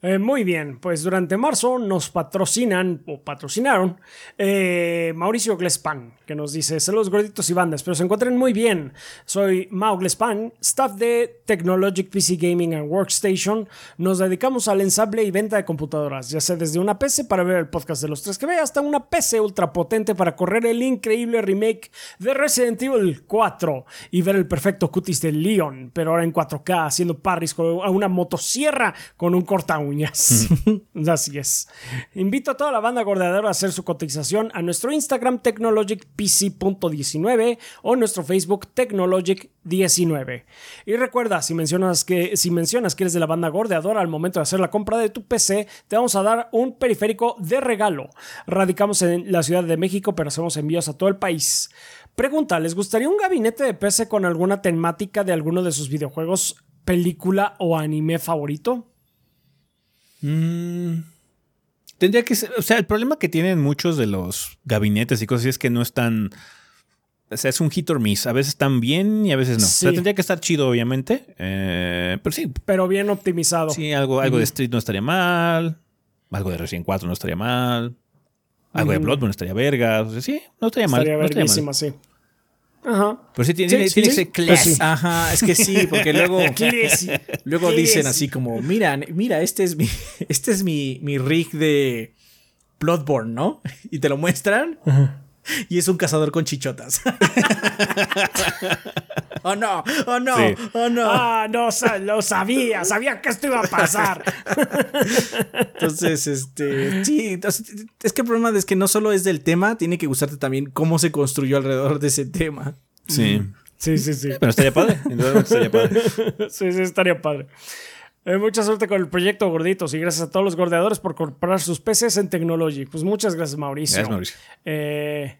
Eh, muy bien, pues durante marzo nos patrocinan o patrocinaron eh, Mauricio Glespan, que nos dice saludos gorditos y bandas, pero se encuentren muy bien. Soy Mau Glespan, staff de Technologic PC Gaming and Workstation. Nos dedicamos al ensamble y venta de computadoras, ya sea desde una PC para ver el podcast de los 3 que ve hasta una PC ultra potente para correr el increíble remake de Resident Evil 4 y ver el perfecto cutis de Leon, pero ahora en 4K haciendo parries con una motosierra con un corta uñas. Así es. Invito a toda la banda gordeadora a hacer su cotización a nuestro Instagram technologicpc.19 o nuestro Facebook technologic19. Y recuerda, si mencionas que si mencionas que eres de la banda gordeadora al momento de hacer la compra de tu PC, te vamos a dar un periférico de regalo. Radicamos en la Ciudad de México, pero hacemos envíos a todo el país. Pregunta, ¿les gustaría un gabinete de PC con alguna temática de alguno de sus videojuegos, película o anime favorito?
Mm, tendría que ser. O sea, el problema que tienen muchos de los gabinetes y cosas así es que no están. O sea, es un hit or miss. A veces están bien y a veces no. O sea, tendría que estar chido, obviamente. Eh, pero sí.
Pero bien optimizado.
Sí, algo, algo de Street no estaría mal. Algo de Resident 4 no estaría mal. Algo de Bloodborne estaría verga. O sea, sí, no estaría mal.
Estaría
verguísima,
sí. Ajá.
Pero sí tiene, que ser classy.
Ajá, es que sí, porque luego, luego dicen así como, mira, mira, este es mi, este es mi, mi rig de Bloodborne, ¿no? Y te lo muestran. Y es un cazador con chichotas. oh no, oh no, oh no.
Ah, no, lo sabía, sabía que esto iba a pasar.
entonces, este, sí, es que el problema es que no solo es del tema, tiene que gustarte también cómo se construyó alrededor de ese tema.
Sí.
Sí, sí, sí.
Pero estaría padre. estaría padre.
sí, sí, estaría padre. Eh, mucha suerte con el proyecto Gorditos y gracias a todos los gordeadores por comprar sus PCs en Technology. Pues muchas gracias, Mauricio.
Gracias, Mauricio.
Eh,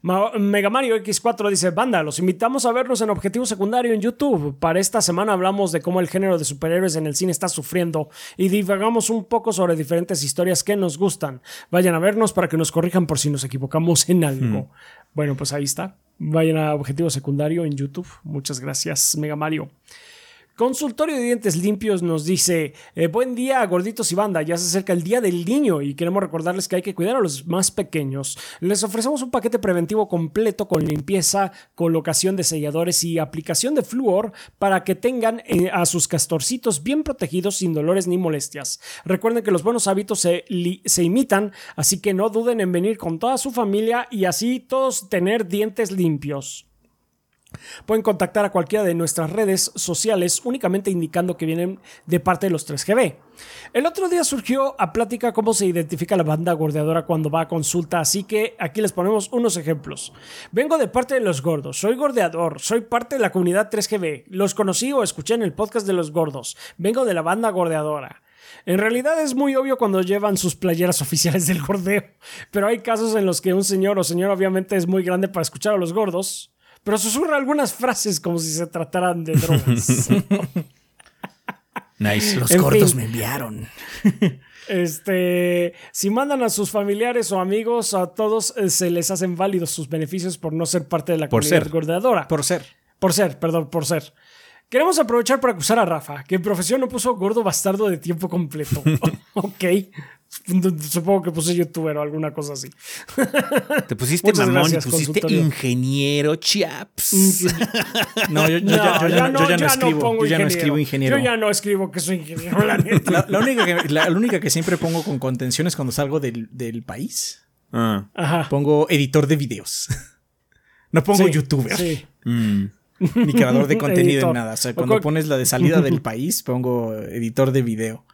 Mega Mario X4 dice, banda, los invitamos a vernos en Objetivo Secundario en YouTube. Para esta semana hablamos de cómo el género de superhéroes en el cine está sufriendo y divagamos un poco sobre diferentes historias que nos gustan. Vayan a vernos para que nos corrijan por si nos equivocamos en algo. Hmm. Bueno, pues ahí está. Vayan a Objetivo Secundario en YouTube. Muchas gracias, Mega Mario. Consultorio de Dientes Limpios nos dice, eh, buen día gorditos y banda, ya se acerca el Día del Niño y queremos recordarles que hay que cuidar a los más pequeños. Les ofrecemos un paquete preventivo completo con limpieza, colocación de selladores y aplicación de flúor para que tengan eh, a sus castorcitos bien protegidos sin dolores ni molestias. Recuerden que los buenos hábitos se, se imitan, así que no duden en venir con toda su familia y así todos tener dientes limpios. Pueden contactar a cualquiera de nuestras redes sociales únicamente indicando que vienen de parte de los 3GB. El otro día surgió a plática cómo se identifica la banda gordeadora cuando va a consulta, así que aquí les ponemos unos ejemplos. Vengo de parte de los gordos, soy gordeador, soy parte de la comunidad 3GB, los conocí o escuché en el podcast de los gordos, vengo de la banda gordeadora. En realidad es muy obvio cuando llevan sus playeras oficiales del gordeo, pero hay casos en los que un señor o señora obviamente es muy grande para escuchar a los gordos, pero susurra algunas frases como si se trataran de drogas.
Nice.
Los
En fin.
me enviaron.
Este, si mandan a sus familiares o amigos, a todos eh, se les hacen válidos sus beneficios por no ser parte de la
Por
comunidad
ser.
gordeadora.
Por ser.
Por ser, perdón, por ser. Queremos aprovechar para acusar a Rafa, que en profesión no puso gordo bastardo de tiempo completo. ok. Supongo que puse youtuber o alguna cosa así.
Te pusiste
Muchas
mamón
gracias,
y pusiste ingeniero chaps.
No, yo, yo
No,
ya, yo ya no, yo ya no escribo. yo ya no escribo ingeniero.
Yo ya no escribo que soy ingeniero, la neta.
La, la única que, la, la única que siempre pongo con contención es cuando salgo del, del país.
Ah,
Ajá.
Pongo editor de videos. No pongo
Sí,
youtuber.
Sí.
mm.
Ni creador de contenido en nada. O sea, cuando pones la de salida del país, pongo editor de video.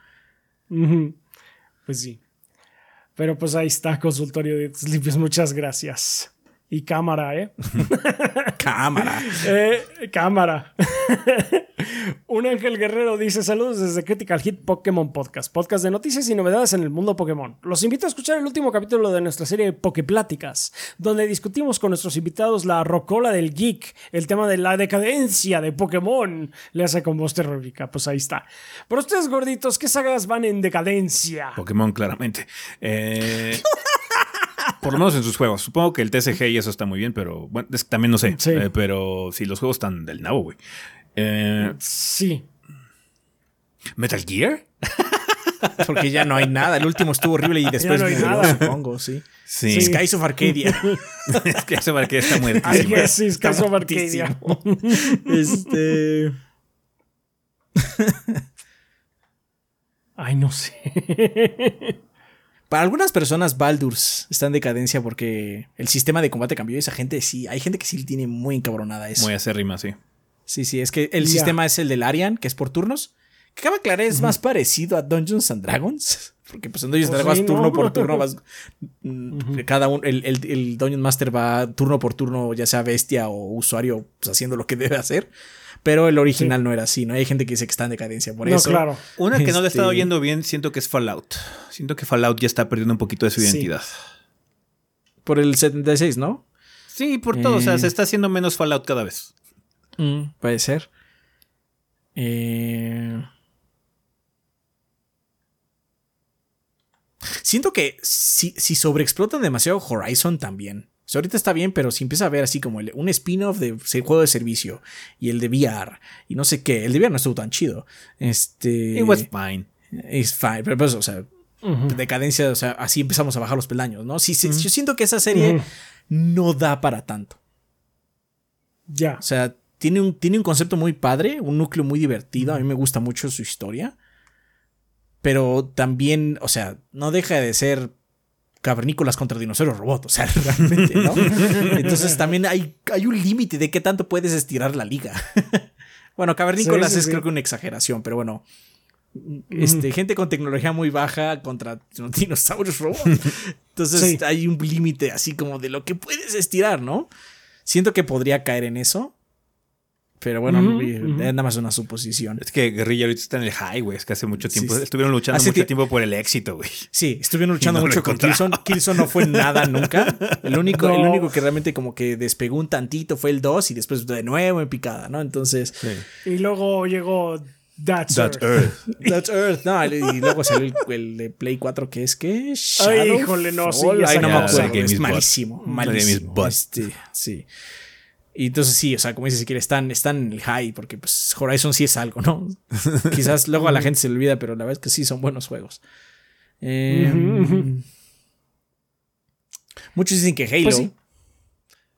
Ujú. Pues sí. Pero pues ahí está, consultorio de limpios. Muchas gracias. Y cámara, ¿eh?
Cámara.
Eh, cámara. Un ángel guerrero dice saludos desde Critical Hit Pokémon Podcast, podcast de noticias y novedades en el mundo Pokémon. Los invito a escuchar el último capítulo de nuestra serie Poképláticas, donde discutimos con nuestros invitados la rocola del geek, el tema de la decadencia de Pokémon. Le hace con voz terrorífica, pues ahí está. Para ustedes gorditos, ¿qué sagas van en decadencia?
Pokémon, claramente. Eh, por lo menos en sus juegos. Supongo que el TCG y eso está muy bien, pero bueno, es que también no sé.
Sí.
Eh, pero sí, los juegos están del nabo, güey. Eh,
Sí.
¿Metal Gear?
Porque ya no hay nada. El último estuvo horrible y después
no hay
murió,
nada.
supongo, sí.
Sí.
Skies of Arcadia.
es que eso para que está
I
muertísimo.
guess sí, Skies of Arcadia.
este.
Ay, no sé.
Para algunas personas, Baldur's está en decadencia porque el sistema de combate cambió y esa gente sí. Hay gente que sí tiene muy encabronada eso.
Muy acérrima, sí.
Sí, sí, es que el sistema es el del Arian, que es por turnos. Que cabe aclarar, es más parecido a Dungeons and Dragons. Porque pues en Dungeons and
Pues
Dragons
sí,
turno
¿no?
por turno vas. mm, Cada uno, el, el, el Dungeon Master va turno por turno, ya sea bestia o usuario, pues haciendo lo que debe hacer. Pero el original no era así, ¿no? Hay gente que dice que está en decadencia por
No,
eso.
claro.
Una que no le he estado
Este-
oyendo bien, siento que es Fallout. Siento que Fallout ya está perdiendo un poquito de su
Sí.
identidad.
Por el 76, ¿no?
Sí, por todo. O sea,
Eh.
se está haciendo menos Fallout cada vez.
Mm, puede ser. Eh, Siento que si, si sobreexplotan demasiado Horizon también. O sea, ahorita está bien, pero si empieza a ver así como el- un spin-off de juego de servicio y el de VR y no sé qué. El de VR no estuvo tan chido. Este.
It was fine.
Es fine, pero pues, o sea, decadencia, o sea, así empezamos a bajar los peldaños, ¿no? Sí, sí, Yo siento que esa serie no da para tanto.
Ya.
O sea, tiene un, tiene un concepto muy padre, un núcleo muy divertido. A mí me gusta mucho su historia. Pero también, o sea, no deja de ser cavernícolas contra dinosaurios robots. O sea, realmente, ¿no? Entonces también hay, hay un límite de qué tanto puedes estirar la liga. bueno, cavernícolas
Sí, sí,
es
sí.
creo que una exageración, pero bueno. Este, gente con tecnología muy baja contra dinosaurios robots. Entonces hay un límite así como de lo que puedes estirar, ¿no? Siento que podría caer en eso. Pero bueno, es nada más una suposición.
Es que Guerrilla ahorita está en el high, güey. Es que hace mucho tiempo.
Sí, sí.
Estuvieron luchando
Hace
mucho
tie-
tiempo por el éxito, güey.
Sí, estuvieron luchando
no
mucho con. Killzone. Killzone no fue nada nunca. El único, el único que realmente como que despegó un tantito fue el 2 y después de nuevo en picada, ¿no? Entonces,
Y luego llegó That's,
That's
Earth.
Earth.
That's Earth. No, y luego salió el, el de Play 4 que es que
Ay, híjole, no, sí, ya
Ay, no me acuerdo. Es malísimo. Malísimo.
butt.
Este, sí. Y entonces sí, o sea, como dices, si quieres, están, están en el high, porque pues Horizon sí es algo, ¿no? Quizás luego a la gente se le olvida, pero la verdad es que sí son buenos juegos. Eh,
ujú.
Muchos dicen que Halo.
Pues sí.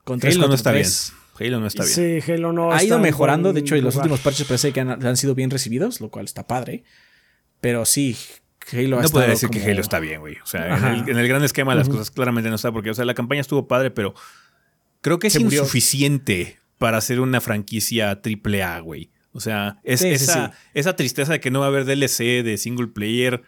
con
Halo no está bien.
tres,
Halo no está bien.
Sí, Halo no
Ha ido
en
mejorando, de hecho, y los
lugar.
últimos parches parece que han, han sido bien recibidos, lo cual está padre. Pero sí, Halo ha
No podría decir que Halo está bien, güey. O sea, en el, en el gran esquema las cosas claramente no está, porque, o sea, la campaña estuvo padre, pero creo que es
murió.
insuficiente para hacer una franquicia triple A, güey. O sea, es
Sí, sí,
esa,
sí.
esa tristeza de que no va a haber DLC de single player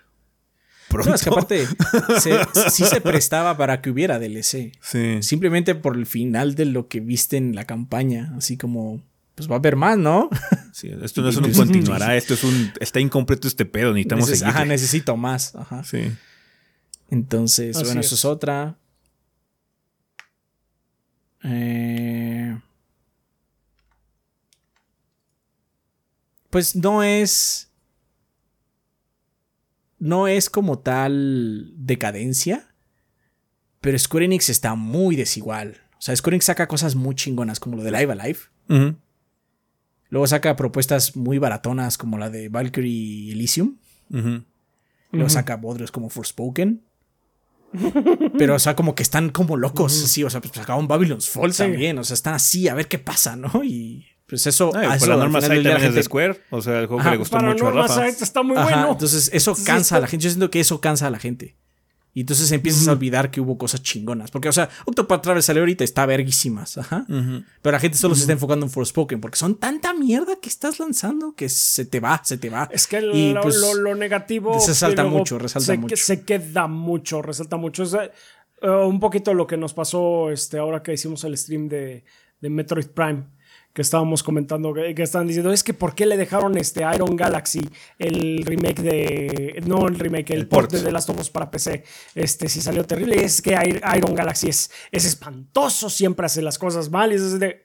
pronto.
No, es que aparte se- sí se prestaba para que hubiera DLC.
Sí.
Simplemente por el final de lo que viste en la campaña. Así como, pues va a haber más, ¿no?
Sí, esto no es un continuará, esto es un. Está incompleto este pedo, necesitamos
Neces-
seguirle.
ajá, necesito más. Ajá.
Sí.
Entonces,
Así
bueno,
es.
eso es otra. Eh, pues no es. No es como tal decadencia. Pero Square Enix está muy desigual. O sea, Square Enix saca cosas muy chingonas como lo de Live Alive.
Ujú.
Luego saca propuestas muy baratonas como la de Valkyrie Elysium. Luego saca bodrios como Forspoken. Pero, o sea, como que están como locos, sí. O sea, pues sacaron Babylon's Fall
Sí.
también. O sea, están así a ver qué pasa, ¿no? Y pues eso.
Ay,
eso
la norma también de Square. O sea, el juego
Ajá,
que le gustó
Para
mucho a Rafa.
Side está muy
Ajá,
bueno.
entonces eso
Sí,
cansa a la gente. Yo siento que eso cansa a la gente. Y entonces empiezas a olvidar que hubo cosas chingonas. Porque, o sea, Octopath Traveler salió ahorita, está verguísimas. Ajá.
Ujú.
Pero la gente solo se está enfocando en Forspoken. Porque son tanta mierda que estás lanzando que se te va, se te va.
Es que
Y,
lo,
pues,
lo- lo negativo.
resalta
luego
mucho, resalta
se,
mucho.
Se queda mucho, resalta mucho. Es, eh, eh, un poquito lo que nos pasó este, ahora que hicimos el stream de, de Metroid Prime. Que estábamos comentando, que, que estaban diciendo, es que ¿por qué le dejaron este Iron Galaxy el remake de. No el remake, el,
El
port de The Last of Us para PC? Este, si salió terrible. Es que Ir- Iron Galaxy es, es espantoso, siempre hace las cosas mal. Y es de.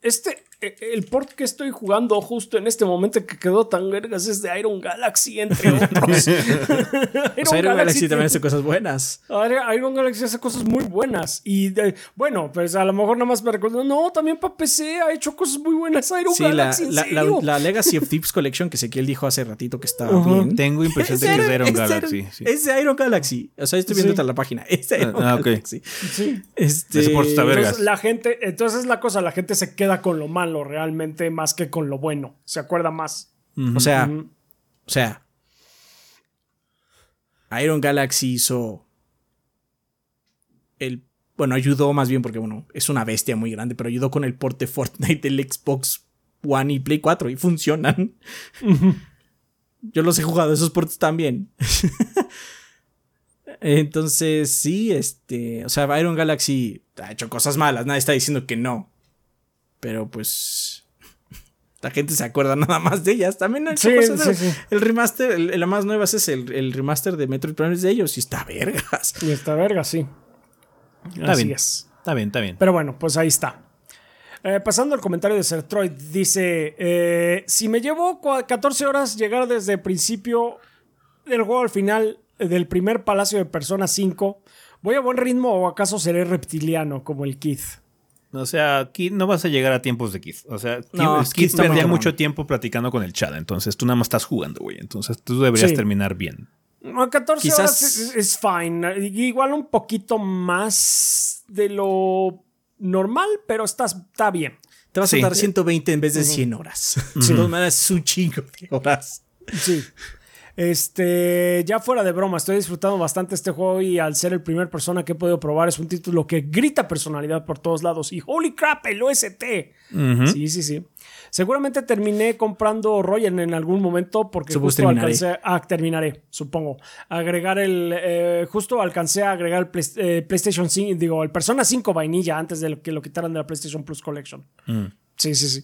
Este, el port que estoy jugando justo en este momento que quedó tan vergas es de Iron Galaxy, entre otros.
O sea, Iron Galaxy también hace cosas buenas.
Iron Galaxy hace cosas muy buenas. Y de- bueno, pues a lo mejor nada más me recuerdo. No, también para PC ha hecho cosas muy buenas Iron
Sí,
Galaxy. ¿en
la, la-
serio?
la Legacy of Thieves Collection que Ezequiel dijo hace ratito que estaba bien.
Tengo impresión de que es de Iron Galaxy. sí.
Es de Iron Galaxy. O sea, estoy viendo
Sí.
la página. Es de Iron
Ah.
Galaxy.
Sí.
Este,
Ese port está vergas.
Entonces la gente, entonces es la cosa, la gente se queda con lo malo realmente más que con lo bueno. Se acuerda más.
O sea, o sea, Iron Galaxy hizo el bueno, ayudó más bien porque bueno, es una bestia muy grande, pero ayudó con el port de Fortnite del Xbox One y Play 4 y funcionan. Yo los he jugado esos ports también. Entonces, sí, este, o sea, Iron Galaxy ha hecho cosas malas, nadie está diciendo que no. Pero pues la gente se acuerda nada más de ellas. También
Sí, sí, sí.
El remaster, el- la más nueva es el, el remaster de Metroid Prime de ellos y está vergas.
Y esta verga, sí.
Está
Así
bien.
es.
Está bien, está bien.
Pero bueno, pues ahí está. Eh, pasando al comentario de Sertroid, dice: eh, Si me llevó cua- 14 horas llegar desde el principio del juego al final del primer palacio de Persona 5, ¿voy a buen ritmo o acaso seré reptiliano como el Keith?
O sea, aquí no vas a llegar a tiempos de Kid. O sea,
No,
Kid-
Kid
Kid
está
perdía
cabrón.
mucho tiempo platicando con el chat. Entonces tú nada más estás jugando, güey. Entonces tú deberías
Sí.
terminar bien.
No, 14
Quizás-
horas es, fine. Igual un poquito más de lo normal, pero está, está bien.
Te vas
Sí.
a dar 120 en vez de 100 horas. De todas maneras, es un chingo de horas.
Sí. Este, ya fuera de broma, estoy disfrutando bastante este juego y al ser el primer persona que he podido probar es un título que grita personalidad por todos lados y holy crap, el OST. Sí, sí, sí. Seguramente terminé comprando Royal en algún momento porque
Supongo
justo
terminaré.
alcancé, ah, terminaré, supongo. Agregar el, eh, justo alcancé a agregar el Play- eh, PlayStation 5, digo, el Persona 5 vainilla antes de que lo quitaran de la PlayStation Plus Collection. Sí, sí, sí.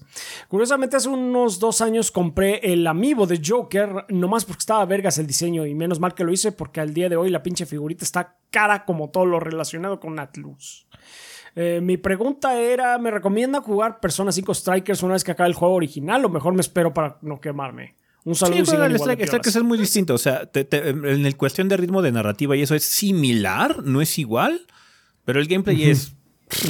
Curiosamente, hace unos dos años compré el amiibo de Joker, nomás porque estaba vergas el diseño y menos mal que lo hice porque al día de hoy la pinche figurita está cara como todo lo relacionado con Atlus. Eh, mi pregunta era, ¿me recomienda jugar Persona 5 Strikers una vez que acabe el juego original o mejor me espero para no quemarme? Un saludo
Sí, el Strike, Strikers es muy distinto. O sea, te- te- en el cuestión de ritmo de narrativa y eso es similar, no es igual, pero el gameplay es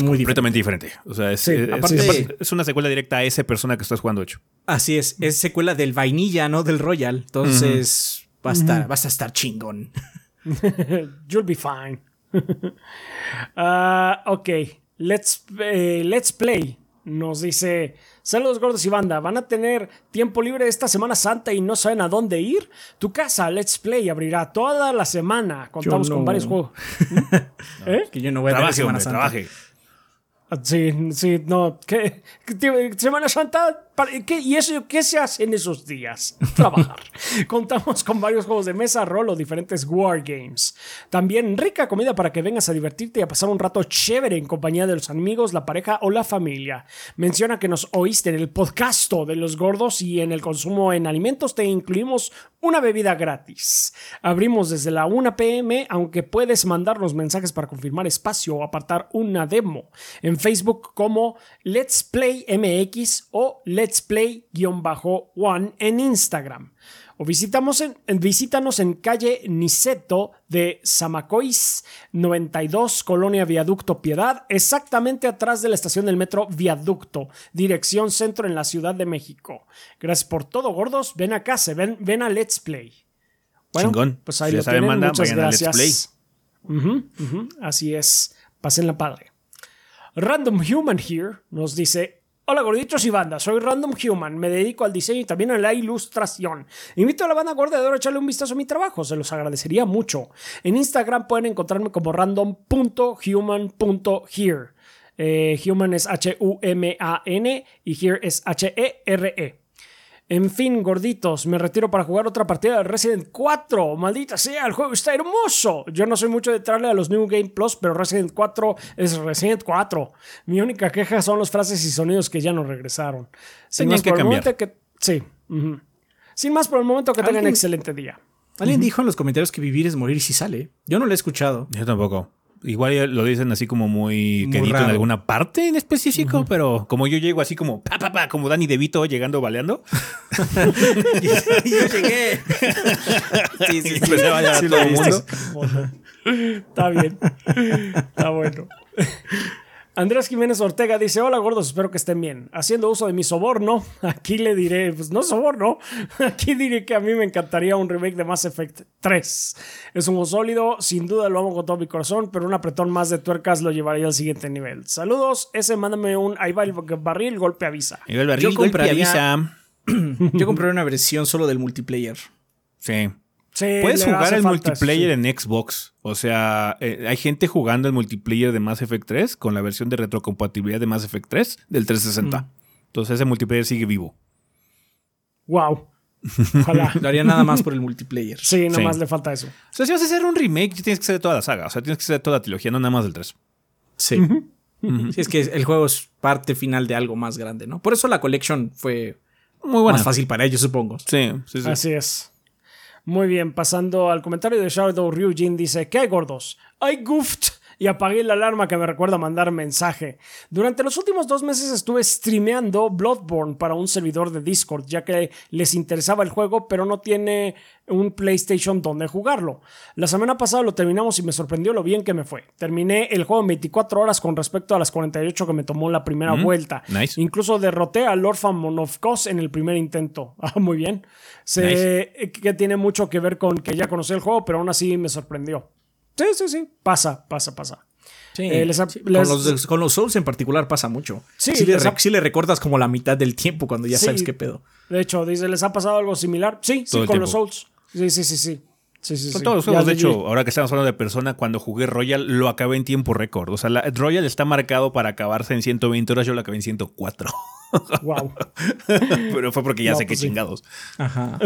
Muy diferente.
completamente diferente. O sea, es,
Sí,
es-
aparte-
aparte es una secuela directa a esa persona que estás jugando hecho.
Así es, es secuela del vainilla, no del Royal. Entonces, va, a estar, vas a estar chingón.
You'll be fine. Ah, ok, let's, eh, let's play. Nos dice, saludos gordos y banda, ¿van a tener tiempo libre esta Semana Santa y no saben a dónde ir? Tu casa, Let's Play, abrirá toda la semana. Contamos con varios juegos. ¿Eh?
Que yo no voy a
Trabaje,
Semana
hombre,
Santa.
trabaje.
Sí, sí, no. ¿qué, Semana Santa, ¿qué, ¿y eso qué se hace en esos días? Trabajar. Contamos con varios juegos de mesa, rol o diferentes wargames. También rica comida para que vengas a divertirte y a pasar un rato chévere en compañía de los amigos, la pareja o la familia. Menciona que nos oíste en el podcast de los gordos y en el consumo en alimentos te incluimos una bebida gratis. Abrimos desde la 1 pm, aunque puedes mandarnos mensajes para confirmar espacio o apartar una demo. En Facebook como Let's Play MX o Let's Play-One en Instagram. O visitamos en, visítanos en calle Niceto de Zamacois 92, Colonia Viaducto Piedad, exactamente atrás de la estación del metro Viaducto, dirección centro en la Ciudad de México. Gracias por todo, gordos. Ven acá, se ven, ven a Let's Play. Bueno,
Chingón.
pues ahí
Si
lo
saben,
tienen.
banda,
Muchas
vayan a Let's
gracias. Ujú, así es. Pásenla padre. Random Human Here nos dice: Hola gorditos y banda, soy Random Human, me dedico al diseño y también a la ilustración. Invito a la banda gorda a echarle un vistazo a mi trabajo, se los agradecería mucho. En Instagram pueden encontrarme como random.human.here. Eh, human es H-U-M-A-N y here es H-E-R-E. En fin, gorditos, me retiro para jugar otra partida de Resident 4. Maldita sea, el juego está hermoso. Yo no soy mucho de entrarle a los New Game Plus, pero Resident 4 es Resident 4. Mi única queja son los frases y sonidos que ya no regresaron. Sin más
que
por el
cambiar.
momento que. Sí. ujú. Sin más por el momento que tengan
¿Alguien-
excelente día.
Alguien dijo en los comentarios que vivir es morir si sale. Yo no lo he escuchado.
Yo tampoco. Igual lo dicen así como muy,
Muy
quedito en alguna parte en específico, pero como yo llego así como pa, pa, pa, como Danny DeVito llegando baleando.
yo llegué. sí, sí,
bailar a todo el mundo.
Está bien. Está bueno. Andrés Jiménez Ortega dice: Hola gordos, espero que estén bien. Haciendo uso de mi soborno, aquí le diré, pues no soborno, aquí diré que a mí me encantaría un remake de Mass Effect 3. Es un juego sólido, sin duda lo amo con todo mi corazón, pero un apretón más de tuercas lo llevaría al siguiente nivel. Saludos, ese mándame un ahí va el barril, golpe avisa.
Y el barril,
Yo
golpe,
compraría-
avisa.
Yo compré una versión solo del multiplayer.
Sí.
Sí,
Puedes jugar el
falta
multiplayer
sí.
en Xbox. O sea, eh, hay gente jugando el multiplayer de Mass Effect 3 con la versión de retrocompatibilidad de Mass Effect 3 del 360. Entonces ese multiplayer sigue vivo.
Wow. Ojalá.
Lo haría nada más por el multiplayer.
Sí, nada
Sí.
más le falta eso.
O sea, si vas a hacer un remake, tienes que ser de toda la saga. O sea, tienes que ser de toda la trilogía, no nada más del 3.
Sí. Sí, es que el juego es parte final de algo más grande, ¿no? Por eso la collection fue
Muy buena.
más fácil para ellos, supongo.
Sí, sí, sí.
Así es. Muy bien, pasando al comentario de Shadow Ryujin, dice: ¿Qué hay gordos? I goofed y apagué la alarma que me recuerda mandar mensaje. Durante los últimos dos meses estuve streameando Bloodborne para un servidor de Discord, ya que les interesaba el juego, pero no tiene un PlayStation donde jugarlo. La semana pasada lo terminamos y me sorprendió lo bien que me fue. Terminé el juego en 24 horas con respecto a las 48 que me tomó la primera vuelta.
nice.
Incluso derroté a Lord Monofkos en el primer intento. Ah, muy bien. Sé que tiene mucho que ver con que ya conocí el juego, pero aún así me sorprendió. Sí, sí, sí. Pasa, pasa, pasa.
Sí,
Eh, les ha-
sí,
les-
Con, los, con los Souls en particular pasa mucho.
Sí,
Sí, le,
ha-
sí le recordas como la mitad del tiempo cuando ya
Sí.
sabes qué pedo.
De hecho, dice, ¿les ha pasado algo similar? Sí, sí,
Todo
con los. Souls. Sí, sí, sí, sí. Sí, sí,
Con
sí.
todos los
Ya
juegos, de hecho, ahora que estamos hablando de persona, cuando jugué Royal, lo acabé en tiempo récord. O sea, la, Royal está marcado para acabarse en 120 horas, yo lo acabé en 104.
Wow.
Pero fue porque ya
No,
sé que
pues sí.
chingados.
Ajá.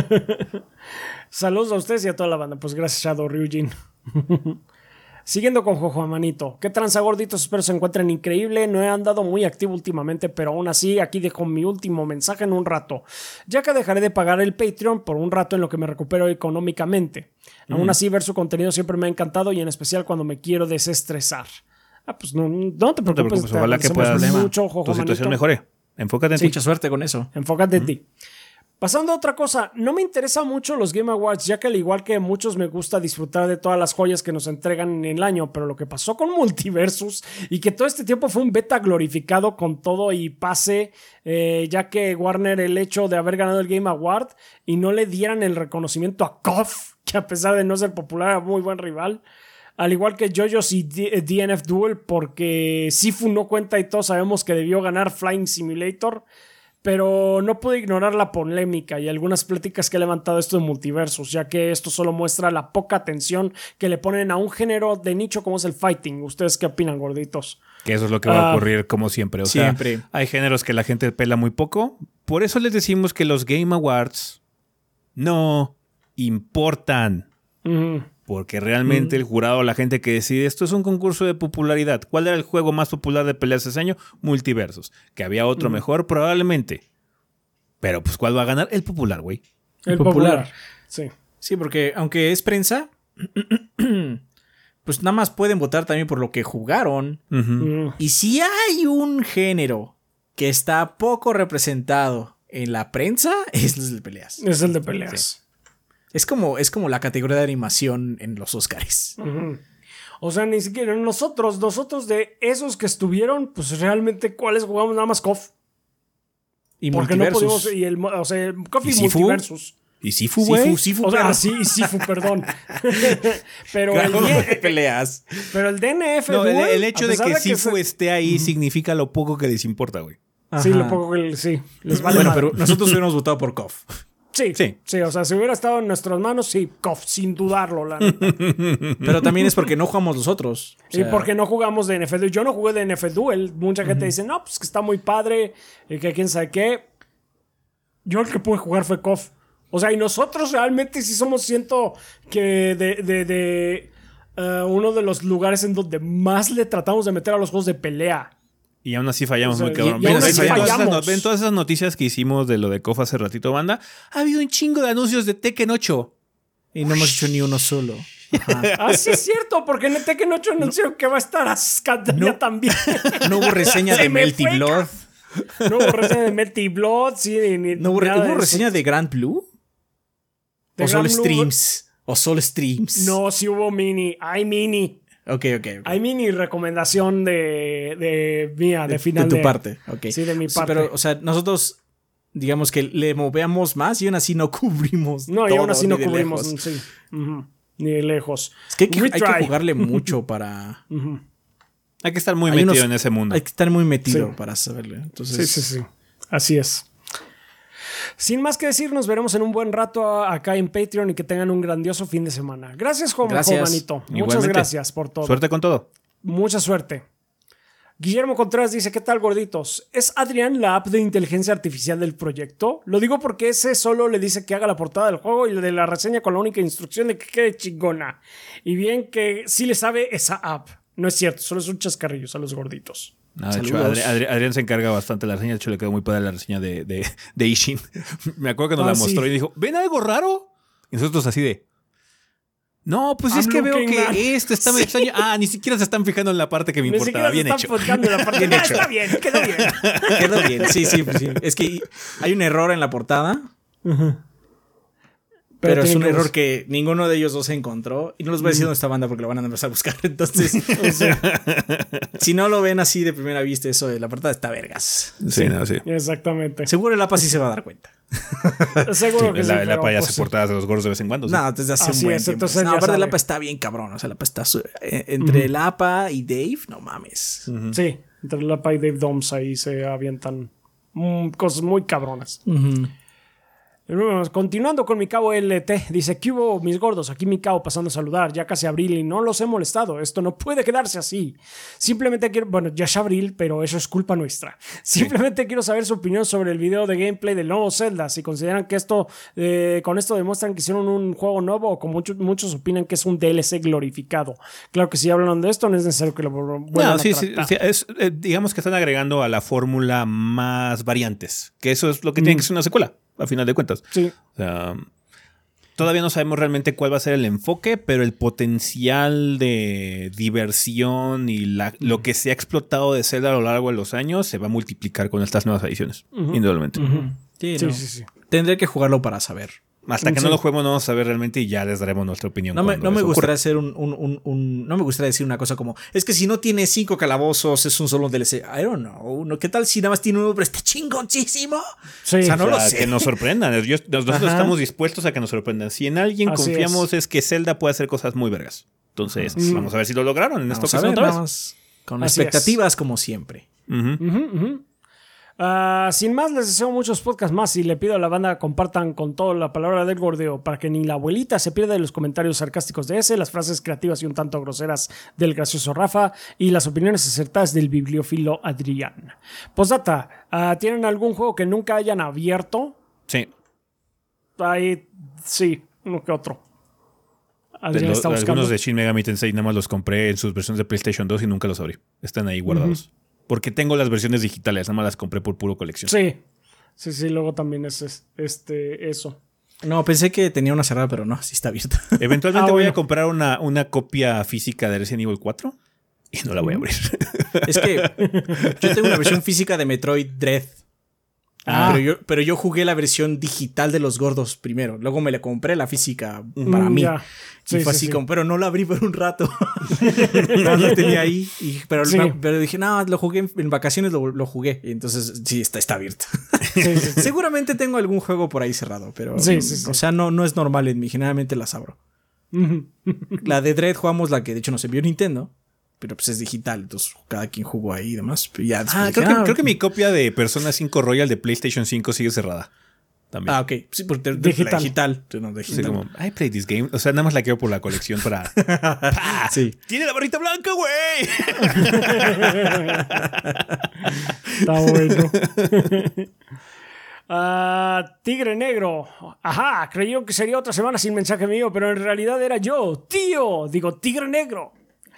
Saludos a ustedes y a toda la banda. Pues gracias, Shadow Ryujin. Siguiendo con Jojo Manito. ¿Qué tranza gorditos? Espero se encuentren increíble. No he andado muy activo últimamente, pero aún así aquí dejo mi último mensaje en un rato. Ya que dejaré de pagar el Patreon por un rato en lo que me recupero económicamente. Aún así, ver su contenido siempre me ha encantado y en especial cuando me quiero desestresar. Ah, pues no, no te
No te
preocupes.
ojalá que puedas
mucho, Jojo
tu situación
Manito.
mejore. Enfócate en ti.
Mucha suerte con eso.
Enfócate en ti. Pasando a otra cosa, no me interesa mucho los Game Awards, ya que al igual que muchos me gusta disfrutar de todas las joyas que nos entregan en el año, pero lo que pasó con Multiversus y que todo este tiempo fue un beta glorificado con todo y pase, eh, ya que Warner el hecho de haber ganado el Game Award y no le dieran el reconocimiento a KOF, que a pesar de no ser popular era muy buen rival. Al igual que JoJo's y D- eh, DNF Duel, porque Sifu no cuenta y todos sabemos que debió ganar Flying Simulator. Pero no puedo ignorar la polémica y algunas pláticas que he levantado esto de multiversos, ya que esto solo muestra la poca atención que le ponen a un género de nicho como es el fighting. ¿Ustedes qué opinan, gorditos?
Que eso es lo que va a
Ah.
ocurrir como siempre. O
Siempre.
sea, hay géneros que la gente pela muy poco. Por eso les decimos que los Game Awards no importan. Porque realmente el jurado, la gente que decide, esto es un concurso de popularidad. ¿Cuál era el juego más popular de peleas ese año? Multiversos. Que había otro mejor, probablemente. Pero pues, ¿cuál va a ganar? El popular, güey.
El
Popular.
popular. Sí.
Sí, porque aunque es prensa, pues nada más pueden votar también por lo que jugaron.
Mm.
Y si hay un género que está poco representado en la prensa, es el de peleas.
Es el de peleas.
Es como, es como la categoría de animación en los Oscars.
O sea, ni siquiera nosotros, nosotros de esos que estuvieron, pues realmente, ¿cuáles jugamos? Nada más KOF.
Y
Porque no pudimos. Y el, o sea, el KOF y,
¿Y Sifu?
Multiversus.
¿Y Sifu, güey?
Sifu, Sifu,
O sea,
pero-
sí, y Sifu, perdón. pero, el,
Claro, de peleas.
pero el DNF.
No, el,
Duel,
el hecho de que Sifu
se-
esté ahí significa lo poco que les importa, güey.
Sí, lo poco que sí, les vale
Bueno, pero nosotros hubiéramos votado por KOF.
Sí,
Sí.
sí, o sea, si hubiera estado en nuestras manos, sí, KOF, sin dudarlo. La.
Pero también es porque no jugamos los otros. O
y
sea,
porque no jugamos de NF Duel. Yo no jugué de NF Duel. Mucha gente dice, no, pues que está muy padre, y que quién sabe qué. Yo el que pude jugar fue KOF. O sea, y nosotros realmente sí somos, siento que de, de, de, eh, uno de los lugares en donde más le tratamos de meter a los juegos de pelea.
Y aún así fallamos
O sea,
muy cabrón.
y-
así
todas esas
fallamos.
no- ven todas esas noticias que hicimos de lo de Kof hace ratito, banda. Ha habido un chingo de anuncios de Tekken 8.
Y no hemos hecho ni uno solo. Ajá.
Ah, sí es cierto, porque en el Tekken 8 anunció que va a estar Ascandaria también.
No hubo reseña
Se
de
me
Melty Blood.
No hubo reseña de Melty Blood, sí, ni, ni
No hubo, re-
nada
¿hubo
de eso.
reseña de Grand Blue.
De
o solo
Blue,
streams. O solo streams.
No, sí hubo mini. Hay mini.
Ok, ok. ok.
Hay mini recomendación de, de mía, de,
de,
final.
de tu parte. ok.
Sí, de mi
Sí,
parte.
Pero, o sea, nosotros, digamos que le movíamos más y aún así no cubrimos.
No, y aún así no cubrimos.
lejos.
Sí. Ni de lejos.
Es que hay, que hay jugarle mucho para.
Hay que estar muy
Hay
metido
unos-
en ese mundo.
Hay que estar muy metido
Sí.
para saberlo. Entonces,
Sí, sí, sí. Así es. Sin más que decir, nos veremos en un buen rato acá en Patreon y que tengan un grandioso fin de semana. Gracias, Juan
Gracias.
Juanito. Muchas gracias por todo.
Suerte con todo.
Mucha suerte. Guillermo Contreras dice, ¿qué tal gorditos? ¿Es Adrián la app de inteligencia artificial del proyecto? Lo digo porque ese solo le dice que haga la portada del juego y de la reseña con la única instrucción de que quede chingona. Y bien que sí le sabe esa app. No es cierto, solo es un chascarrillo a los gorditos.
No, de hecho,
Saludos.
Adri- Adri- Adrián se encarga bastante de la reseña. De hecho, le quedó muy padre la reseña de, de, de Ishin. Me acuerdo que nos
Ah,
la
sí.
mostró y dijo, ¿ven algo raro? Y nosotros así de... No, pues es que veo que
at-"
esto está muy extraño. Ah, ni siquiera se están fijando en la parte que me importaba. Bien
se
hecho.
están fijando en la parte
Bien hecho.
Está bien, quedó bien.
Quedó bien. Sí, sí, pues sí. Es que hay un error en la portada. Pero, es un
que
error que ninguno de ellos dos encontró. Y no les voy a decir dónde está banda porque lo van a empezar a buscar. Entonces, si no lo ven así de primera vista, eso de la portada está vergas.
Sí, no, sí.
Exactamente.
Seguro el APA sí se va a dar cuenta.
Seguro que sí.
la, la
pero,
paya
pues,
hace portadas de los gordos de vez en cuando. sí.
No, desde hace
Así
un buen
es,
tiempo.
entonces
No,
ya
aparte el. APA está bien cabrón. O sea, el APA está... su- eh, entre el APA y Dave, no mames.
Sí, entre la Pai y Dave Doms ahí se avientan mm, cosas muy cabronas. Bueno, Continuando con mi cabo LT, dice que hubo mis gordos, aquí mi cabo pasando a saludar, ya casi abril y no los he molestado, esto no puede quedarse así. Simplemente quiero, bueno, ya es abril, pero eso es culpa nuestra. Simplemente quiero saber su opinión sobre el video de gameplay del nuevo Zelda, si consideran que esto, eh, con esto demuestran que hicieron un juego nuevo o como muchos, muchos opinan que es un DLC glorificado. Claro que si hablan de esto no es necesario que lo vuelvan
No,
a
sí, sí,
tratar.
sí, es, eh, digamos que están agregando a la fórmula más variantes. Que eso es lo que tiene que ser una secuela, a final de cuentas.
Sí.
O sea, todavía no sabemos realmente cuál va a ser el enfoque, pero el potencial de diversión y la- lo que se ha explotado de Zelda a lo largo de los años se va a multiplicar con estas nuevas ediciones, indudablemente.
Sí,
Sí,
no.
sí, sí.
Tendré que jugarlo para saber.
Hasta que
Sí.
no lo juguemos no vamos a saber realmente y ya les daremos nuestra opinión.
No me, no me gustaría hacer un, un- un- un- No me gustaría decir una cosa como. Es que si no tiene cinco calabozos, es un solo DLC. I don't know. No, ¿Qué tal si nada más tiene uno, pero está chingoncísimo?
Sí.
O sea, no
O
lo sé.
Que nos sorprendan. Yo- nosotros
Ajá.
estamos dispuestos a que nos sorprendan. Si en alguien
Así
confiamos es. que Zelda puede hacer cosas muy vergas. Entonces,
Mm.
vamos a ver si lo lograron en esta
Vamos
ocasión
ver,
otra vez.
con
Así
expectativas como siempre.
Ujú.
Ujú, ujú. Ah, sin más, les deseo muchos podcasts más y le pido a la banda compartan con todo la palabra del gordeo para que ni la abuelita se pierda de los comentarios sarcásticos de ese, las frases creativas y un tanto groseras del gracioso Rafa y las opiniones acertadas del bibliófilo Adrián. Postdata, ah, ¿tienen algún juego que nunca hayan abierto?
Sí.
Ahí, sí, uno que otro.
De
Adrián
lo-
está buscando.
algunos de Shin Megami Tensei nada más los compré en sus versiones de PlayStation 2 y nunca los abrí. Están ahí guardados. Porque tengo las versiones digitales, nada más las compré por puro colección.
Sí, sí, sí, luego también es es- este, eso.
No, pensé que tenía una cerrada, pero no, sí está abierta.
Eventualmente
Ah,
voy
bueno.
a comprar una, una copia física de Resident Evil 4 y no la voy a abrir.
es que yo tengo una versión física de Metroid Dread.
Ah.
Pero, yo, pero yo jugué la versión digital de los gordos primero. Luego me la compré la física para
Mm,
mí.
ya.
y fue
sí,
así
sí.
como, pero no la abrí por un rato. Más la tenía ahí. y- pero, pero dije, no, lo jugué en, en vacaciones, lo, lo jugué. Y entonces sí, está, está abierto. Seguramente tengo algún juego por ahí cerrado, pero. O sea, no, no es normal en mí. Generalmente las abro. La de Dread jugamos la que de hecho nos envió Nintendo. Pero pues es digital, entonces cada quien jugó ahí y demás. Pero ya después
Ah,
dije,
creo, que,
ah,
creo que mi copia de Persona 5 Royal de PlayStation 5 sigue cerrada. También.
Ah, ok. Sí, porque de- de-
Digital.
digital. No,
como, I play this game. O sea, nada más la quiero por la colección para. ¡Pah!
Sí.
¡Tiene la barrita blanca, güey!
Está bueno. Ah, Tigre Negro. Ajá, creyó que sería otra semana sin mensaje mío, pero en realidad era yo, tío. Digo, Tigre Negro.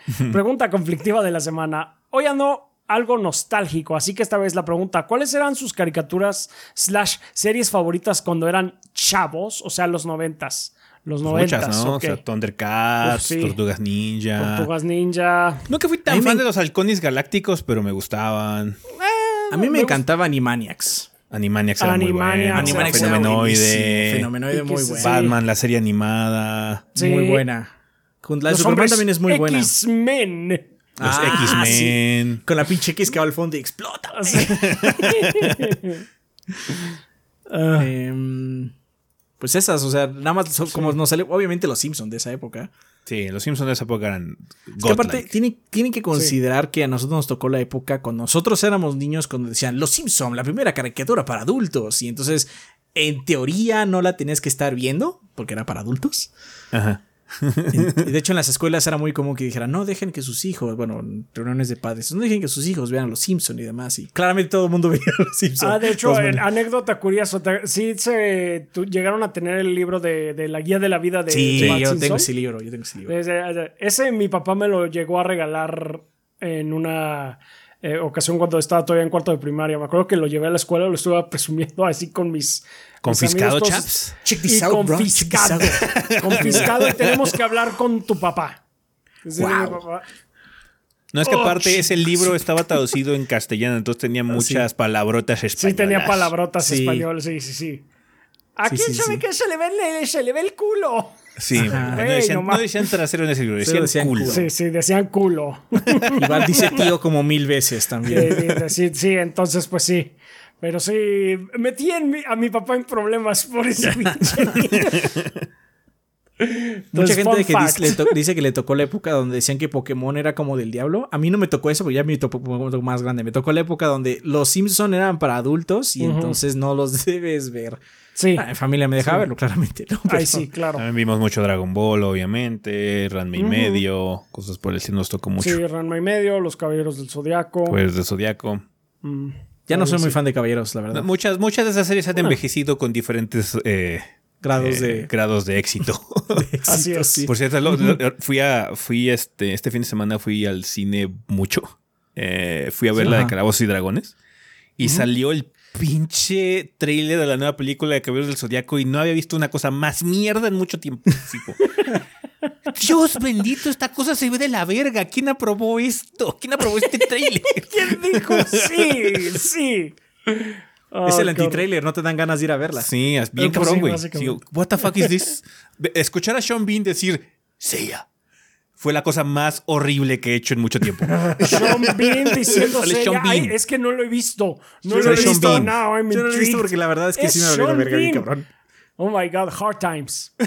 Pregunta conflictiva de la semana. Hoy ando algo nostálgico, así que esta vez la pregunta, ¿cuáles eran sus caricaturas slash series favoritas cuando eran chavos? O sea, los noventas. Los noventas,
Muchas, ¿no? O sea, Thundercats,
Uf, sí.
Tortugas Ninja.
Tortugas Ninja.
Nunca fui
A
tan fan
me-
de los halcones galácticos, pero me gustaban.
A mí me,
me
encantaba Animaniacs.
Animaniacs era muy
Animaniacs
bueno.
era
Animaniacs
Fenomenoide.
que
muy
sí,
buena.
Batman, la serie animada.
Sí.
Muy buena. La de Superman también es muy buena.
X-Men.
Los
Ah,
X-Men.
Con la pinche X que va al fondo y explota. Em, pues esas, o sea, nada más son como nos salió, obviamente los Simpsons de esa época.
Sí, los Simpsons de esa época eran.
Es que aparte, tienen, tienen que considerar que a nosotros nos tocó la época cuando nosotros éramos niños, cuando decían Los Simpson, la primera caricatura para adultos. Y entonces, en teoría, no la tenías que estar viendo, porque era para adultos.
Ajá.
Y de hecho, en las escuelas era muy común que dijeran, no dejen que sus hijos, bueno, en reuniones de padres, no dejen que sus hijos vean a los Simpson y demás. Y claramente todo el mundo veía a los Simpson.
Ah, de hecho, en- anécdota curiosa, sí se llegaron a tener el libro de, de la guía de la vida de
Sí,
Bart
yo
Simpson.
tengo ese libro, yo tengo ese libro.
Ese, ese mi papá me lo llegó a regalar en una eh, ocasión cuando estaba todavía en cuarto de primaria. Me acuerdo que lo llevé a la escuela, lo estuve presumiendo así con mis.
Confiscado,
amigos
chaps.
Check
Y
this out, bro. Check this
confiscado.
out.
confiscado y tenemos que hablar con tu papá. Sí,
Wow.
papá.
No es que
Oh,
aparte ese libro estaba traducido en castellano, entonces tenía muchas palabrotas
Sí,
españolas.
tenía palabrotas
Sí.
español, sí, sí, sí. ¿A
Sí,
quién
sí,
sabe
sí.
que se le, ve el, se le ve el culo?
Sí,
Ajá.
no decían,
no
trasero en ese libro, decían,
decían
culo.
culo.
Sí, sí, decían culo.
Iván dice tío como mil veces también.
Sí, sí, entonces pues sí. Pero sí, metí en mi- a mi papá en problemas por ese pinche.
Mucha gente que dice, le to- dice que le tocó la época donde decían que Pokémon era como del diablo. A mí no me tocó eso, porque ya me tocó más grande. Me tocó la época donde los Simpson eran para adultos y entonces no los debes ver.
Sí,
Ah, en familia me dejaba verlo, claramente. ¿no? Pero-
ahí sí, claro.
También vimos mucho Dragon Ball, obviamente, Ranma y medio, cosas por el estilo nos tocó mucho.
Sí, Ranma y medio, Los Caballeros del Zodiaco.
Pues de Zodiaco.
Mm.
Ya no soy muy fan de caballeros, la verdad.
Muchas, muchas de esas series han envejecido con diferentes eh,
Grados
eh,
de
grados de éxito.
Así es.
sí.
Por cierto, lo- lo- fui a, fui este, este fin de semana fui al cine mucho. Eh, fui a ver la de
Ajá.
Calabozos y Dragones. Y salió el pinche trailer de la nueva película de Caballeros del Zodiaco y no había visto una cosa más mierda en mucho tiempo. Dios bendito, esta cosa se ve de la verga. ¿Quién aprobó esto? ¿Quién aprobó este trailer?
¿Quién dijo sí? Sí.
es el anti-trailer, no te dan ganas de ir a verla.
Sí, es bien
Eh, pues
cabrón, güey. Sí, What the fuck is this? Escuchar a Sean Bean decir Seiya fue la cosa más horrible que he hecho en mucho tiempo.
Sean Bean diciendo
Sean
"Ay,
Bean.
es que no lo he visto. No lo he
Sean
visto.
Bean.
Now I'm
Yo no lo he visto
intrigued".
porque la verdad es que
Es
sí me verga bien cabrón.
Oh my god, hard times.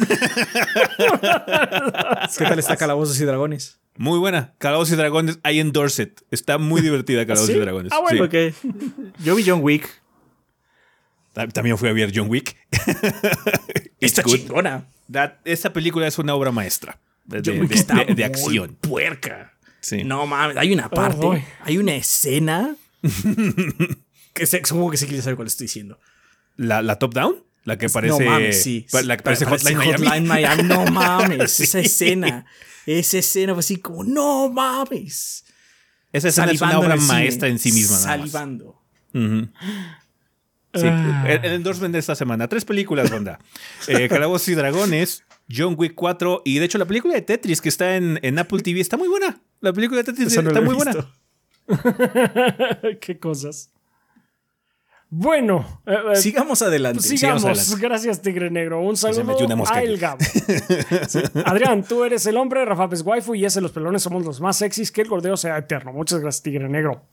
¿Qué tal está Calabozos y Dragones?
Muy buena. Calabozos y Dragones hay en Dorset. Está muy divertida Calabozos
¿Sí?
y Dragones.
Ah, bueno.
Sí.
Ok. Yo vi John Wick.
Ta- También fui a ver John Wick.
Está
good.
chingona.
That- esa película es una obra maestra de,
John
de-
Wick
de-
está
de- de
muy
acción.
puerca.
Sí.
No mames, hay una parte,
Ay.
hay una escena que se, supongo que sí quiere saber cuál estoy diciendo.
La, la top down, la que parece.
no mames, sí.
La que parece
Parece
Hotline, Miami.
Miami. No mames, esa escena. Esa escena fue así como, no mames.
Esa escena es una obra
el
maestra en sí misma. nada más.
Salivando.
Sí,
Ah.
el, el endorsement de esta semana. Tres películas, banda. Eh, Calabozos y Dragones, John Wick 4 y de hecho la película de Tetris que está en, en Apple TV está muy buena. La película de Tetris está muy buena.
Qué cosas. Bueno, eh, eh,
Sigamos adelante.
Sigamos.
adelante.
Gracias, Tigre Negro. Un saludo a. El Gabo. Sí. Adrián, tú eres el hombre, Rafa es waifu y ese los pelones somos los más sexys. Que el gordeo sea eterno. Muchas gracias, Tigre Negro.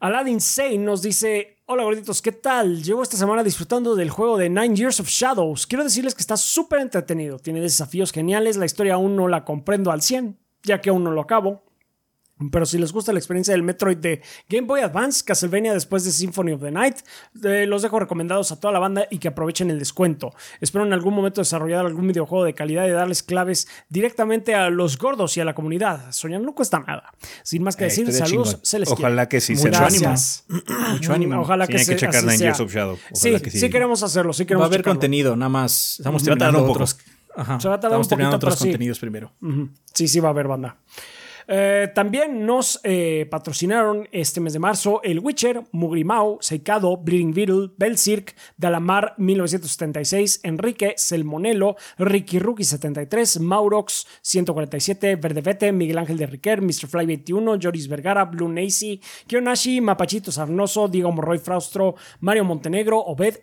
Aladdin Sane nos dice: Hola gorditos, ¿qué tal? Llevo esta semana disfrutando del juego de Nine Years of Shadows. Quiero decirles que está súper entretenido. Tiene desafíos geniales. La historia aún no la comprendo al 100, ya que aún no lo acabo. Pero si les gusta la experiencia del Metroid de Game Boy Advance, Castlevania después de Symphony of the Night, eh, los dejo recomendados a toda la banda y que aprovechen el descuento. Espero en algún momento desarrollar algún videojuego de calidad y darles claves directamente a los gordos y a la comunidad. Soñar no cuesta nada. Sin más que
Eh,
decir, saludos,
chingón.
se les
Ojalá
quiere.
que sí
Mucho ánimo.
Gracias.
Mucho ánimo.
Ojalá
Sí,
que,
hay
se-
que checar of Shadow.
Sí,
Ojalá que
sí,
sí.
queremos hacerlo, sí
Va a haber
checarlo.
contenido, nada más. Estamos
Va a tardar
terminando
un poco.
otros. Ajá.
Se va a tardar un poquito,
otros
sí.
contenidos primero.
Sí, sí va a haber banda. Eh, también nos eh, patrocinaron este mes de marzo El Witcher, Mugrimau, Seikado, Bleeding Beetle, Belzirk, Dalamar 1976, Enrique, Selmonelo, Ricky Rookie 73, Maurox 147, Verdevete, Miguel Ángel de Riquer, Mr. Fly 21, Joris Vergara, Blue Nacy, Kionashi, Mapachito Sarnoso, Diego Morroy Fraustro, Mario Montenegro, Obed,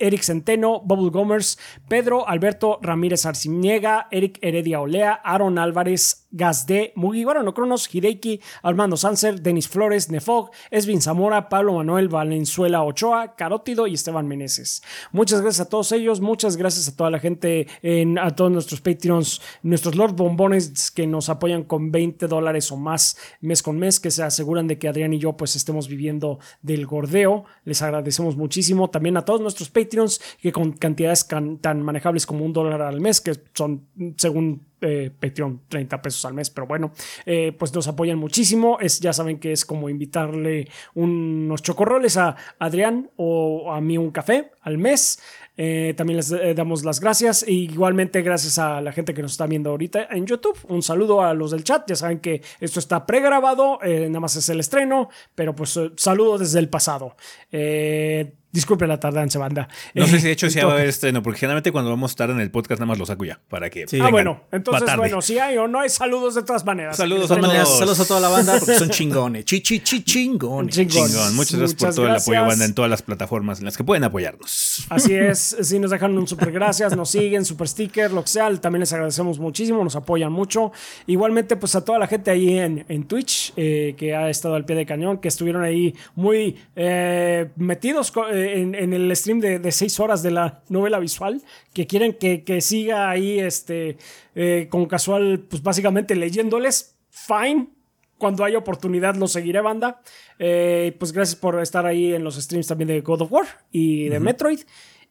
Eric Centeno, Bubble Gomers, Pedro Alberto Ramírez Arciniega, Eric Heredia Olea, Aaron Álvarez, Gazde, Mugi Guarano Cronos, Hideki, Armando Sanser, Denis Flores, Nefog, Esvin Zamora, Pablo Manuel Valenzuela Ochoa, Carótido y Esteban Meneses. Muchas gracias a todos ellos, muchas gracias a toda la gente, en, a todos nuestros Patreons, nuestros Lord Bombones que nos apoyan con 20 dólares o más mes con mes, que se aseguran de que Adrián y yo pues estemos viviendo del gordeo. Les agradecemos muchísimo. También a todos nuestros Patreons que con cantidades can- tan manejables como un dólar al mes, que son según eh, Patreon 30 pesos al mes, pero bueno, eh, pues nos apoyan muchísimo. Es, ya saben que es como invitarle unos chocorroles a Adrián o a mí un café al mes. Eh, también les damos las gracias. E igualmente, gracias a la gente que nos está viendo ahorita en YouTube. Un saludo a los del chat. Ya saben que esto está pregrabado, nada más es el estreno, pero pues saludo desde el pasado. Disculpen la tardanza, banda.
No
Eh,
sé si de hecho sí va a
entonces-
haber estreno, porque generalmente cuando vamos tarde en el podcast nada más lo saco ya, para que
Sí.
Ah, bueno, entonces,
tarde.
bueno, si hay o no hay saludos de todas maneras.
Saludos
De
a
todas maneras,
todos.
saludos a toda la banda porque son chingones. Chi, chi, chi, chingones.
Chingón.
Muchas gracias por todo el apoyo, banda, en todas las plataformas en las que pueden apoyarnos.
Así es, si nos dejan un super gracias, nos siguen, super sticker, lo que sea, también les agradecemos muchísimo, nos apoyan mucho. Igualmente, pues a toda la gente ahí en, en Twitch eh, que ha estado al pie de cañón, que estuvieron ahí muy eh, metidos co- eh, en, en el stream de, de seis horas de la novela visual, que quieren que, que siga ahí este, eh, con casual, pues básicamente leyéndoles, fine. Cuando haya oportunidad lo seguiré, banda. Eh, pues gracias por estar ahí en los streams también de God of War y de Metroid.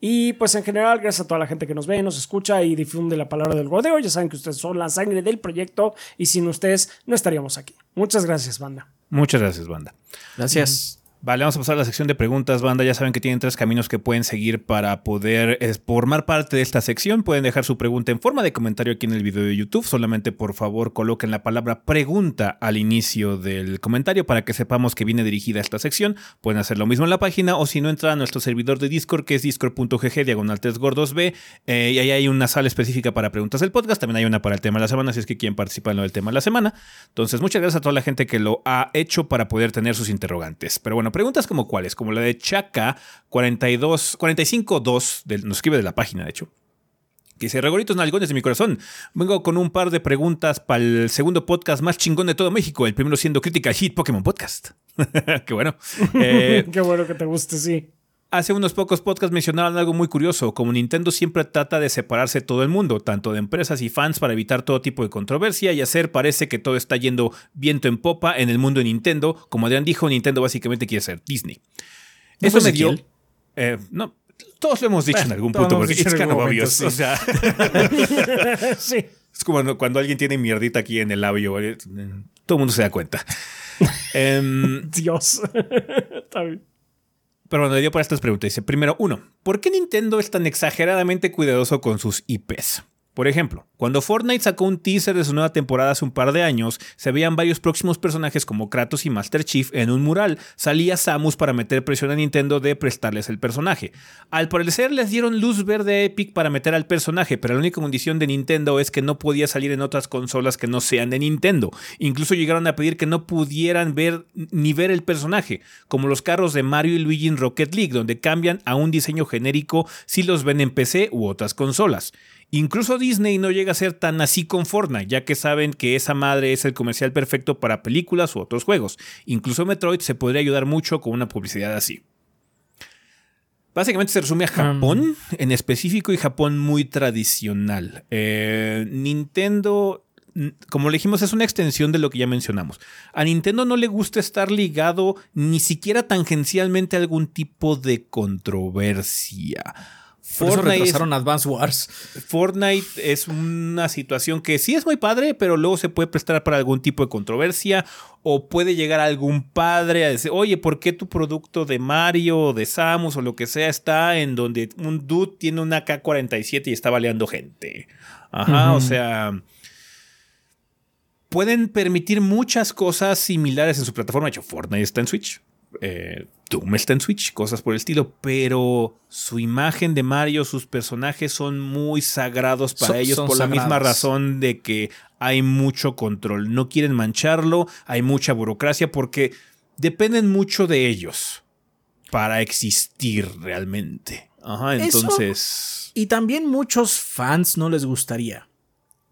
Y pues en general, gracias a toda la gente que nos ve, nos escucha y difunde la palabra del gordeo. Ya saben que ustedes son la sangre del proyecto y sin ustedes no estaríamos aquí. Muchas gracias, banda.
Muchas gracias, banda.
Gracias.
Vale, vamos a pasar a la sección de preguntas, banda. Ya saben que tienen tres caminos que pueden seguir para poder eh, formar parte de esta sección. Pueden dejar su pregunta en forma de comentario aquí en el video de YouTube. Solamente, por favor, coloquen la palabra pregunta al inicio del comentario para que sepamos que viene dirigida a esta sección. Pueden hacer lo mismo en la página o si no, entrar a nuestro servidor de Discord que es discord.gg diagonal 3 gordos B. eh, y ahí hay una sala específica para preguntas del podcast. También hay una para el tema de la semana, si es que quieren participar en lo del tema de la semana. Entonces, muchas gracias a toda la gente que lo ha hecho para poder tener sus interrogantes. Pero bueno, preguntas como cuáles, como la de Chaca 42, 45.2, del- nos escribe de la página, de hecho. Que dice, regoritos nalgones de mi corazón. Vengo con un par de preguntas para el segundo podcast más chingón de todo México. El primero siendo Critical Hit Pokémon Podcast. Qué bueno. Eh,
Qué bueno que te guste, sí.
Hace unos pocos podcasts mencionaban algo muy curioso, como Nintendo siempre trata de separarse todo el mundo, tanto de empresas y fans para evitar todo tipo de controversia y hacer parece que todo está yendo viento en popa en el mundo de Nintendo. Como Adrián dijo, Nintendo básicamente quiere ser Disney.
¿No
Eso me dio... Eh, no, todos lo hemos dicho en algún punto, porque
algún
obvious.
momento,
O sea,
sí.
es como cuando, cuando alguien tiene mierdita aquí en el labio, eh, todo el mundo se da cuenta. Em,
Dios. Está bien.
Pero bueno, le dio para estas preguntas. Dice, primero, uno, ¿por qué Nintendo es tan exageradamente cuidadoso con sus IPs? Por ejemplo, cuando Fortnite sacó un teaser de su nueva temporada hace un par de años, se veían varios próximos personajes como Kratos y Master Chief en un mural. Salía Samus para meter presión a Nintendo de prestarles el personaje. Al parecer les dieron luz verde a Epic para meter al personaje, pero la única condición de Nintendo es que no podía salir en otras consolas que no sean de Nintendo. Incluso llegaron a pedir que no pudieran ver ni ver el personaje, como los carros de Mario y Luigi en Rocket League, donde cambian a un diseño genérico si los ven en PC u otras consolas. Incluso Disney no llega a ser tan así con Fortnite, ya que saben que esa madre es el comercial perfecto para películas u otros juegos. Incluso Metroid se podría ayudar mucho con una publicidad así. Básicamente se resume a Japón en específico y Japón muy tradicional. Eh, Nintendo, como le dijimos, es una extensión de lo que ya mencionamos. A Nintendo no le gusta estar ligado ni siquiera tangencialmente a algún tipo de controversia.
Por eso
Fortnite es-
retrasaron Advance Wars.
Fortnite es una situación que sí es muy padre, pero luego se puede prestar para algún tipo de controversia o puede llegar algún padre a decir, oye, ¿por qué tu producto de Mario o de Samus o lo que sea está en donde un dude tiene una K-47 y está baleando gente? Ajá, o sea... Pueden permitir muchas cosas similares en su plataforma. De hecho, Fortnite está en Switch. Eh, Doom está en Switch, cosas por el estilo, pero su imagen de Mario, sus personajes son muy sagrados para
Son-
ellos
son
por la misma razón de que hay mucho control. No quieren mancharlo, hay mucha burocracia porque dependen mucho de ellos para existir realmente. Ajá,
Eso-
entonces.
Y también muchos fans no les gustaría.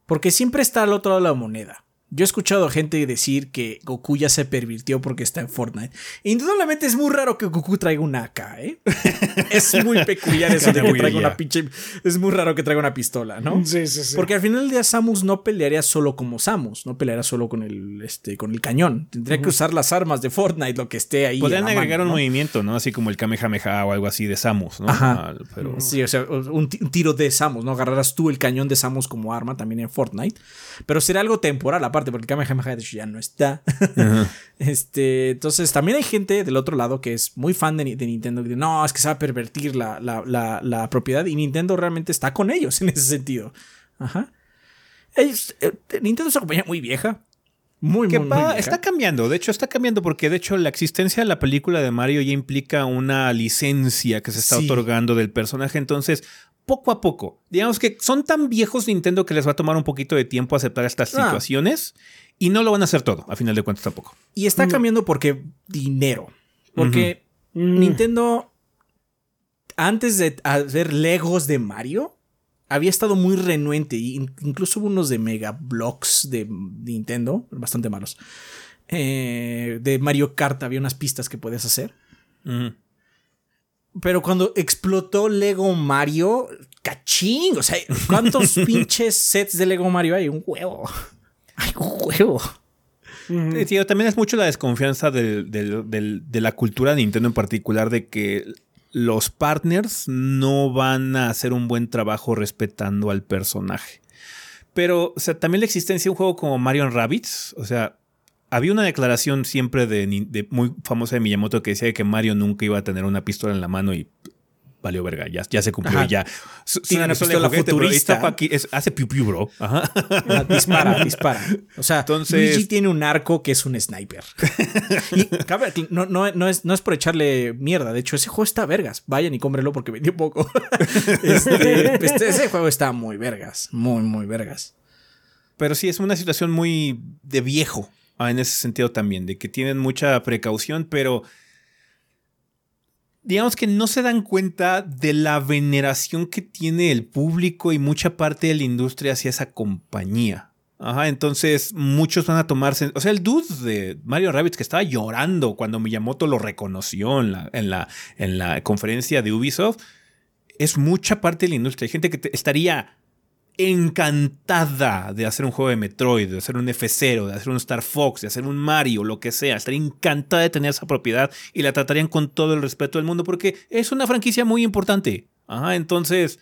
Porque siempre está al otro lado de la moneda. Yo he escuchado gente decir que Goku ya se pervirtió porque está en Fortnite. Indudablemente es muy raro que Goku traiga una AK, ¿eh? es muy peculiar eso de que traiga una pinche. Es muy raro que traiga una pistola, ¿no?
Sí, sí, sí.
Porque al final del día Samus no pelearía solo como Samus, no pelearía solo con el, este, con el cañón. Tendría que usar las armas de Fortnite, lo que esté ahí.
Podrían
a
agregar
mano,
un
¿no?
movimiento, ¿no? Así como el Kamehameha o algo así de Samus, ¿no?
Ajá.
Ah, Pero,
Sí, o sea, un, un tiro de Samus, ¿no? Agarrarás tú el cañón de Samus como arma también en Fortnite. Pero será algo temporal aparte, porque Kamehameha de hecho ya no está. este, entonces, también hay gente del otro lado que es muy fan de, Ni- de Nintendo que dice, no, es que se va a pervertir la, la- la- la propiedad y Nintendo realmente está con ellos en ese sentido. Ajá. Ellos- eh, Nintendo es una compañía muy vieja. Muy,
que
muy, muy
va-
vieja.
está cambiando, de hecho está cambiando porque de hecho la existencia de la película de Mario ya implica una licencia que se está
Sí.
otorgando del personaje, entonces poco a poco, digamos que son tan viejos Nintendo que les va a tomar un poquito de tiempo aceptar estas
Ah.
situaciones y no lo van a hacer todo, a final de cuentas tampoco.
Y está cambiando porque dinero. Porque
Mm.
Nintendo, antes de hacer Legos de Mario, había estado muy renuente. Incluso hubo unos de Mega Blocks de Nintendo, bastante malos. Eh, de Mario Kart había unas pistas que podías hacer. Pero cuando explotó Lego Mario, cachín. O sea, ¿cuántos pinches sets de Lego Mario hay? Un huevo. Hay un huevo.
Sí, tío, también es mucho la desconfianza del- del- del- de la cultura de Nintendo en particular de que los partners no van a hacer un buen trabajo respetando al personaje. Pero, o sea, también la existencia de un juego como Mario Rabbids, o sea, había una declaración siempre de, muy famosa de Miyamoto que decía que Mario nunca iba a tener una pistola en la mano y valió verga, ya, ya se cumplió
Ajá.
y ya.
Tiene una pistola
juguete,
futurista.
aquí es- hace piu piu, bro. Ajá.
Ah, dispara, dispara. O sea,
Entonces-
Luigi tiene un arco que es un sniper. y no, no, no, es, no es por echarle mierda. De hecho, ese juego está vergas. Vayan y cómprelo porque vendió poco. Este, este- ese juego está muy vergas. Muy, muy vergas.
Pero sí, es una situación muy de viejo ah, en ese sentido también, de que tienen mucha precaución, pero digamos que no se dan cuenta de la veneración que tiene el público y mucha parte de la industria hacia esa compañía. Ajá, entonces muchos van a tomarse. O sea, el dude de Mario Rabbit que estaba llorando cuando Miyamoto lo reconoció en la, en la, en la conferencia de Ubisoft, es mucha parte de la industria. Hay gente que estaría encantada de hacer un juego de Metroid, de hacer un F0, de hacer un Star Fox, de hacer un Mario, lo que sea. Estaría encantada de tener esa propiedad y la tratarían con todo el respeto del mundo porque es una franquicia muy importante. Ajá, entonces,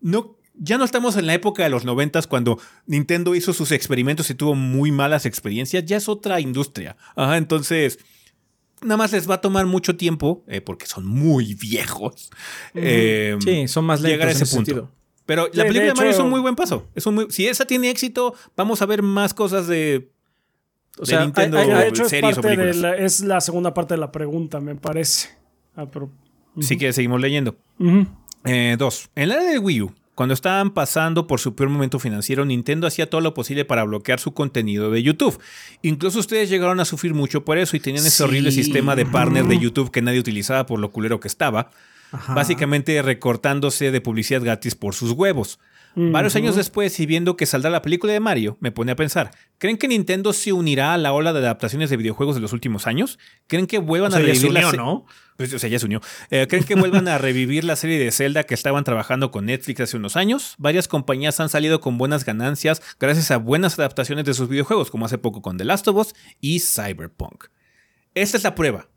no, ya no estamos en la época de los noventas cuando Nintendo hizo sus experimentos y tuvo muy malas experiencias. Ya es otra industria. Ajá, entonces nada más les va a tomar mucho tiempo, eh, porque son muy viejos. Eh,
sí, son más lentos
llegar a ese, punto. Pero la película de, Mario es un muy buen paso. Es un si esa tiene éxito, vamos a ver más cosas de,
o sea, Nintendo de hecho, series es, la, es la segunda parte de la pregunta, me parece. Ah, pero,
que seguimos leyendo. Eh, dos. En la área de Wii U, cuando estaban pasando por su peor momento financiero, Nintendo hacía todo lo posible para bloquear su contenido de YouTube. Incluso ustedes llegaron a sufrir mucho por eso y tenían ese horrible sistema de partner de YouTube que nadie utilizaba por lo culero que estaba. Básicamente recortándose de publicidad gratis por sus huevos. Varios años después y viendo que saldrá la película de Mario, me pone a pensar, ¿creen que Nintendo se unirá a la ola de adaptaciones de videojuegos de los últimos años? ¿Creen que vuelvan a revivir la ¿no? Pues, o sea, ya se unió. Eh, ¿Creen que vuelvan a revivir la serie de Zelda que estaban trabajando con Netflix hace unos años? Varias compañías han salido con buenas ganancias gracias a buenas adaptaciones de sus videojuegos, como hace poco con The Last of Us y Cyberpunk. Esta es la prueba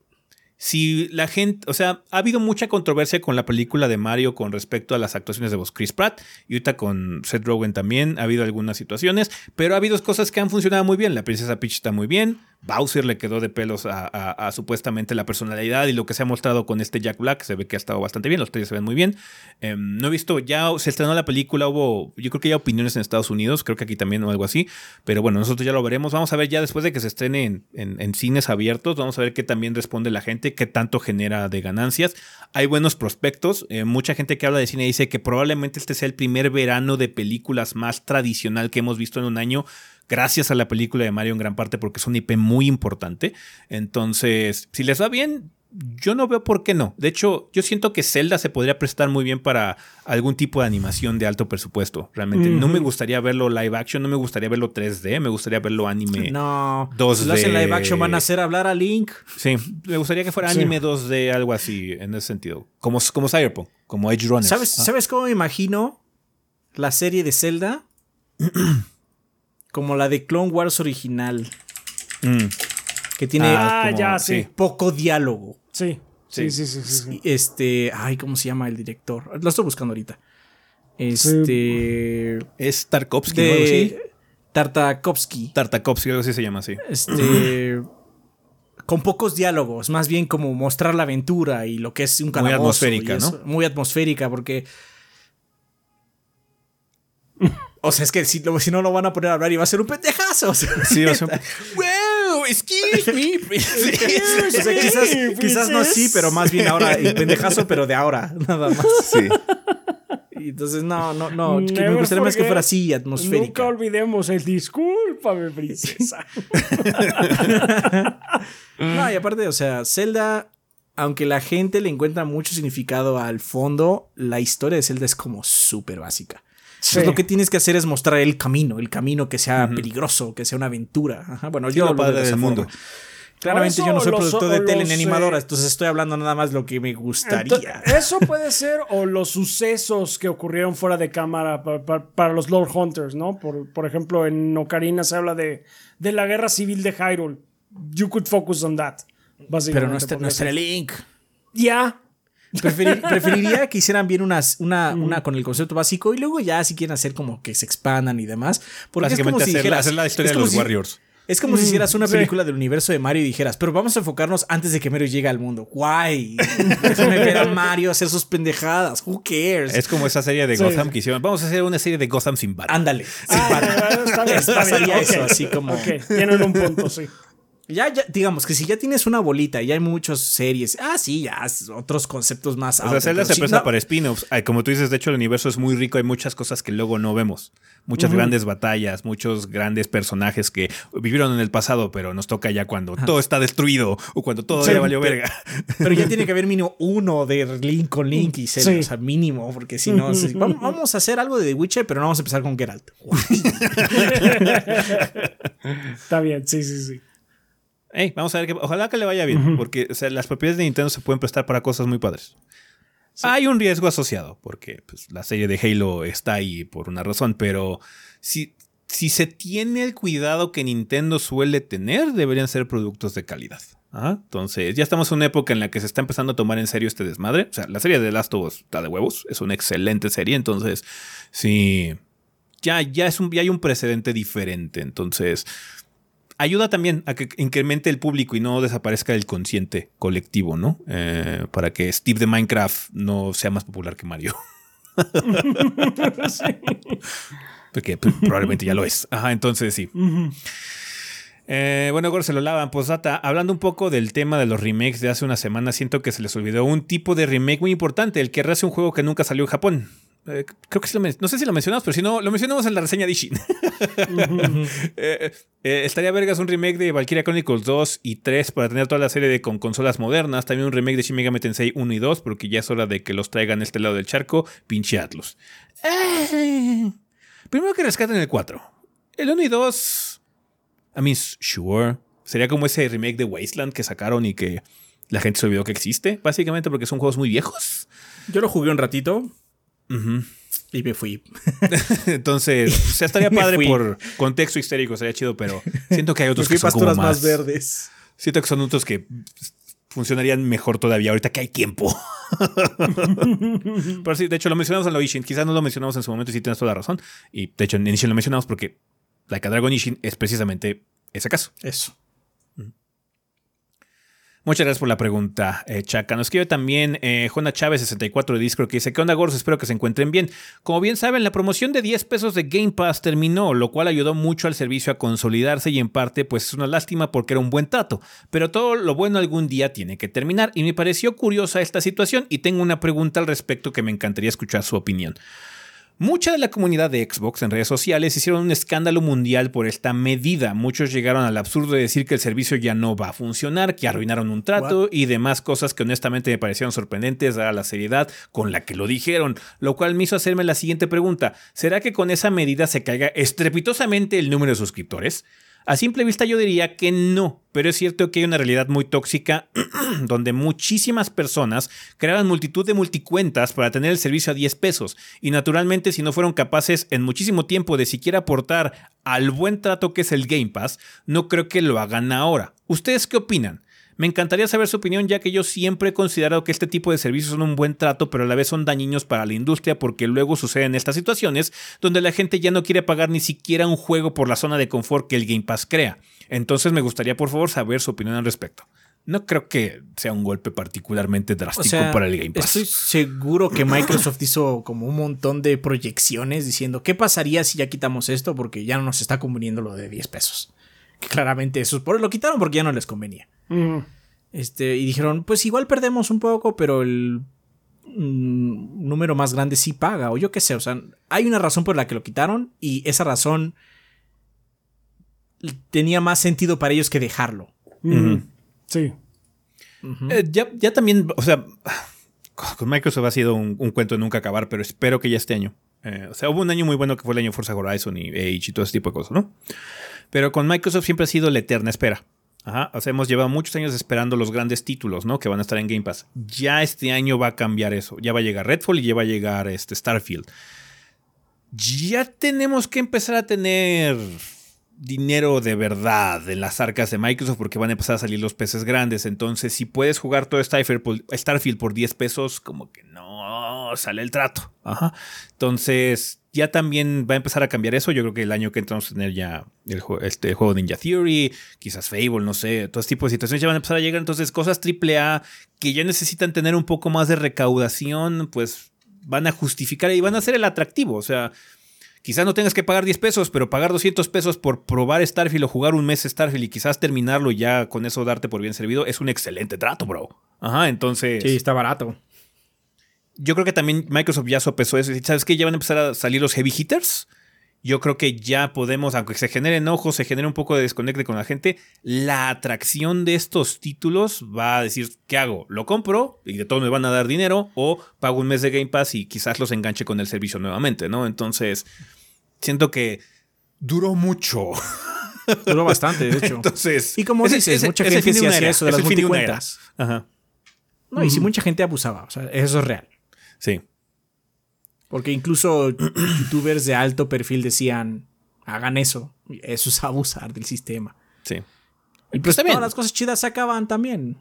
si la gente, o sea, ha habido mucha controversia con la película de Mario con respecto a las actuaciones de voz Chris Pratt y ahorita con Seth Rogen también ha habido algunas situaciones, pero ha habido cosas que han funcionado muy bien. La princesa Peach está muy bien, Bowser le quedó de pelos a, supuestamente la personalidad y lo que se ha mostrado con este Jack Black, se ve que ha estado bastante bien, los tres se ven muy bien. Em, no he visto, ya se estrenó la película, hubo, yo creo que ya opiniones en Estados Unidos, creo que aquí también o algo así, pero bueno, nosotros ya lo veremos, vamos a ver ya después de que se estrene en, cines abiertos, vamos a ver qué también responde la gente, qué tanto genera de ganancias. Hay buenos prospectos, eh, mucha gente que habla de cine dice que probablemente este sea el primer verano de películas más tradicional que hemos visto en un año gracias a la película de Mario en gran parte porque es un IP muy importante. Entonces, si les va bien, yo no veo por qué no. De hecho, yo siento que Zelda se podría prestar muy bien para algún tipo de animación de alto presupuesto. Realmente no me gustaría verlo live action, no me gustaría verlo 3D, me gustaría verlo anime
no, 2D. Si lo hacen live action van a hacer hablar a Link.
Sí, me gustaría que fuera anime 2D, algo así, en ese sentido. Como, como Cyberpunk, como Edge Runner.
¿Sabes, ah. ¿Sabes cómo me imagino la serie de Zelda? como la de Clone Wars original. Mm. Que tiene
ah, ya,
poco diálogo.
Sí. Sí, sí, sí, sí,
Este. Ay, ¿cómo se llama el director? Lo estoy buscando ahorita. Este.
Es Tarkovsky, ¿no? Sí.
Tartakovsky.
Tartakovsky, algo así se llama así.
Este. con pocos diálogos, más bien como mostrar la aventura y lo que es un calabozo.
Muy atmosférica, ¿no?
Muy atmosférica, porque o sea, es que si, si, no lo van a poner a hablar y va a ser un pendejazo. sí, va a ser un... wow, excuse me. o sea, quizás, quizás no así, pero más bien ahora el pendejazo, pero de ahora, nada más. Sí. Y entonces, no, no, no. me gustaría más que fuera así, atmosférica.
Nunca olvidemos el discúlpame, princesa.
no, y aparte, o sea, Zelda, aunque la gente le encuentra mucho significado al fondo, la historia de Zelda es como súper básica lo que tienes que hacer es mostrar el camino, el camino que sea peligroso, que sea una aventura. Bueno, yo lo padre del mundo. Claramente yo no soy productor de tele ni animadora, entonces estoy hablando nada más lo que me gustaría.
eso puede ser o los sucesos que ocurrieron fuera de cámara para, los Lord Hunters, ¿no? Por, por, ejemplo, en Ocarina se habla de, de la guerra civil de Hyrule. You could focus on that.
Pero no está, no está el link.
Ya,
preferiría que hicieran bien unas, una, una con el concepto básico y luego ya si quieren hacer como que se expandan y demás. Porque es como si
hacer la historia de los Warriors.
Es como si hicieras una película del universo de Mario y dijeras, pero vamos a enfocarnos antes de que Mario llegue al mundo. Guay. Déjame ver a Mario hacer sus pendejadas. Who cares?
Es como esa serie de Gotham que hicieron. Vamos a hacer una serie de Gotham sin Batman.
Ándale. Sin ah,
Está bien, está bien. eso, así como. Tienen un punto, sí.
Ya, ya, digamos que si ya tienes una bolita y hay muchas series, ah, sí, ya, otros conceptos más.
O sea, Zelda se presta para spin-offs. Como tú dices, de hecho, el universo es muy rico, hay muchas cosas que luego no vemos. Muchas grandes batallas, muchos grandes personajes que vivieron en el pasado, pero nos toca ya cuando todo está destruido o cuando todo ya valió verga.
Pero ya tiene que haber mínimo uno de Link con Link y Zelda, o sea, mínimo, porque si no, vamos a hacer algo de The Witcher, pero no vamos a empezar con Geralt.
está bien, sí, sí, sí
vamos a ver que ojalá que le vaya bien, porque las propiedades de Nintendo se pueden prestar para cosas muy padres. Hay un riesgo asociado, porque pues, la serie de Halo está ahí por una razón, pero si, si se tiene el cuidado que Nintendo suele tener, deberían ser productos de calidad. Entonces, ya estamos en una época en la que se está empezando a tomar en serio este desmadre. O sea, la serie de Last of Us está de huevos, es una excelente serie, entonces, sí, ya, ya, es un, ya hay un precedente diferente. Entonces, ayuda también a que incremente el público y no desaparezca el consciente colectivo, ¿no? Eh, para que Steve de Minecraft no sea más popular que Mario. Porque pues, probablemente ya lo es. Ajá, entonces sí. Eh, bueno, ahora se lo lavan. Pues hablando un poco del tema de los remakes de hace una semana, siento que se les olvidó un tipo de remake muy importante, el que rehace un juego que nunca salió en Japón. Eh, creo que sí lo no sé si lo mencionamos, pero si no, lo mencionamos en la reseña de Ishin. Eh, eh, estaría vergas un remake de Valkyria Chronicles 2 y 3 para tener toda la serie de con consolas modernas. También un remake de Shin Megami Tensei 1 y 2, porque ya es hora de que los traigan a este lado del charco. Pinche Atlus. primero que rescaten el 4. El 1 y 2. I mean, sure. Sería como ese remake de Wasteland que sacaron y que la gente se olvidó que existe. Básicamente porque son juegos muy viejos.
Yo lo jugué un ratito. Y me fui.
Entonces, o sea, estaría padre por contexto histérico, sería chido, pero siento que hay otros que son como más,
verdes.
Siento que son otros que funcionarían mejor todavía ahorita que hay tiempo. pero sí, de hecho lo mencionamos en lo Ishin, quizás no lo mencionamos en su momento y sí tienes toda la razón. Y de hecho en Ishin lo mencionamos porque Like a Dragon Ishin es precisamente ese caso.
Eso.
Muchas gracias por la pregunta, eh, Chaca. Nos escribe también eh, Juana Chávez 64 de Discord que dice, ¿qué onda, gordos? Espero que se encuentren bien. Como bien saben, la promoción de 10 pesos de Game Pass terminó, lo cual ayudó mucho al servicio a consolidarse y en parte pues es una lástima porque era un buen trato. Pero todo lo bueno algún día tiene que terminar y me pareció curiosa esta situación y tengo una pregunta al respecto que me encantaría escuchar su opinión. Mucha de la comunidad de Xbox en redes sociales hicieron un escándalo mundial por esta medida. Muchos llegaron al absurdo de decir que el servicio ya no va a funcionar, que arruinaron un trato y demás cosas que honestamente me parecieron sorprendentes a la seriedad con la que lo dijeron, lo cual me hizo hacerme la siguiente pregunta. ¿Será que con esa medida se caiga estrepitosamente el número de suscriptores? A simple vista yo diría que no, pero es cierto que hay una realidad muy tóxica donde muchísimas personas creaban multitud de multicuentas para tener el servicio a 10 pesos y naturalmente si no fueron capaces en muchísimo tiempo de siquiera aportar al buen trato que es el Game Pass, no creo que lo hagan ahora. ¿Ustedes qué opinan? Me encantaría saber su opinión ya que yo siempre he considerado que este tipo de servicios son un buen trato, pero a la vez son dañinos para la industria porque luego suceden estas situaciones donde la gente ya no quiere pagar ni siquiera un juego por la zona de confort que el Game Pass crea. Entonces me gustaría por favor saber su opinión al respecto. No creo que sea un golpe particularmente drástico para el Game Pass.
Estoy seguro que Microsoft hizo como un montón de proyecciones diciendo qué pasaría si ya quitamos esto porque ya no nos está conveniendo lo de 10 pesos. Claramente eso por lo quitaron porque ya no les convenía. Este, y dijeron, pues igual perdemos un poco, pero el mm, número más grande sí paga, o yo qué sé, o sea, hay una razón por la que lo quitaron y esa razón tenía más sentido para ellos que dejarlo.
Sí.
Eh, ya, también, o sea, con Microsoft ha sido un, cuento de nunca acabar, pero espero que ya este año. Eh, o sea, hubo un año muy bueno que fue el año Forza Horizon y Age y todo ese tipo de cosas, ¿no? Pero con Microsoft siempre ha sido la eterna espera. Ajá, hemos llevado muchos años esperando los grandes títulos, ¿no? Que van a estar en Game Pass. Ya este año va a cambiar eso. Ya va a llegar Redfall y ya va a llegar este Starfield. Ya tenemos que empezar a tener dinero de verdad en las arcas de Microsoft porque van a empezar a salir los peces grandes. Entonces, si puedes jugar todo Starfield por 10 pesos, como que no sale el trato. Ajá. Entonces, ya también va a empezar a cambiar eso. Yo creo que el año que entramos a tener ya el, este juego Ninja Theory, quizás Fable, no sé, todo tipo de situaciones ya van a empezar a llegar. Entonces, cosas AAA que ya necesitan tener un poco más de recaudación, pues van a justificar y van a ser el atractivo. O sea, quizás no tengas que pagar 10 pesos, pero pagar 200 pesos por probar Starfield o jugar un mes Starfield y quizás terminarlo ya con eso darte por bien servido, es un excelente trato, bro. Ajá, entonces.
Sí, está barato.
Yo creo que también Microsoft ya sopesó eso. ¿Sabes qué? Ya van a empezar a salir los heavy hitters yo creo que ya podemos, aunque se genere enojo, se genere un poco de desconecte con la gente, la atracción de estos títulos va a decir, ¿qué hago? ¿Lo compro y de todos me van a dar dinero? ¿O pago un mes de Game Pass y quizás los enganche con el servicio nuevamente, ¿no? Entonces, siento que duró mucho.
Duró bastante, de hecho.
Entonces,
y como dices, mucha gente hacía eso de las multicuentas.
Ajá.
No, y si mucha gente abusaba, o sea, eso es real.
Sí.
Porque incluso youtubers de alto perfil decían, hagan eso. Eso es abusar del sistema.
Sí.
Y pues también. todas las cosas chidas se acaban también.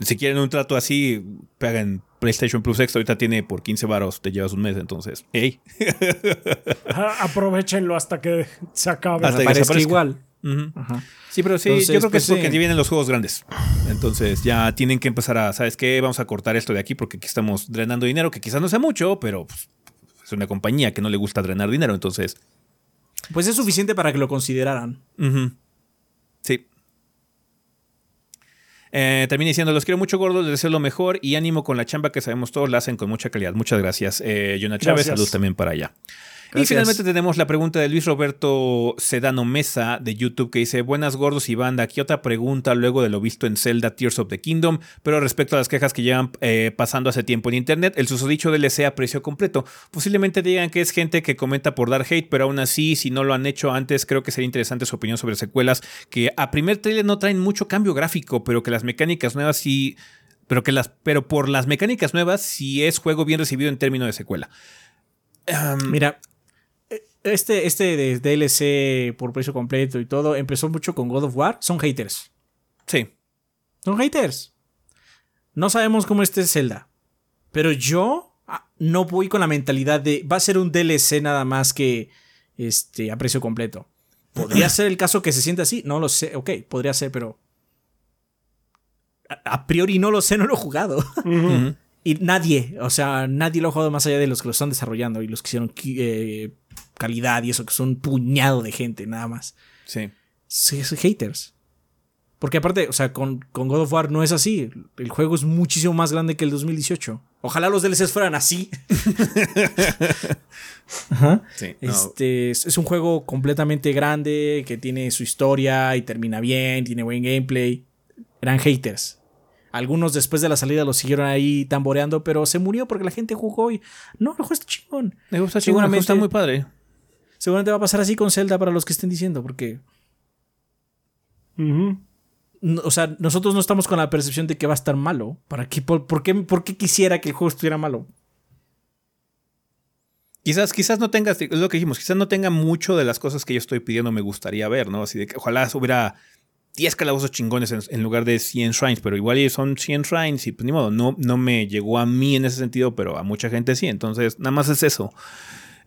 Si quieren un trato así, paguen PlayStation Plus Extra. Ahorita tiene por 15 varos, te llevas un mes, entonces. ¡Ey!
Aprovechenlo hasta que se acabe.
Hasta que
Sí, pero sí, yo creo que es porque vienen los juegos grandes. Entonces ya tienen que empezar a, ¿sabes qué? Vamos a cortar esto de aquí porque aquí estamos drenando dinero, que quizás no sea mucho, pero pues, es una compañía que no le gusta drenar dinero, entonces...
Pues es suficiente para que lo consideraran.
Sí. Eh, termina diciendo, los quiero mucho gordos, les deseo lo mejor y ánimo con la chamba que sabemos todos, la hacen con mucha calidad. Muchas gracias. Eh, Jonah Chávez, salud también para allá. Y finalmente tenemos la pregunta de Luis Roberto Sedano Mesa de YouTube que dice, buenas gordos y banda, aquí otra pregunta luego de lo visto en Zelda Tears of the Kingdom, pero respecto a las quejas que llevan eh, pasando hace tiempo en Internet, el susodicho DLC a precio completo. Posiblemente digan que es gente que comenta por dar hate, pero aún así, si no lo han hecho antes, creo que sería interesante su opinión sobre secuelas que a primer trailer no traen mucho cambio gráfico, pero que las mecánicas nuevas sí... Pero, que las, pero por las mecánicas nuevas, sí es juego bien recibido en términos de secuela.
Mira, este, este de DLC por precio completo y todo empezó mucho con God of War. Son haters.
Sí.
Son haters. No sabemos cómo este es Zelda. Pero yo ah, no voy con la mentalidad de va a ser un DLC nada más que este, a precio completo. ¿Podría ser el caso que se sienta así? No lo sé. Ok, podría ser, pero. A, priori no lo sé, no lo he jugado. y nadie, o sea, nadie lo ha jugado más allá de los que lo están desarrollando y los que hicieron eh, calidad y eso, que son un puñado de gente nada más.
Sí.
Sí, haters. Porque aparte, o sea, con, God of War no es así. El juego es muchísimo más grande que el 2018. Ojalá los DLCs fueran así. Ajá. Sí, este, es, un juego completamente grande, que tiene su historia y termina bien, tiene buen gameplay. Eran haters. Algunos después de la salida lo siguieron ahí tamboreando, pero se murió porque la gente jugó y no, el juego está chingón.
Me gusta chingón, está muy padre.
Seguramente va a pasar así con Zelda para los que estén diciendo, porque. o sea, nosotros no estamos con la percepción de que va a estar malo. ¿Para qué, por, qué, por qué quisiera que el juego estuviera malo?
Quizás, quizás no tenga, es lo que dijimos, quizás no tenga mucho de las cosas que yo estoy pidiendo, me gustaría ver, ¿no? Así de que ojalá hubiera 10 calabozos chingones en, lugar de 100 shrines, pero igual son 100 shrines y pues ni modo, no, no me llegó a mí en ese sentido, pero a mucha gente sí, entonces nada más es eso.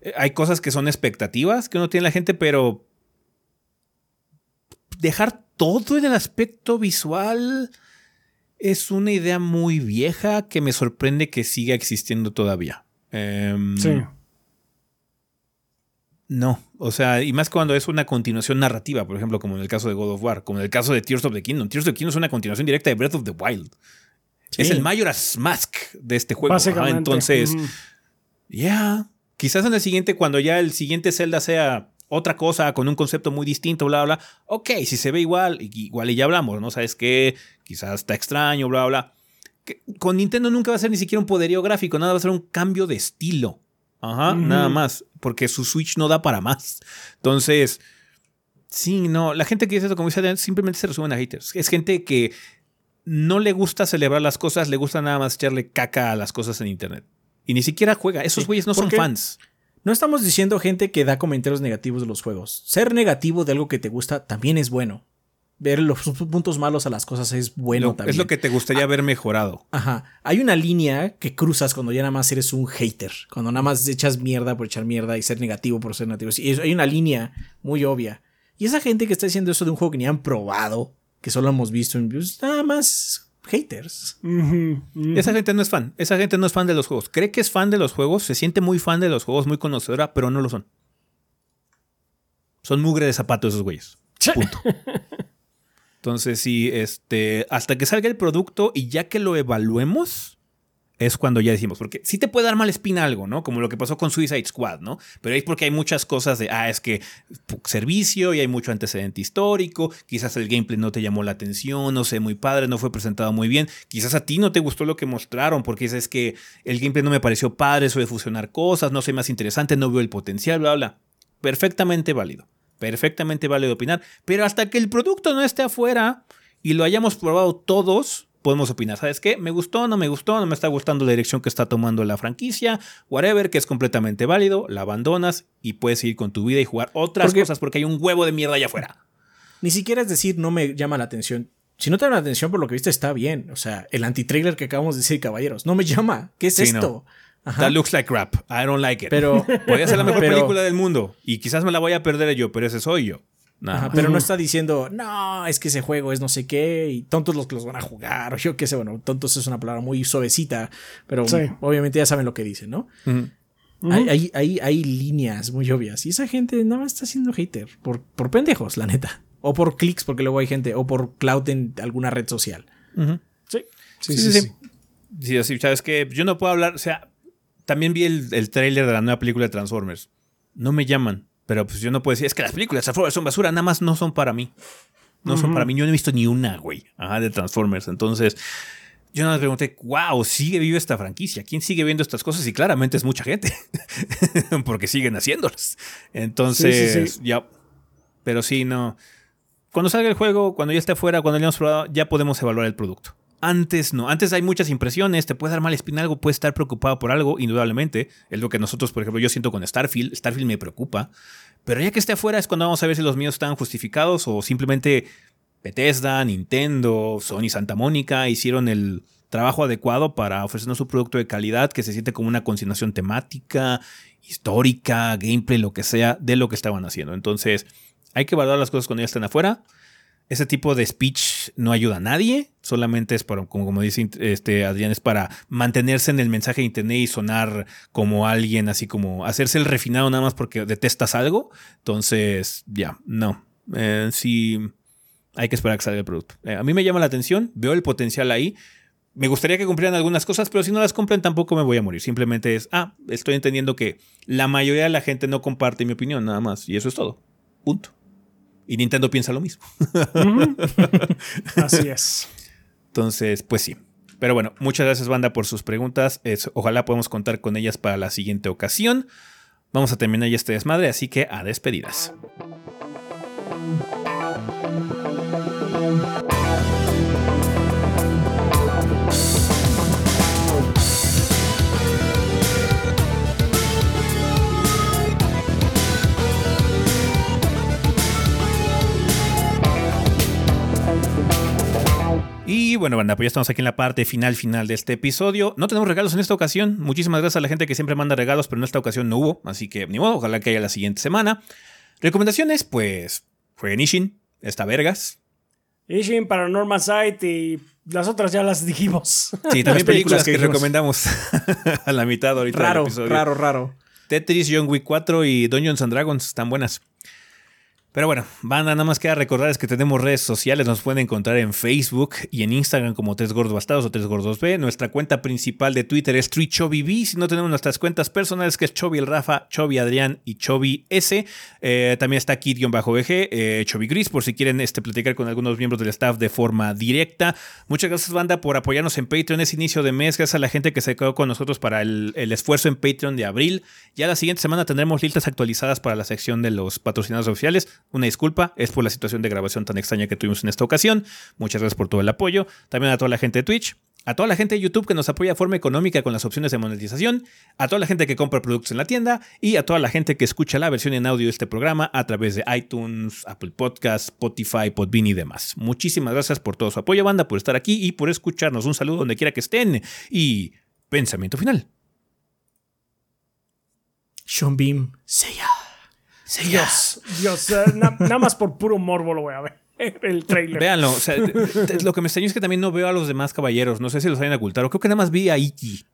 Eh, hay cosas que son expectativas que uno tiene la gente, pero dejar todo en el aspecto visual es una idea muy vieja que me sorprende que siga existiendo todavía. Em,
sí.
No, o sea, y más cuando es una continuación narrativa, por ejemplo, como en el caso de God of War, como en el caso de Tears of the Kingdom. Tears of the Kingdom es una continuación directa de Breath of the Wild. Es el Majora's Mask de este juego. Entonces, ya, Quizás en el siguiente, cuando ya el siguiente Zelda sea otra cosa, con un concepto muy distinto, bla, bla, ok, si se ve igual, igual y ya hablamos, ¿no? ¿Sabes qué? Quizás está extraño, bla, bla. con Nintendo nunca va a ser ni siquiera un poderío gráfico, nada va a ser un cambio de estilo. Ajá, nada más, porque su Switch no da para más. Entonces, sí, no, la gente que dice eso, como dice, simplemente se resumen a haters. Es gente que no le gusta celebrar las cosas, le gusta nada más echarle caca a las cosas en Internet. Y ni siquiera juega. Esos güeyes no son fans.
No estamos diciendo gente que da comentarios negativos de los juegos. Ser negativo de algo que te gusta también es bueno. Ver los puntos malos a las cosas es bueno también.
Es lo que te gustaría ver mejorado.
Ajá. Hay una línea que cruzas cuando ya nada más eres un hater. Cuando nada más echas mierda por echar mierda y ser negativo por ser negativo. Y hay una línea muy obvia. Y esa gente que está diciendo eso de un juego que ni han probado, que solo hemos visto en nada más haters.
Esa gente no es fan. Esa gente no es fan de los juegos. Cree que es fan de los juegos, se siente muy fan de los juegos, muy conocedora, pero no lo son. Son mugre de zapatos esos güeyes. Punto. Entonces, sí, este, hasta que salga el producto y ya que lo evaluemos, es cuando ya decimos, porque sí te puede dar mal espina algo, ¿no? Como lo que pasó con Suicide Squad, ¿no? Pero es porque hay muchas cosas de, ah, es que servicio y hay mucho antecedente histórico, quizás el gameplay no te llamó la atención, no sé, muy padre, no fue presentado muy bien, quizás a ti no te gustó lo que mostraron, porque es que el gameplay no me pareció padre, eso de fusionar cosas, no sé más interesante, no veo el potencial, bla, bla. Perfectamente válido perfectamente válido opinar, pero hasta que el producto no esté afuera y lo hayamos probado todos, podemos opinar. ¿Sabes qué? Me gustó, no me gustó, no me está gustando la dirección que está tomando la franquicia, whatever, que es completamente válido, la abandonas y puedes ir con tu vida y jugar otras cosas porque hay un huevo de mierda allá afuera.
Ni siquiera es decir, no me llama la atención. Si no te llama la atención por lo que viste, está bien. O sea, el anti-trailer que acabamos de decir, caballeros, no me llama. ¿Qué es esto?
That looks like crap. I don't like it. Pero podría ser la mejor película del mundo y quizás me la voy a perder yo, pero ese soy yo.
Pero no está diciendo, no, es que ese juego es no sé qué y tontos los que los van a jugar o yo qué sé, bueno, tontos es una palabra muy suavecita, pero obviamente ya saben lo que dicen, ¿no? hay, hay, hay, líneas muy obvias y esa gente no está siendo hater por, por pendejos, la neta. O por clics, porque luego hay gente, o por cloud en alguna red social.
sí. Sí, sí, sí. Sí, sí, sabes que yo no puedo hablar, o sea, también vi el, el tráiler de la nueva película de Transformers. No me llaman, pero pues yo no puedo decir, es que las películas de Transformers son basura, nada más no son para mí. No son para mí, yo no he visto ni una, güey, de Transformers. Entonces, yo me pregunté, wow, sigue viva esta franquicia. ¿Quién sigue viendo estas cosas? Y claramente es mucha gente, porque siguen haciéndolas. Entonces, ya. Pero sí, no. Cuando salga el juego, cuando ya esté afuera, cuando lo hayamos probado, ya podemos evaluar el producto. Antes no, antes hay muchas impresiones, te puede dar mal espina algo, puedes estar preocupado por algo, indudablemente. Es lo que nosotros, por ejemplo, yo siento con Starfield. Starfield me preocupa. Pero ya que esté afuera es cuando vamos a ver si los míos están justificados o simplemente Bethesda, Nintendo, Sony Santa Mónica hicieron el trabajo adecuado para ofrecernos un producto de calidad que se siente como una consignación temática, histórica, gameplay, lo que sea, de lo que estaban haciendo. Entonces, hay que valorar las cosas cuando ya estén afuera ese tipo de speech no ayuda a nadie, solamente es para, como, como dice este Adrián, es para mantenerse en el mensaje de internet y sonar como alguien, así como hacerse el refinado nada más porque detestas algo. Entonces, ya, no. Eh, sí, hay que esperar que salga el producto. Eh, a mí me llama la atención, veo el potencial ahí. Me gustaría que cumplieran algunas cosas, pero si no las cumplen tampoco me voy a morir. Simplemente es, ah, estoy entendiendo que la mayoría de la gente no comparte mi opinión, nada más. Y eso es todo. Punto. Y Nintendo piensa lo mismo.
Así es.
Entonces, pues sí. Pero bueno, muchas gracias banda por sus preguntas. ojalá podamos contar con ellas para la siguiente ocasión. Vamos a terminar ya este desmadre, así que a despedidas. Y bueno, banda, pues ya estamos aquí en la parte final final de este episodio. No tenemos regalos en esta ocasión. Muchísimas gracias a la gente que siempre manda regalos, pero en esta ocasión no hubo. Así que ni modo, ojalá que haya la siguiente semana. Recomendaciones, pues fue Ishin, esta vergas.
Ishin, Paranormal Sight y las otras ya las dijimos.
Sí, también películas, que, recomendamos a la mitad ahorita
raro,
del episodio.
Raro, raro.
Tetris, John Wick 4 y Dungeons and Dragons están buenas. Pero bueno, banda, nada más queda recordarles que tenemos redes sociales, nos pueden encontrar en Facebook y en Instagram como Tres Gordos Bastados o Tres Gordos B. Nuestra cuenta principal de Twitter es TreeChobiB. Si no tenemos nuestras cuentas personales, que es Chobi el Rafa, Chobi Adrián y Chobi S. Eh, también está Kid-BG, eh, Chobi Gris, por si quieren este, platicar con algunos miembros del staff de forma directa. Muchas gracias, banda, por apoyarnos en Patreon. Es inicio de mes, gracias a la gente que se quedó con nosotros para el, el esfuerzo en Patreon de abril. Ya la siguiente semana tendremos listas actualizadas para la sección de los patrocinados oficiales una disculpa, es por la situación de grabación tan extraña que tuvimos en esta ocasión. Muchas gracias por todo el apoyo. También a toda la gente de Twitch, a toda la gente de YouTube que nos apoya de forma económica con las opciones de monetización, a toda la gente que compra productos en la tienda y a toda la gente que escucha la versión en audio de este programa a través de iTunes, Apple Podcasts, Spotify, Podbean y demás. Muchísimas gracias por todo su apoyo, banda, por estar aquí y por escucharnos. Un saludo donde quiera que estén y pensamiento final.
Sean Beam, ya.
Dios, Dios, eh, nada más por puro morbo lo voy a ver. el trailer.
Véanlo. O sea, lo que me extrañó es que también no veo a los demás caballeros. No sé si los hayan ocultado. Creo que nada más vi a Iki.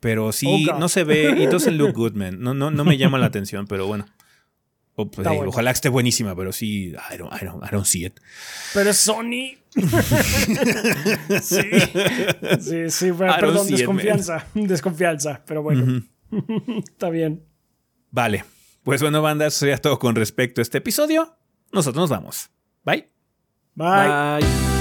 Pero sí,
Oh,
no se ve. Y doesn't look good, man. No, no, no me llama la atención, pero bueno. Pues, hey,
bueno.
Ojalá esté buenísima, pero sí, I don't, I don't, I don't see it.
Pero es Sony. sí. Sí, sí, perdón,
it,
desconfianza. Desconfianza, pero bueno. Está bien.
Vale. Pues bueno, banda, eso sería todo con respecto a este episodio. Nosotros nos vamos. Bye.
Bye.
Bye.